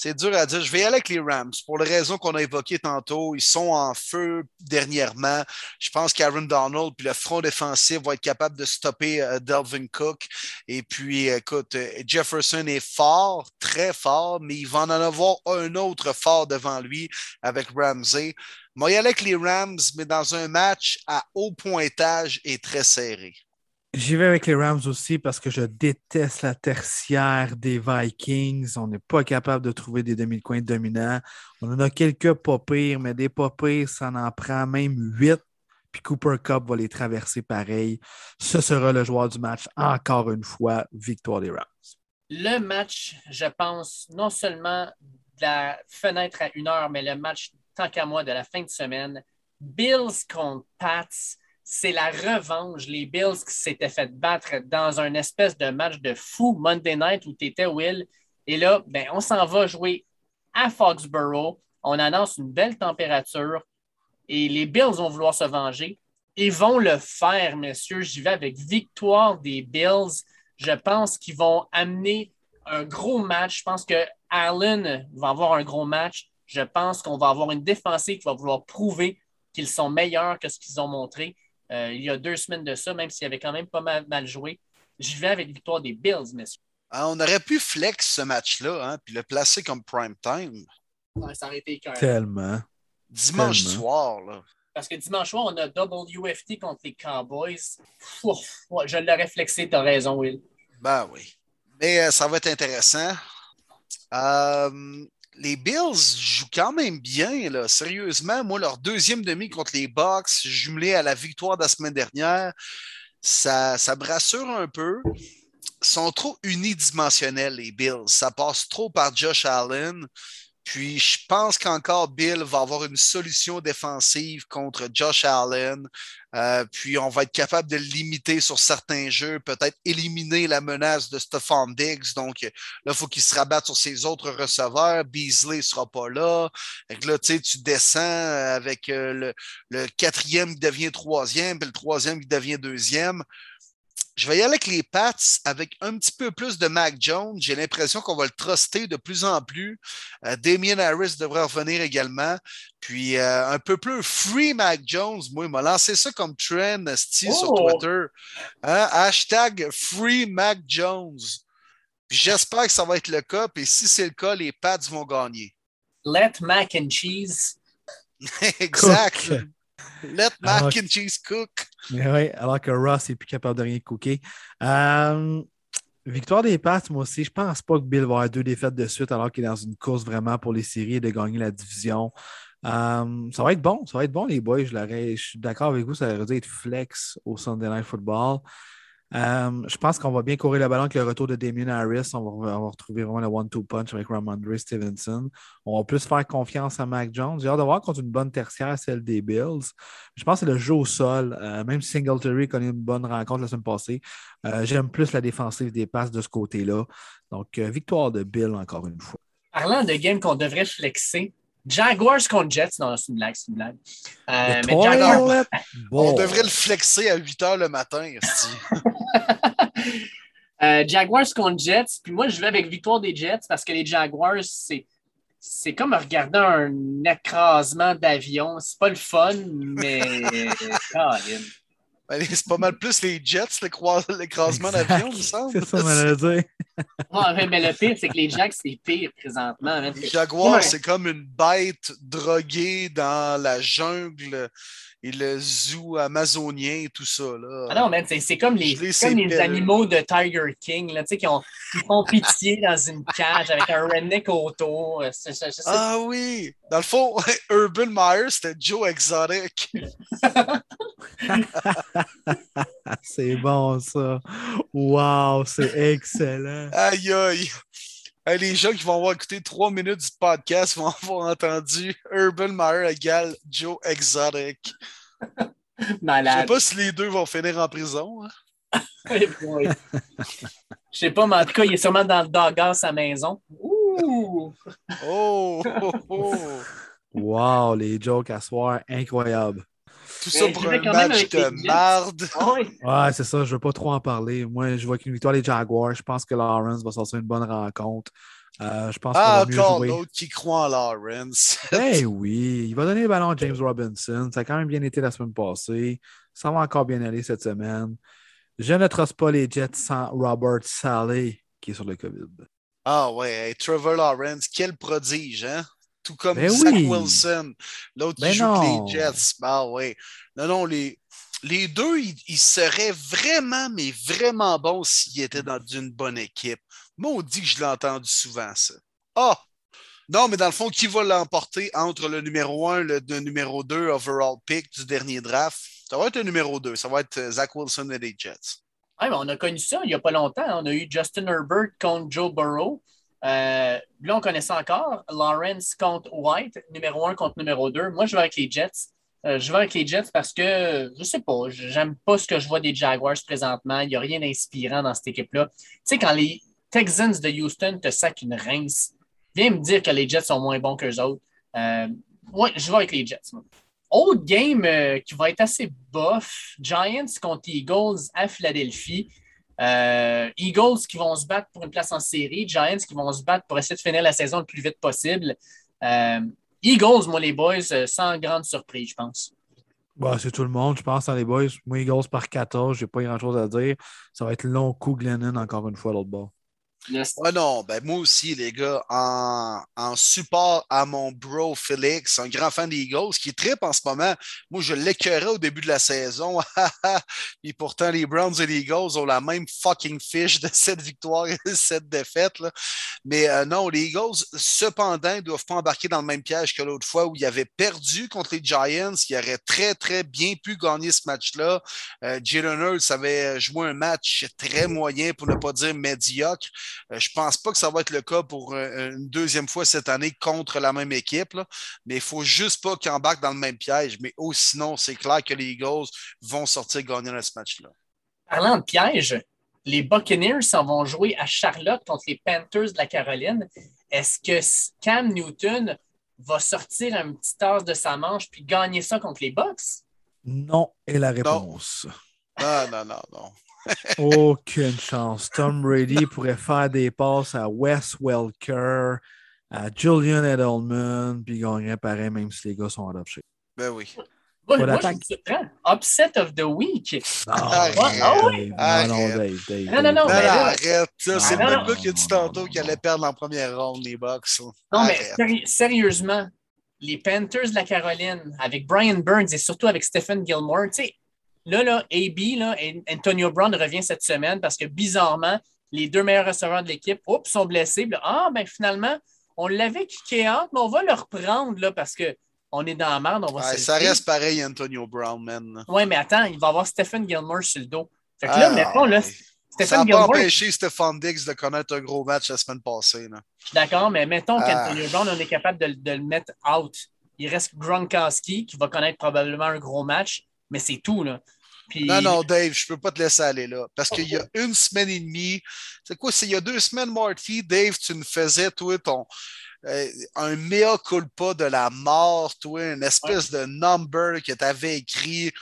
C'est dur à dire. Je vais y aller avec les Rams pour les raisons qu'on a évoquées tantôt. Ils sont en feu dernièrement. Je pense qu'Aaron Donald puis le front défensif va être capable de stopper euh, Delvin Cook. Et puis, écoute, euh, Jefferson est fort, très fort, mais il va en avoir un autre fort devant lui avec Ramsey. Moi, y aller avec les Rams, mais dans un match à haut pointage et très serré. J'y vais avec les Rams aussi parce que je déteste la tertiaire des Vikings. On n'est pas capable de trouver des demi-coins dominants. On en a quelques pas pires, mais des pas pires, ça en prend même huit. Puis Cooper Cup va les traverser pareil. Ce sera le joueur du match, encore une fois, victoire des Rams. Le match, je pense, non seulement de la fenêtre à une heure, mais le match, tant qu'à moi, de la fin de semaine. Bills contre Pats c'est la revanche. Les Bills qui s'étaient fait battre dans un espèce de match de fou Monday night où tu étais, Will. Et là, ben, on s'en va jouer à Foxborough. On annonce une belle température et les Bills vont vouloir se venger. Ils vont le faire, messieurs. J'y vais avec victoire des Bills. Je pense qu'ils vont amener un gros match. Je pense que Allen va avoir un gros match. Je pense qu'on va avoir une défensive qui va vouloir prouver qu'ils sont meilleurs que ce qu'ils ont montré. Euh, il y a deux semaines de ça, même s'il avait quand même pas mal, joué. J'y vais avec victoire des Bills, messieurs. Ah, on aurait pu flex ce match-là, hein, puis le placer comme prime time. ça aurait été Tellement. Dimanche soir, là. Parce que dimanche soir, on a WFT contre les Cowboys. je l'aurais flexé, t'as raison, Will. Ben oui. Mais euh, ça va être intéressant. Euh, les Bills jouent quand même bien, là. sérieusement. Moi, leur deuxième demi contre les Bucks, jumelé à la victoire de la semaine dernière, ça, ça brassure un peu. Ils sont trop unidimensionnels, les Bills. Ça passe trop par Josh Allen. Puis je pense qu'encore Bill va avoir une solution défensive contre Josh Allen. Euh, puis on va être capable de le limiter sur certains jeux, peut-être éliminer la menace de Stephon Diggs. Donc là, il faut qu'il se rabatte sur ses autres receveurs. Beasley ne sera pas là. Là, tu descends avec euh, le, quatrième qui devient troisième, puis le troisième qui devient deuxième. Je vais y aller avec les Pats avec un petit peu plus de Mac Jones. J'ai l'impression qu'on va le truster de plus en plus. Euh, Damien Harris devrait revenir également. Puis euh, un peu plus Free Mac Jones. Moi, il m'a lancé ça comme trend Steve, sur oh! Twitter. Hein? Hashtag Free Mac Jones. J'espère que ça va être le cas. Puis si c'est le cas, les Pats vont gagner. Let mac and cheese. <laughs> exact. Let mac and cheese cook. oui, alors que Ross n'est plus capable de rien cooker. Euh, victoire des Pats, moi aussi. Je pense pas que Bill va avoir deux défaites de suite alors qu'il est dans une course vraiment pour les séries et de gagner la division. Euh, ça va être bon, ça va être bon, les boys. Je, je suis d'accord avec vous, ça va être flex au Sunday Night Football. Euh, je pense qu'on va bien courir le ballon avec le retour de Damien Harris. On va, retrouver vraiment le one-two punch avec Ramondre Stevenson. On va plus faire confiance à Mac Jones. J'ai hâte de voir contre une bonne tertiaire, celle des Bills. Je pense que c'est le jeu au sol. Euh, même si Singletary connaît une bonne rencontre la semaine passée, euh, j'aime plus la défensive des passes de ce côté-là. Donc, victoire de Bill encore une fois. Parlant de game qu'on devrait flexer, Jaguars contre Jets, non, c'est une blague, c'est une blague. Euh, mais Jaguars... <laughs> On devrait le flexer à 8 h le matin. <laughs> euh, Jaguars contre Jets, puis moi je vais avec victoire des Jets parce que les Jaguars, c'est. C'est comme regarder un écrasement d'avion. C'est pas le fun, mais. <laughs> Ben, c'est pas mal plus les Jets, l'écrasement d'avion, il me semble. C'est ça, on <laughs> dire. mais le pire, c'est que les Jacks, c'est pire présentement. Les Jaguars, c'est comme une bête droguée dans la jungle et le zoo amazonien et tout ça. Là. Ah non, mais c'est comme les, comme les animaux de Tiger King là, qui, ont, qui font pitié dans une cage avec un redneck autour. Ah oui! Dans le fond, <laughs> Urban Meyer, c'était Joe Exotic. <laughs> c'est bon ça. Wow, c'est excellent. Aïe aïe. Les gens qui vont avoir écouté trois minutes du podcast vont <laughs> avoir entendu Urban Meyer égale Joe Exotic. <laughs> Malade. Je sais pas si les deux vont finir en prison. Hein? <laughs> Je sais pas, mais en tout cas, il est sûrement dans le doghouse à maison. Ouh! Oh, oh, oh! Wow, les jokes à soir, incroyable. Tout ça pour un match de marde. Ah ouais, c'est ça, je veux pas trop en parler. Moi, je vois qu'une victoire des Jaguars. Je pense que Lawrence va sortir une bonne rencontre. Euh, je pense Ah, qu'on va mieux encore jouer. l'autre qui croit en Lawrence. <laughs> Ben oui, il va donner le ballon à James Robinson. Ça a quand même bien été la semaine passée. Ça va encore bien aller cette semaine. Je ne trosse pas les Jets sans Robert Saleh qui est sur le COVID. Ah ouais, hey, Trevor Lawrence, quel prodige, hein? Tout comme Ben Zach oui. Wilson, l'autre qui Ben joue pour non. les Jets. Ah ouais. Non, non, les, les deux, ils, ils seraient vraiment, mais vraiment bons s'ils étaient dans une bonne équipe. Moi, on dit que je l'ai entendu souvent, ça. Ah! Non, mais dans le fond, qui va l'emporter entre le numéro 1 et le, le numéro 2 overall pick du dernier draft? Ça va être le numéro 2. Ça va être euh, Zach Wilson et les Jets. Ouais, mais on a connu ça il n'y a pas longtemps. On a eu Justin Herbert contre Joe Burrow. Euh, là, on connaît ça encore. Lawrence contre White, numéro 1 contre numéro 2. Moi, je vais avec les Jets. Euh, je vais avec les Jets parce que, je sais pas, j'aime pas ce que je vois des Jaguars présentement. Il n'y a rien d'inspirant dans cette équipe-là. Tu sais, quand les Texans de Houston te sacent une rince, viens me dire que les Jets sont moins bons qu'eux autres. Euh, ouais, je vais avec les Jets. Autre game euh, qui va être assez bof, Giants contre Eagles à Philadelphie. Euh, Eagles qui vont se battre pour une place en série, Giants qui vont se battre pour essayer de finir la saison le plus vite possible. Euh, Eagles, moi, les boys, euh, sans grande surprise, je pense. Bah, c'est tout le monde, je pense, dans les boys. Moi, Eagles par 14, j'ai pas grand-chose à dire. Ça va être long coup Glennon encore une fois l'autre bord. Ah non, ben moi aussi, les gars, en, en support à mon bro Félix, un grand fan des Eagles, qui tripe en ce moment. Moi, je l'écœurais au début de la saison. <laughs> Et pourtant, les Browns et les Eagles ont la même fucking fiche de <laughs> cette victoire et de cette défaite. Là. Mais euh, non, les Eagles, cependant, ne doivent pas embarquer dans le même piège que l'autre fois où ils avaient perdu contre les Giants, qui auraient très, très bien pu gagner ce match-là. Euh, Jalen Hurts avait joué un match très moyen, pour ne pas dire médiocre. Euh, je pense pas que ça va être le cas pour euh, une deuxième fois cette année contre la même équipe, là. mais il faut juste pas qu'ils embarquent dans le même piège. Mais oh, sinon, c'est clair que les Eagles vont sortir gagnant dans ce match-là. Parlant de piège, les Buccaneers s'en vont jouer à Charlotte contre les Panthers de la Caroline. Est-ce que Cam Newton va sortir un petit tasse de sa manche puis gagner ça contre les Bucks? Non est la réponse. Non, non, non, non. Aucune chance. Tom Brady pourrait faire des passes à Wes Welker, à Julian Edelman, puis il gagnerait pareil, même si les gars sont adoptés. Ben oui. Moi, Pas moi, je. Upset of the week. Non, Arrête. Ah ouais? Dave, non, non, Arrête. Dave, Dave, Non, non, non, Non, mais non, arrête. Ça, c'est Non, le non, même gars qui a dit tantôt qu'il allait perdre en première ronde, les Bucks. Non, mais Arrête. séri- sérieusement, les Panthers de la Caroline, avec Brian Burns et surtout avec Stephen Gilmore, tu sais, là, là, AB, là, et Antonio Brown revient cette semaine parce que bizarrement, les deux meilleurs receveurs de l'équipe, oups, sont blessés. Ah, ben finalement, on l'avait kické out, mais on va le reprendre là, parce qu'on est dans la merde. On va Ouais, se ça reste pareil, Antonio Brown, man. Ouais, mais attends, il va avoir Stephen Gilmore sur le dos. Fait que là, Ah, mettons, là, ouais. Ça Stephen n'a pas empêché Stephon Diggs de connaître un gros match la semaine passée. Là. suis d'accord, mais mettons Ah. qu'Antonio Brown, on est capable de, de le mettre out. Il reste Gronkowski qui va connaître probablement un gros match, mais c'est tout, là. Puis, Non, non, Dave, je ne peux pas te laisser aller là. Parce qu'il y a une semaine et demie, c'est quoi, c'est il y a deux semaines, Marty, Dave, tu nous faisais, toi, ton, euh, un mea culpa de la mort, toi, une espèce de number que tu avais écrit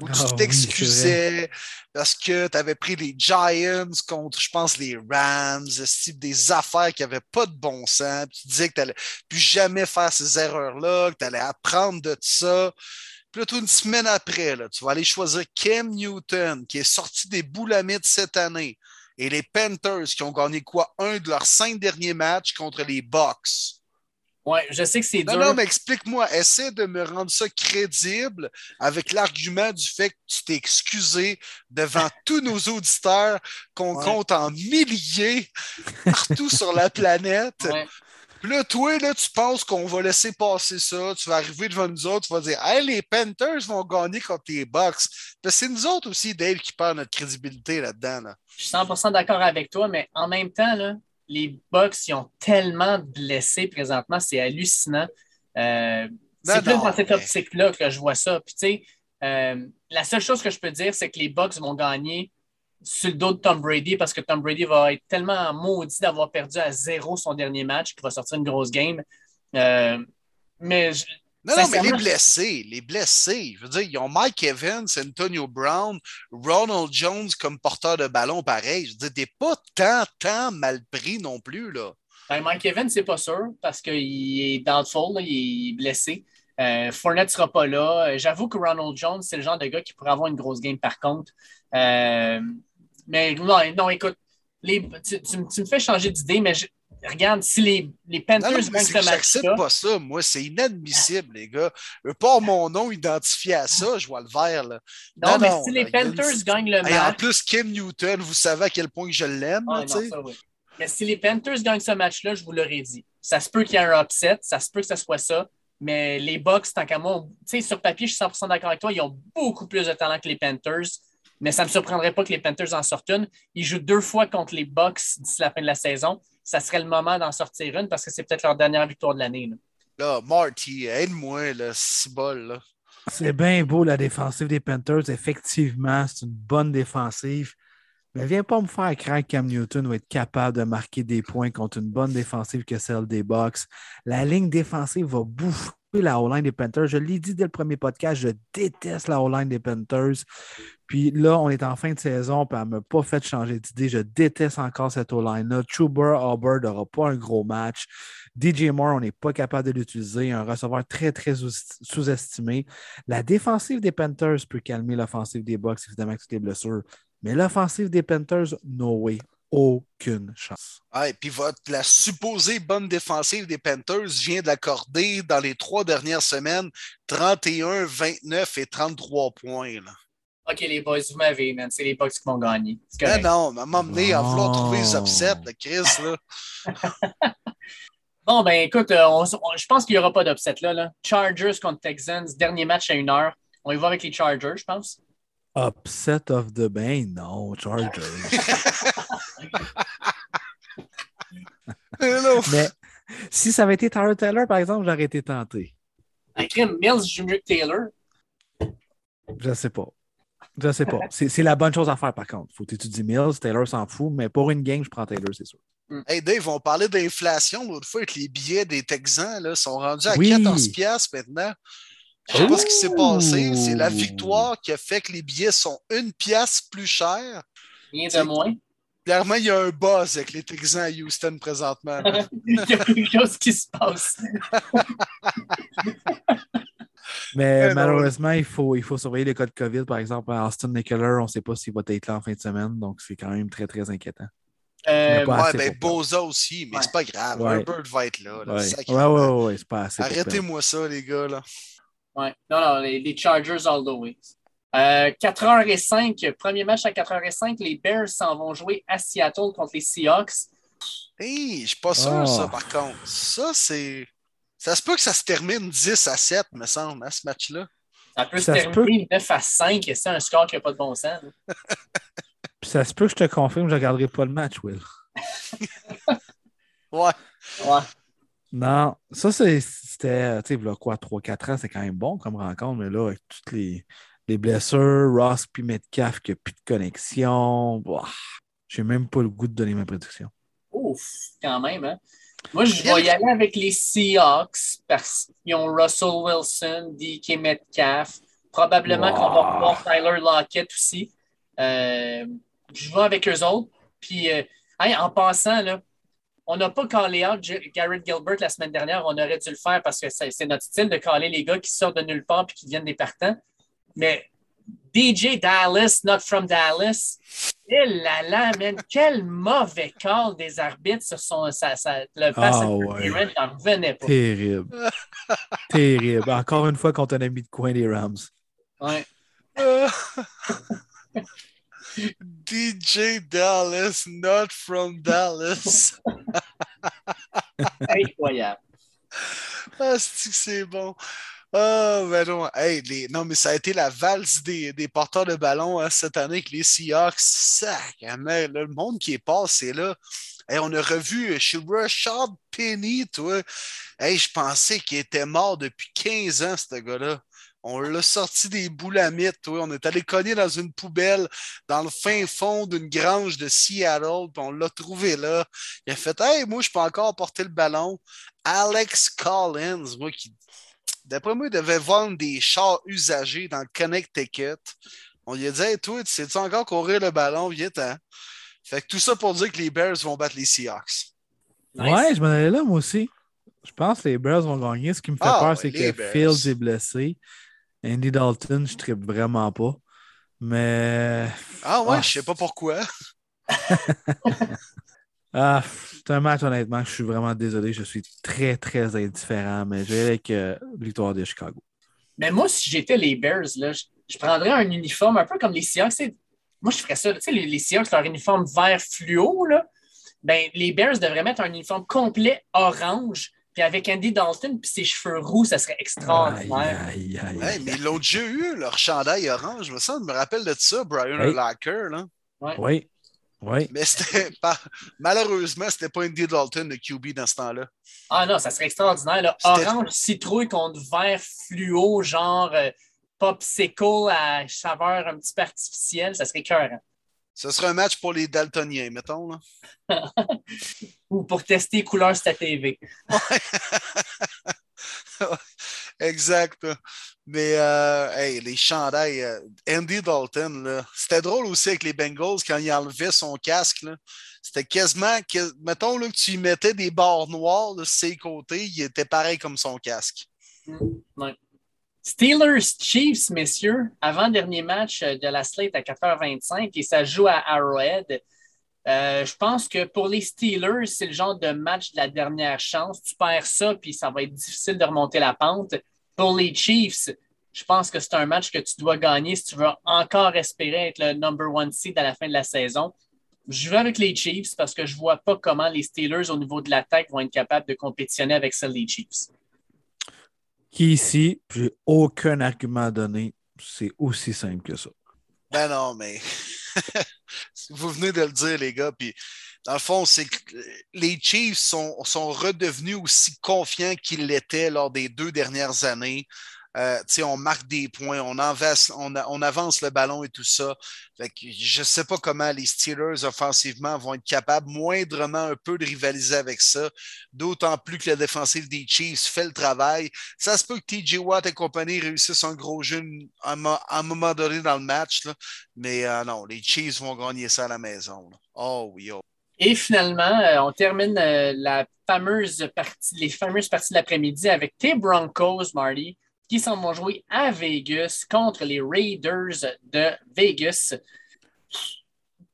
où tu Ah oui, t'excusais parce que tu avais pris les Giants contre, je pense, les Rams, ce type des affaires qui n'avaient pas de bon sens. Puis tu disais que tu n'allais plus jamais faire ces erreurs-là, que tu allais apprendre de ça. Puis là, toi, une semaine après, là, tu vas aller choisir Cam Newton, qui est sorti des boulamites cette année, et les Panthers, qui ont gagné quoi? Un de leurs cinq derniers matchs contre les Bucks. ouais, je sais que c'est Non, dur. non, mais explique-moi, essaie de me rendre ça crédible avec l'argument du fait que tu t'es excusé devant <laughs> tous nos auditeurs qu'on Ouais. compte en milliers partout sur la planète. Ouais. Puis là, toi, là, tu penses qu'on va laisser passer ça. Tu vas arriver devant nous autres, tu vas dire Hey, les Panthers vont gagner contre les Bucks. C'est nous autres aussi, Dave, qui perd notre crédibilité là-dedans. Là. Je suis 100% d'accord avec toi, mais en même temps, là, les Bucks, ils ont tellement de blessés présentement, c'est hallucinant. Euh, c'est plus non, dans cette mais- optique-là que je vois ça. Puis, tu sais, euh, la seule chose que je peux dire, c'est que les Bucks vont gagner sur le dos de Tom Brady parce que Tom Brady va être tellement maudit d'avoir perdu à zéro son dernier match qu'il va sortir une grosse game. Euh, mais je- Non, non, mais les blessés, les blessés, je veux dire, ils ont Mike Evans, Antonio Brown, Ronald Jones comme porteur de ballon pareil. Je veux dire, t'es pas tant, tant mal pris non plus, là. Ben, Mike Evans, c'est pas sûr parce qu'il est doubtful, là, il est blessé. Euh, Fournette ne sera pas là. Euh, j'avoue que Ronald Jones, c'est le genre de gars qui pourrait avoir une grosse game par contre. Euh, mais non, non, écoute, les, tu, tu, tu me fais changer d'idée, mais je, regarde, si les, les Panthers Non, non, gagnent ce match-là, pas ça. Moi, c'est inadmissible, les gars. Je veux pas mon nom identifié à ça, je vois le vert. Là. non, Non, mais si les là, une- Panthers gagnent le Hey, en match, plus, Kim Newton, vous savez à quel point je l'aime. Ah, oui. Mais si les Panthers gagnent ce match-là, je vous l'aurais dit. Ça se peut qu'il y ait un upset, ça se peut que ce soit ça. Mais les Bucks, tant qu'à moi, tu sais, sur papier, je suis 100% d'accord avec toi, ils ont beaucoup plus de talent que les Panthers. Mais ça ne me surprendrait pas que les Panthers en sortent une. Ils jouent deux fois contre les Bucks d'ici la fin de la saison. Ça serait le moment d'en sortir une parce que c'est peut-être leur dernière victoire de l'année. là. Là, Marty, aide-moi, bol, là. C'est bien beau la défensive des Panthers. Effectivement, c'est une bonne défensive. Mais viens pas me faire craindre que Cam Newton va être capable de marquer des points contre une bonne défensive que celle des Bucks. La ligne défensive va bouffer la O-line des Panthers. Je l'ai dit dès le premier podcast, je déteste la O-line des Panthers. Puis là, on est en fin de saison, puis elle ne m'a pas fait changer d'idée. Je déteste encore cette O-line-là. Chuber Hubbard n'aura pas un gros match. DJ Moore, on n'est pas capable de l'utiliser. Un receveur très, très sous- sous-estimé. La défensive des Panthers peut calmer l'offensive des Bucks, évidemment, avec toutes les blessures. Mais l'offensive des Panthers, no way. Aucune chance. Ouais, puis votre, la supposée bonne défensive des Panthers vient d'accorder dans les trois dernières semaines 31, 29 et 33 points. Là. OK, les boys, vous m'avez, man. C'est les Bucks qui vont gagner. C'est Non, correct. non, mais à m'emmener à vouloir trouver les upsets, là, Chris. Là. <laughs> Bon, ben écoute, euh, on- on- je pense qu'il n'y aura pas d'upset là, là. Chargers contre Texans, dernier match à une heure. On y va avec les Chargers, je pense. Upset of the Bay, non, Chargers. <laughs> Mais si ça avait été Tyler Taylor, par exemple, j'aurais été tenté. Un crime, Mills joue mieux que Taylor. Je sais pas. Je sais pas. C'est c'est la bonne chose à faire, par contre. Faut étudier Mills, Taylor s'en fout, mais pour une game, je prends Taylor, c'est sûr. Hey Dave, on parlait d'inflation l'autre fois avec les billets des Texans. Là, sont rendus à Oui. 14 piastres maintenant. Je sais pas ce qui s'est passé. C'est la victoire qui a fait que les billets sont une pièce plus chers. Rien de moins. Clairement, il y a un buzz avec les Texans à Houston présentement. <laughs> Il y a quelque chose qui se passe. <laughs> Mais malheureusement, il faut, il faut surveiller les cas de COVID. Par exemple, à Austin Eckler, on ne sait pas s'il va être là en fin de semaine, donc c'est quand même très, très inquiétant. Euh, Ouais, ben Boza aussi, mais Ouais. c'est pas grave. Ouais. Herbert va être là. là, Ouais, ouais, ouais, ouais, c'est pas assez. Arrêtez-moi ça, les gars. Là. Ouais. Non, non, les, les Chargers all the way. Euh, 4h05, premier match à 4h05, les Bears s'en vont jouer à Seattle contre les Seahawks. Hey, je suis pas sûr, Ah. ça, par contre. Ça, c'est. Ça se peut que ça se termine 10 à 7, me semble, à ce match-là. Ça peut se Ça se terminer 9 à 5 et c'est un score qui n'a pas de bon sens. <laughs> Puis ça se peut que je te confirme, je ne regarderai pas le match, Will. <laughs> Ouais. Ouais. Non, ça, c'était, tu sais, quoi, 3-4 ans, c'est quand même bon comme rencontre, mais là, avec toutes les, les blessures, Ross puis Metcalf qui n'a plus de connexion, j'ai même pas le goût de donner ma prédiction. Ouf, quand même. Hein? Moi, je vais y aller avec les Seahawks parce qu'ils ont Russell Wilson, DK Metcalf. Probablement qu'on va Wow. voir Tyler Lockett aussi. Euh, je vais avec eux autres. Puis, euh, hey, en passant, là, on n'a pas callé out Garrett Gilbert la semaine dernière. On aurait dû le faire parce que c'est notre style de caller les gars qui sortent de nulle part et qui deviennent des partants. Mais DJ Dallas, not from Dallas. Eh là là, man, quel mauvais call des arbitres sur son, sa, sa- le pass Ah interference, ouais. pas. Terrible. <laughs> Terrible. Encore une fois contre un ami de coin des Rams. Ouais. <laughs> Euh, DJ Dallas, not from Dallas. <laughs> Incroyable. Ah, c'est bon. Ah, ben non. Hey, les... non, mais ça a été la valse des, des porteurs de ballon hein, cette année avec les Seahawks. Là, le monde qui est passé là. Hey, on a revu chez Rashad Penny, toi. Hey, je pensais qu'il était mort depuis 15 ans, ce gars-là. On l'a sorti des boulamites, toi. On est allé cogner dans une poubelle dans le fin fond d'une grange de Seattle, puis on l'a trouvé là. Il a fait Hey, moi, je peux encore porter le ballon. Alex Collins, moi, qui, d'après moi, il devait vendre des chars usagés dans le Connecticut. On lui a dit Hey, toi, tu sais-tu encore courir le ballon? Viens-t'en. Fait que tout ça pour dire que les Bears vont battre les Seahawks. Nice. Ouais, je m'en allais là, moi aussi. Je pense que les Bears vont gagner. Ce qui me fait Ah, peur, ouais, c'est que Bears. Fields est blessé. Andy Dalton, je tripe vraiment pas. Mais. Ah ouais, Ah, je sais pas pourquoi. <laughs> Ah, c'est un match, honnêtement, je suis vraiment désolé. Je suis très, très indifférent, mais je vais avec euh, victoire de Chicago. Mais moi, si j'étais les Bears, là, je, je prendrais un uniforme un peu comme les Seahawks. Moi, je ferais ça. Tu sais, les, les Seahawks, leur uniforme vert fluo, là, ben, les Bears devraient mettre un uniforme complet orange, puis avec Andy Dalton, puis ses cheveux roux, ça serait Aïe, extraordinaire. aïe, aïe. Hey, mais ils l'ont déjà eu, leur chandail orange. Je me sens, je me rappelle de ça, Brian Oui. Urlacher, là. Oui, oui. Mais c'était pas. Malheureusement, c'était pas Andy Dalton, le QB dans ce temps-là. Ah non, ça serait extraordinaire. Là. Orange citrouille contre vert fluo, genre euh, popsicle à saveur un petit peu artificielle, ça serait cœur. Ce serait un match pour les Daltoniens, mettons. Là. <laughs> Ou pour tester les couleurs sur ta TV. <laughs> exact. Mais euh, hey, les chandails, euh, Andy Dalton, là, c'était drôle aussi avec les Bengals quand il enlevait son casque. C'était quasiment, que- mettons là, que tu y mettais des barres noires de ses côtés, il était pareil comme son casque. Chiefs, messieurs, avant-dernier match euh, de la slate à 4h25 et ça joue à Arrowhead. Euh, je pense que pour les Steelers, c'est le genre de match de la dernière chance. Tu perds ça, puis ça va être difficile de remonter la pente. Pour les Chiefs, je pense que c'est un match que tu dois gagner si tu veux encore espérer être le number one seed à la fin de la saison. Je vais avec les Chiefs parce que je ne vois pas comment les Steelers, au niveau de l'attaque, vont être capables de compétitionner avec celle des Chiefs. Qui ici, j'ai aucun argument à donner. C'est aussi simple que ça. Ben non, mais <laughs> vous venez de le dire, les gars. Puis, dans le fond, c'est que les Chiefs sont, sont redevenus aussi confiants qu'ils l'étaient lors des deux dernières années. Euh, on marque des points, on, avance, on, avance le ballon et tout ça. Je ne sais pas comment les Steelers offensivement vont être capables moindrement un peu de rivaliser avec ça. D'autant plus que la défensive des Chiefs fait le travail. Ça se peut que TJ Watt et compagnie réussissent un gros jeu à un moment donné dans le match. Mais euh, non, les Chiefs vont gagner ça à la maison. Oh oui, oh. Et finalement, euh, on termine la fameuse partie, les fameuses parties de l'après-midi avec tes Broncos, Marty, qui s'en vont jouer à Vegas contre les Raiders de Vegas.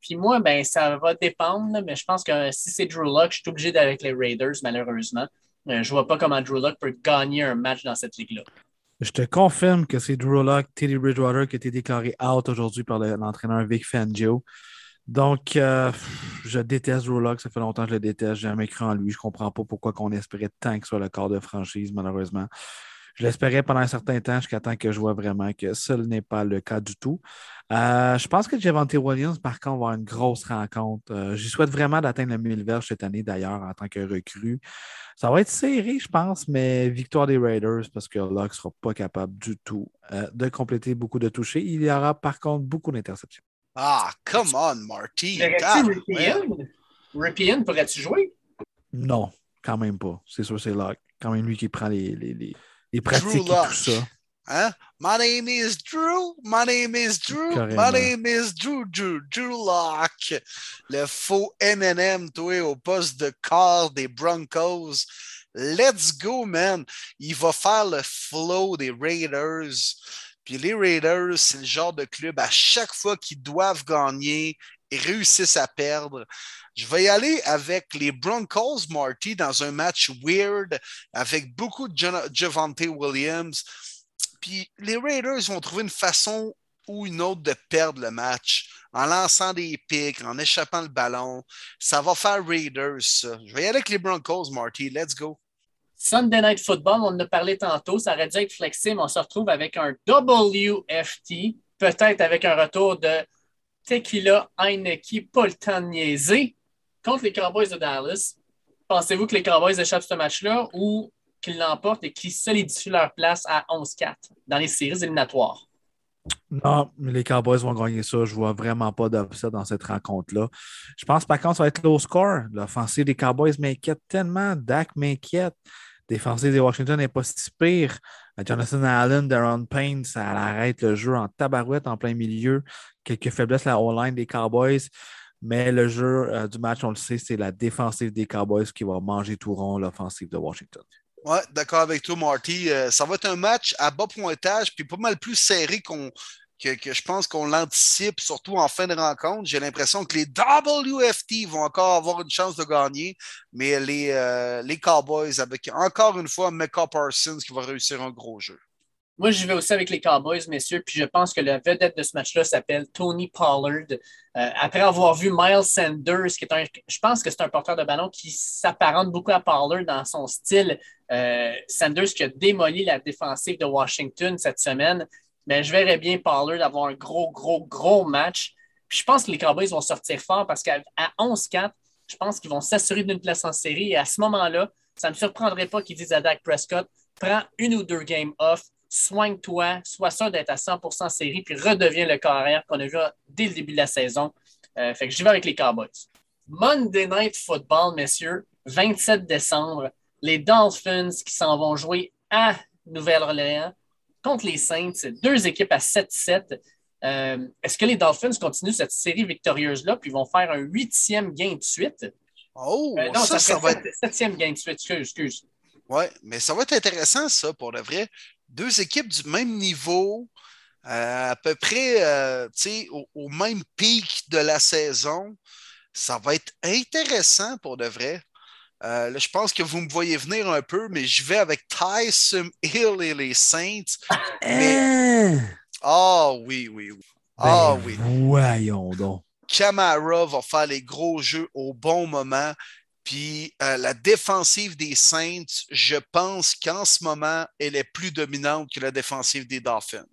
Puis moi, ben, ça va dépendre, mais je pense que si c'est Drew Lock, je suis obligé d'aller avec les Raiders, malheureusement. Euh, je vois pas comment Drew Lock peut gagner un match dans cette ligue-là. Je te confirme que c'est Drew Lock, Teddy Bridgewater qui a été déclaré out aujourd'hui par le- l'entraîneur Vic Fangio. Donc, euh, je déteste Drew Lock. Ça fait longtemps que je le déteste. J'ai jamais cru en lui. Je comprends pas pourquoi on espérait tant qu'il soit le corps de franchise, malheureusement. Je l'espérais pendant un certain temps jusqu'à temps que je vois vraiment que ce n'est pas le cas du tout. Euh, je pense que Javante Williams, par contre, va avoir une grosse rencontre. Euh, J'y souhaite vraiment d'atteindre le 1000 verges cette année, d'ailleurs, en tant que recrue. Ça va être serré, je pense, mais victoire des Raiders parce que Locke ne sera pas capable du tout euh, de compléter beaucoup de touchés. Il y aura par contre beaucoup d'interceptions. Ah, come on, Marty. Ripien, pourrais-tu jouer? Non, quand même pas. C'est sûr, c'est Locke. Quand même lui qui prend les, les, les, les pratiques et tout ça. Hein? My name is Drew. My name is Drew. Carrément. My name is Drew, Drew, Drew Lock. Le faux NNM, toi, au poste de corps des Broncos. Let's go, man. Il va faire le flow des Raiders. Puis les Raiders, c'est le genre de club, à chaque fois qu'ils doivent gagner, réussissent à perdre. Je vais y aller avec les Broncos, Marty, dans un match weird, avec beaucoup de Javante Williams. Puis les Raiders vont trouver une façon ou une autre de perdre le match en lançant des pics, en échappant le ballon. Ça va faire Raiders. Je vais y aller avec les Broncos, Marty. Let's go. Sunday Night Football, on en a parlé tantôt, ça aurait dû être flexible. On se retrouve avec un WFT, peut-être avec un retour de Tequila Heineke, pas le temps de contre les Cowboys de Dallas. Pensez-vous que les Cowboys échappent ce match-là ou qu'ils l'emportent et qu'ils solidifient leur place à 11-4 dans les séries éliminatoires? Non, les Cowboys vont gagner ça. Je vois vraiment pas d'upset dans cette rencontre-là. Je pense par contre ça va être low score. L'offensive des Cowboys m'inquiète tellement. Dak m'inquiète. Défensive des Washington n'est pas si pire. Jonathan Allen, Darren Payne, ça arrête le jeu en tabarouette en plein milieu. Quelques faiblesses la O-line des Cowboys. Mais le jeu euh, du match, on le sait, c'est la défensive des Cowboys qui va manger tout rond l'offensive de Washington. Oui, d'accord avec toi, Marty. Euh, ça va être un match à bas pointage, puis pas mal plus serré qu'on, que, je pense qu'on l'anticipe, surtout en fin de rencontre. J'ai l'impression que les WFT vont encore avoir une chance de gagner, mais les, euh, les Cowboys, avec encore une fois Mecca Parsons qui va réussir un gros jeu. Moi, je vais aussi avec les Cowboys, messieurs, puis je pense que la vedette de ce match-là s'appelle Tony Pollard. Euh, après avoir vu Miles Sanders, qui est un, je pense que c'est un porteur de ballon qui s'apparente beaucoup à Pollard dans son style. Euh, Sanders qui a démoli la défensive de Washington cette semaine. Mais je verrais bien Pollard avoir un gros, gros, gros match. Je pense que les Cowboys vont sortir fort parce qu'à 11-4, je pense qu'ils vont s'assurer d'une place en série. Et à ce moment-là, ça ne me surprendrait pas qu'ils disent à Dak Prescott prends une ou deux games off, soigne-toi, sois sûr d'être à 100% série, puis redeviens le carrière qu'on a vu dès le début de la saison. Euh, fait que j'y vais avec les Cowboys. Monday Night Football, messieurs, 27 décembre, les Dolphins qui s'en vont jouer à Nouvelle-Orléans contre les Saints, deux équipes à 7-7. Euh, est-ce que les Dolphins continuent cette série victorieuse-là, puis vont faire un huitième gain de suite? Oh, euh, non, ça, ça, va être. Septième gain de suite, excuse, excuse. Oui, mais ça va être intéressant, ça, pour le vrai deux équipes du même niveau, euh, à peu près au, au, même pic de la saison. Ça va être intéressant pour de vrai. Euh, là, je pense que vous me voyez venir un peu, mais je vais avec Tyson Hill et les Saints. Hein? Ah oui, oui, oui. Ah ben, oui. Voyons donc. Camara va faire les gros jeux au bon moment. Puis euh, la défensive des Saints, je pense qu'en ce moment, elle est plus dominante que la défensive des Dolphins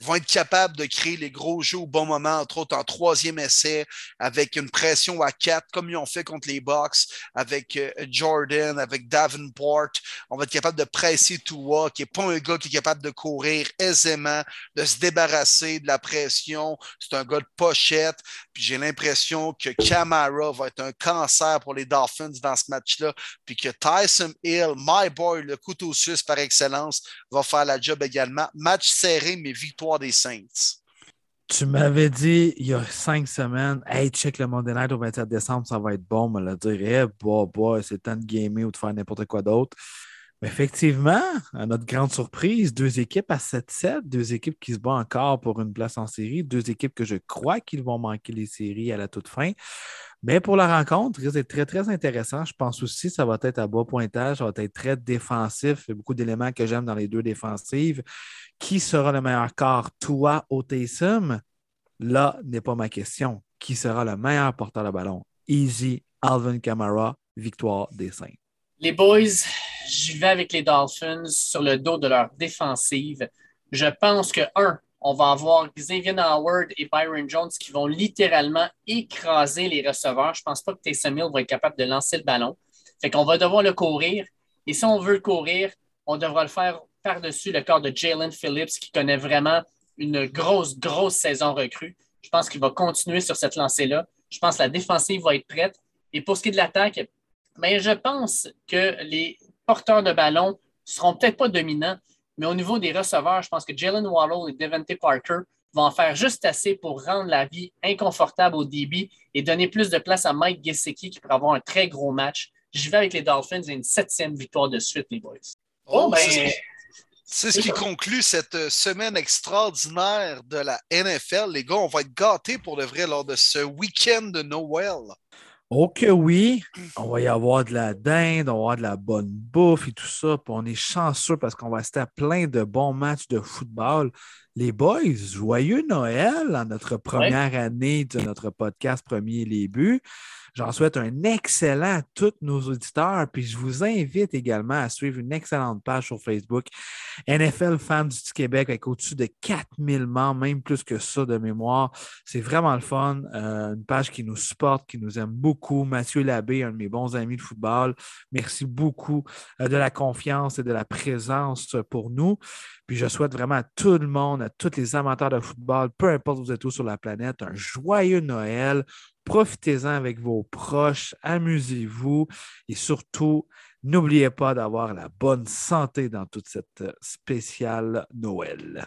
vont être capables de créer les gros jeux au bon moment, entre autres en troisième essai, avec une pression à quatre, comme ils ont fait contre les Bucks, avec euh, Jordan, avec Davenport. On va être capable de presser Tua, qui n'est pas un gars qui est capable de courir aisément, de se débarrasser de la pression. C'est un gars de pochette. Puis j'ai l'impression que Camara va être un cancer pour les Dolphins dans ce match-là. Puis que Tyson Hill, my boy, le couteau suisse par excellence, va faire la job également. Match serré, mais victoire des Saints. Tu m'avais dit il y a cinq semaines, hey, check le Monday Night au 27 décembre, ça va être bon. me le dire, hey, bah, c'est temps de gamer ou de faire n'importe quoi d'autre. Mais effectivement, à notre grande surprise, deux équipes à 7-7, deux équipes qui se battent encore pour une place en série, deux équipes que je crois qu'ils vont manquer les séries à la toute fin. Mais pour la rencontre, c'est très, très intéressant. Je pense aussi que ça va être à bas pointage, ça va être très défensif. Il y a beaucoup d'éléments que j'aime dans les deux défensives. Qui sera le meilleur quart, toi ou Taysom? Là n'est pas ma question. Qui sera le meilleur porteur de ballon? Easy, Alvin Kamara, victoire des Saints. Les boys, j'y vais avec les Dolphins sur le dos de leur défensive. Je pense que, un, on va avoir Xavier Howard et Byron Jones qui vont littéralement écraser les receveurs. Je ne pense pas que Taysom Hill va être capable de lancer le ballon. Fait qu'on va devoir le courir. Et si on veut courir, on devra le faire par-dessus le corps de Jalen Phillips qui connaît vraiment une grosse, grosse saison recrue. Je pense qu'il va continuer sur cette lancée-là. Je pense que la défensive va être prête. Et pour ce qui est de l'attaque, mais je pense que les porteurs de ballon ne seront peut-être pas dominants, mais au niveau des receveurs, je pense que Jalen Waddle et Devante Parker vont en faire juste assez pour rendre la vie inconfortable au débit et donner plus de place à Mike Gesicki qui pourrait avoir un très gros match. J'y vais avec les Dolphins et une septième victoire de suite, les boys. Oh, ben, c'est ce qui conclut cette semaine extraordinaire de la NFL. Les gars, on va être gâtés pour de vrai lors de ce week-end de Noël. Ok, oui, on va y avoir de la dinde, on va avoir de la bonne bouffe et tout ça. Puis on est chanceux parce qu'on va rester à plein de bons matchs de football. Les boys, joyeux Noël en notre première année de notre podcast Premier Les Buts. J'en souhaite un excellent à tous nos auditeurs. Puis je vous invite également à suivre une excellente page sur Facebook, NFL Fans du Québec, avec au-dessus de 4000 membres, même plus que ça de mémoire. C'est vraiment le fun. Euh, une page qui nous supporte, qui nous aime beaucoup. Mathieu Labbé, un de mes bons amis de football. Merci beaucoup euh, de la confiance et de la présence pour nous. Puis je souhaite vraiment à tout le monde, à tous les amateurs de football, peu importe où vous êtes où sur la planète, un joyeux Noël. Profitez-en avec vos proches, amusez-vous et surtout, n'oubliez pas d'avoir la bonne santé dans toute cette spéciale Noël.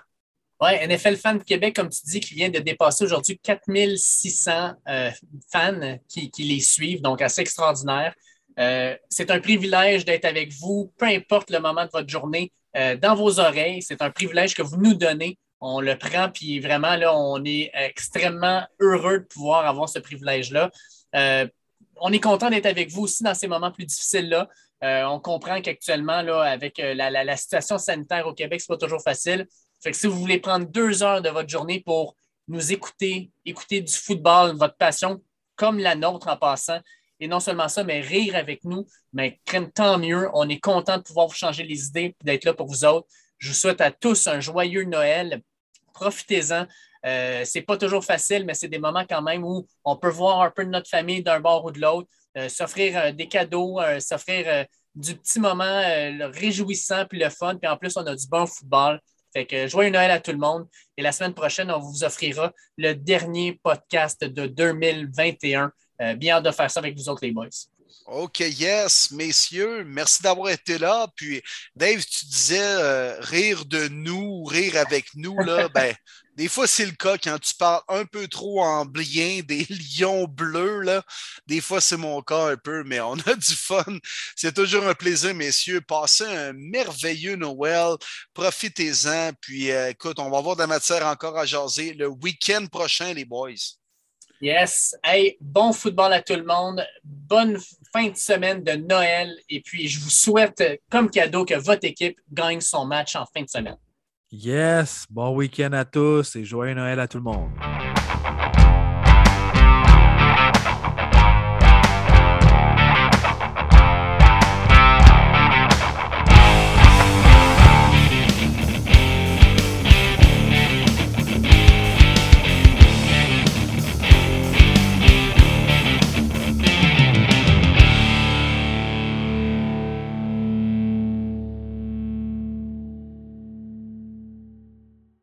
Oui, NFL Fan Québec, comme tu dis, qui vient de dépasser aujourd'hui 4600 euh, fans qui, les suivent, donc assez extraordinaire. Euh, c'est un privilège d'être avec vous, peu importe le moment de votre journée, euh, dans vos oreilles. C'est un privilège que vous nous donnez. On le prend, puis vraiment, là, on est extrêmement heureux de pouvoir avoir ce privilège-là. on est content d'être avec vous aussi dans ces moments plus difficiles-là. on comprend qu'actuellement, avec la, la, situation sanitaire au Québec, ce n'est pas toujours facile. Fait que si vous voulez prendre deux heures de votre journée pour nous écouter, écouter du football, votre passion, comme la nôtre en passant, et non seulement ça, mais rire avec nous, mais tant mieux. On est content de pouvoir vous changer les idées d'être là pour vous autres. Je vous souhaite à tous un joyeux Noël. Profitez-en. Euh, c'est pas toujours facile, mais c'est des moments quand même où on peut voir un peu de notre famille d'un bord ou de l'autre, euh, s'offrir euh, des cadeaux, euh, s'offrir du petit moment réjouissant puis le fun. Puis en plus, on a du bon football. Fait que joyeux Noël à tout le monde. Et la semaine prochaine, on vous offrira le dernier podcast de 2021. Euh, bien hâte de faire ça avec vous autres, les boys. OK, yes, messieurs, merci d'avoir été là. Puis, Dave, tu disais euh, rire de nous, rire avec nous, là, <laughs> ben, des fois, c'est le cas quand tu parles un peu trop en bien <laughs> des lions bleus, là. Des fois, c'est mon cas un peu, mais on a <laughs> du fun. C'est toujours un plaisir, messieurs. Passez un merveilleux Noël. Profitez-en. Puis, euh, écoute, on va avoir de la matière encore à jaser le week-end prochain, les boys. Yes. Hey, bon football à tout le monde. Bonne fin de semaine de Noël. Et puis, je vous souhaite comme cadeau que votre équipe gagne son match en fin de semaine. Yes. Bon week-end à tous et joyeux Noël à tout le monde.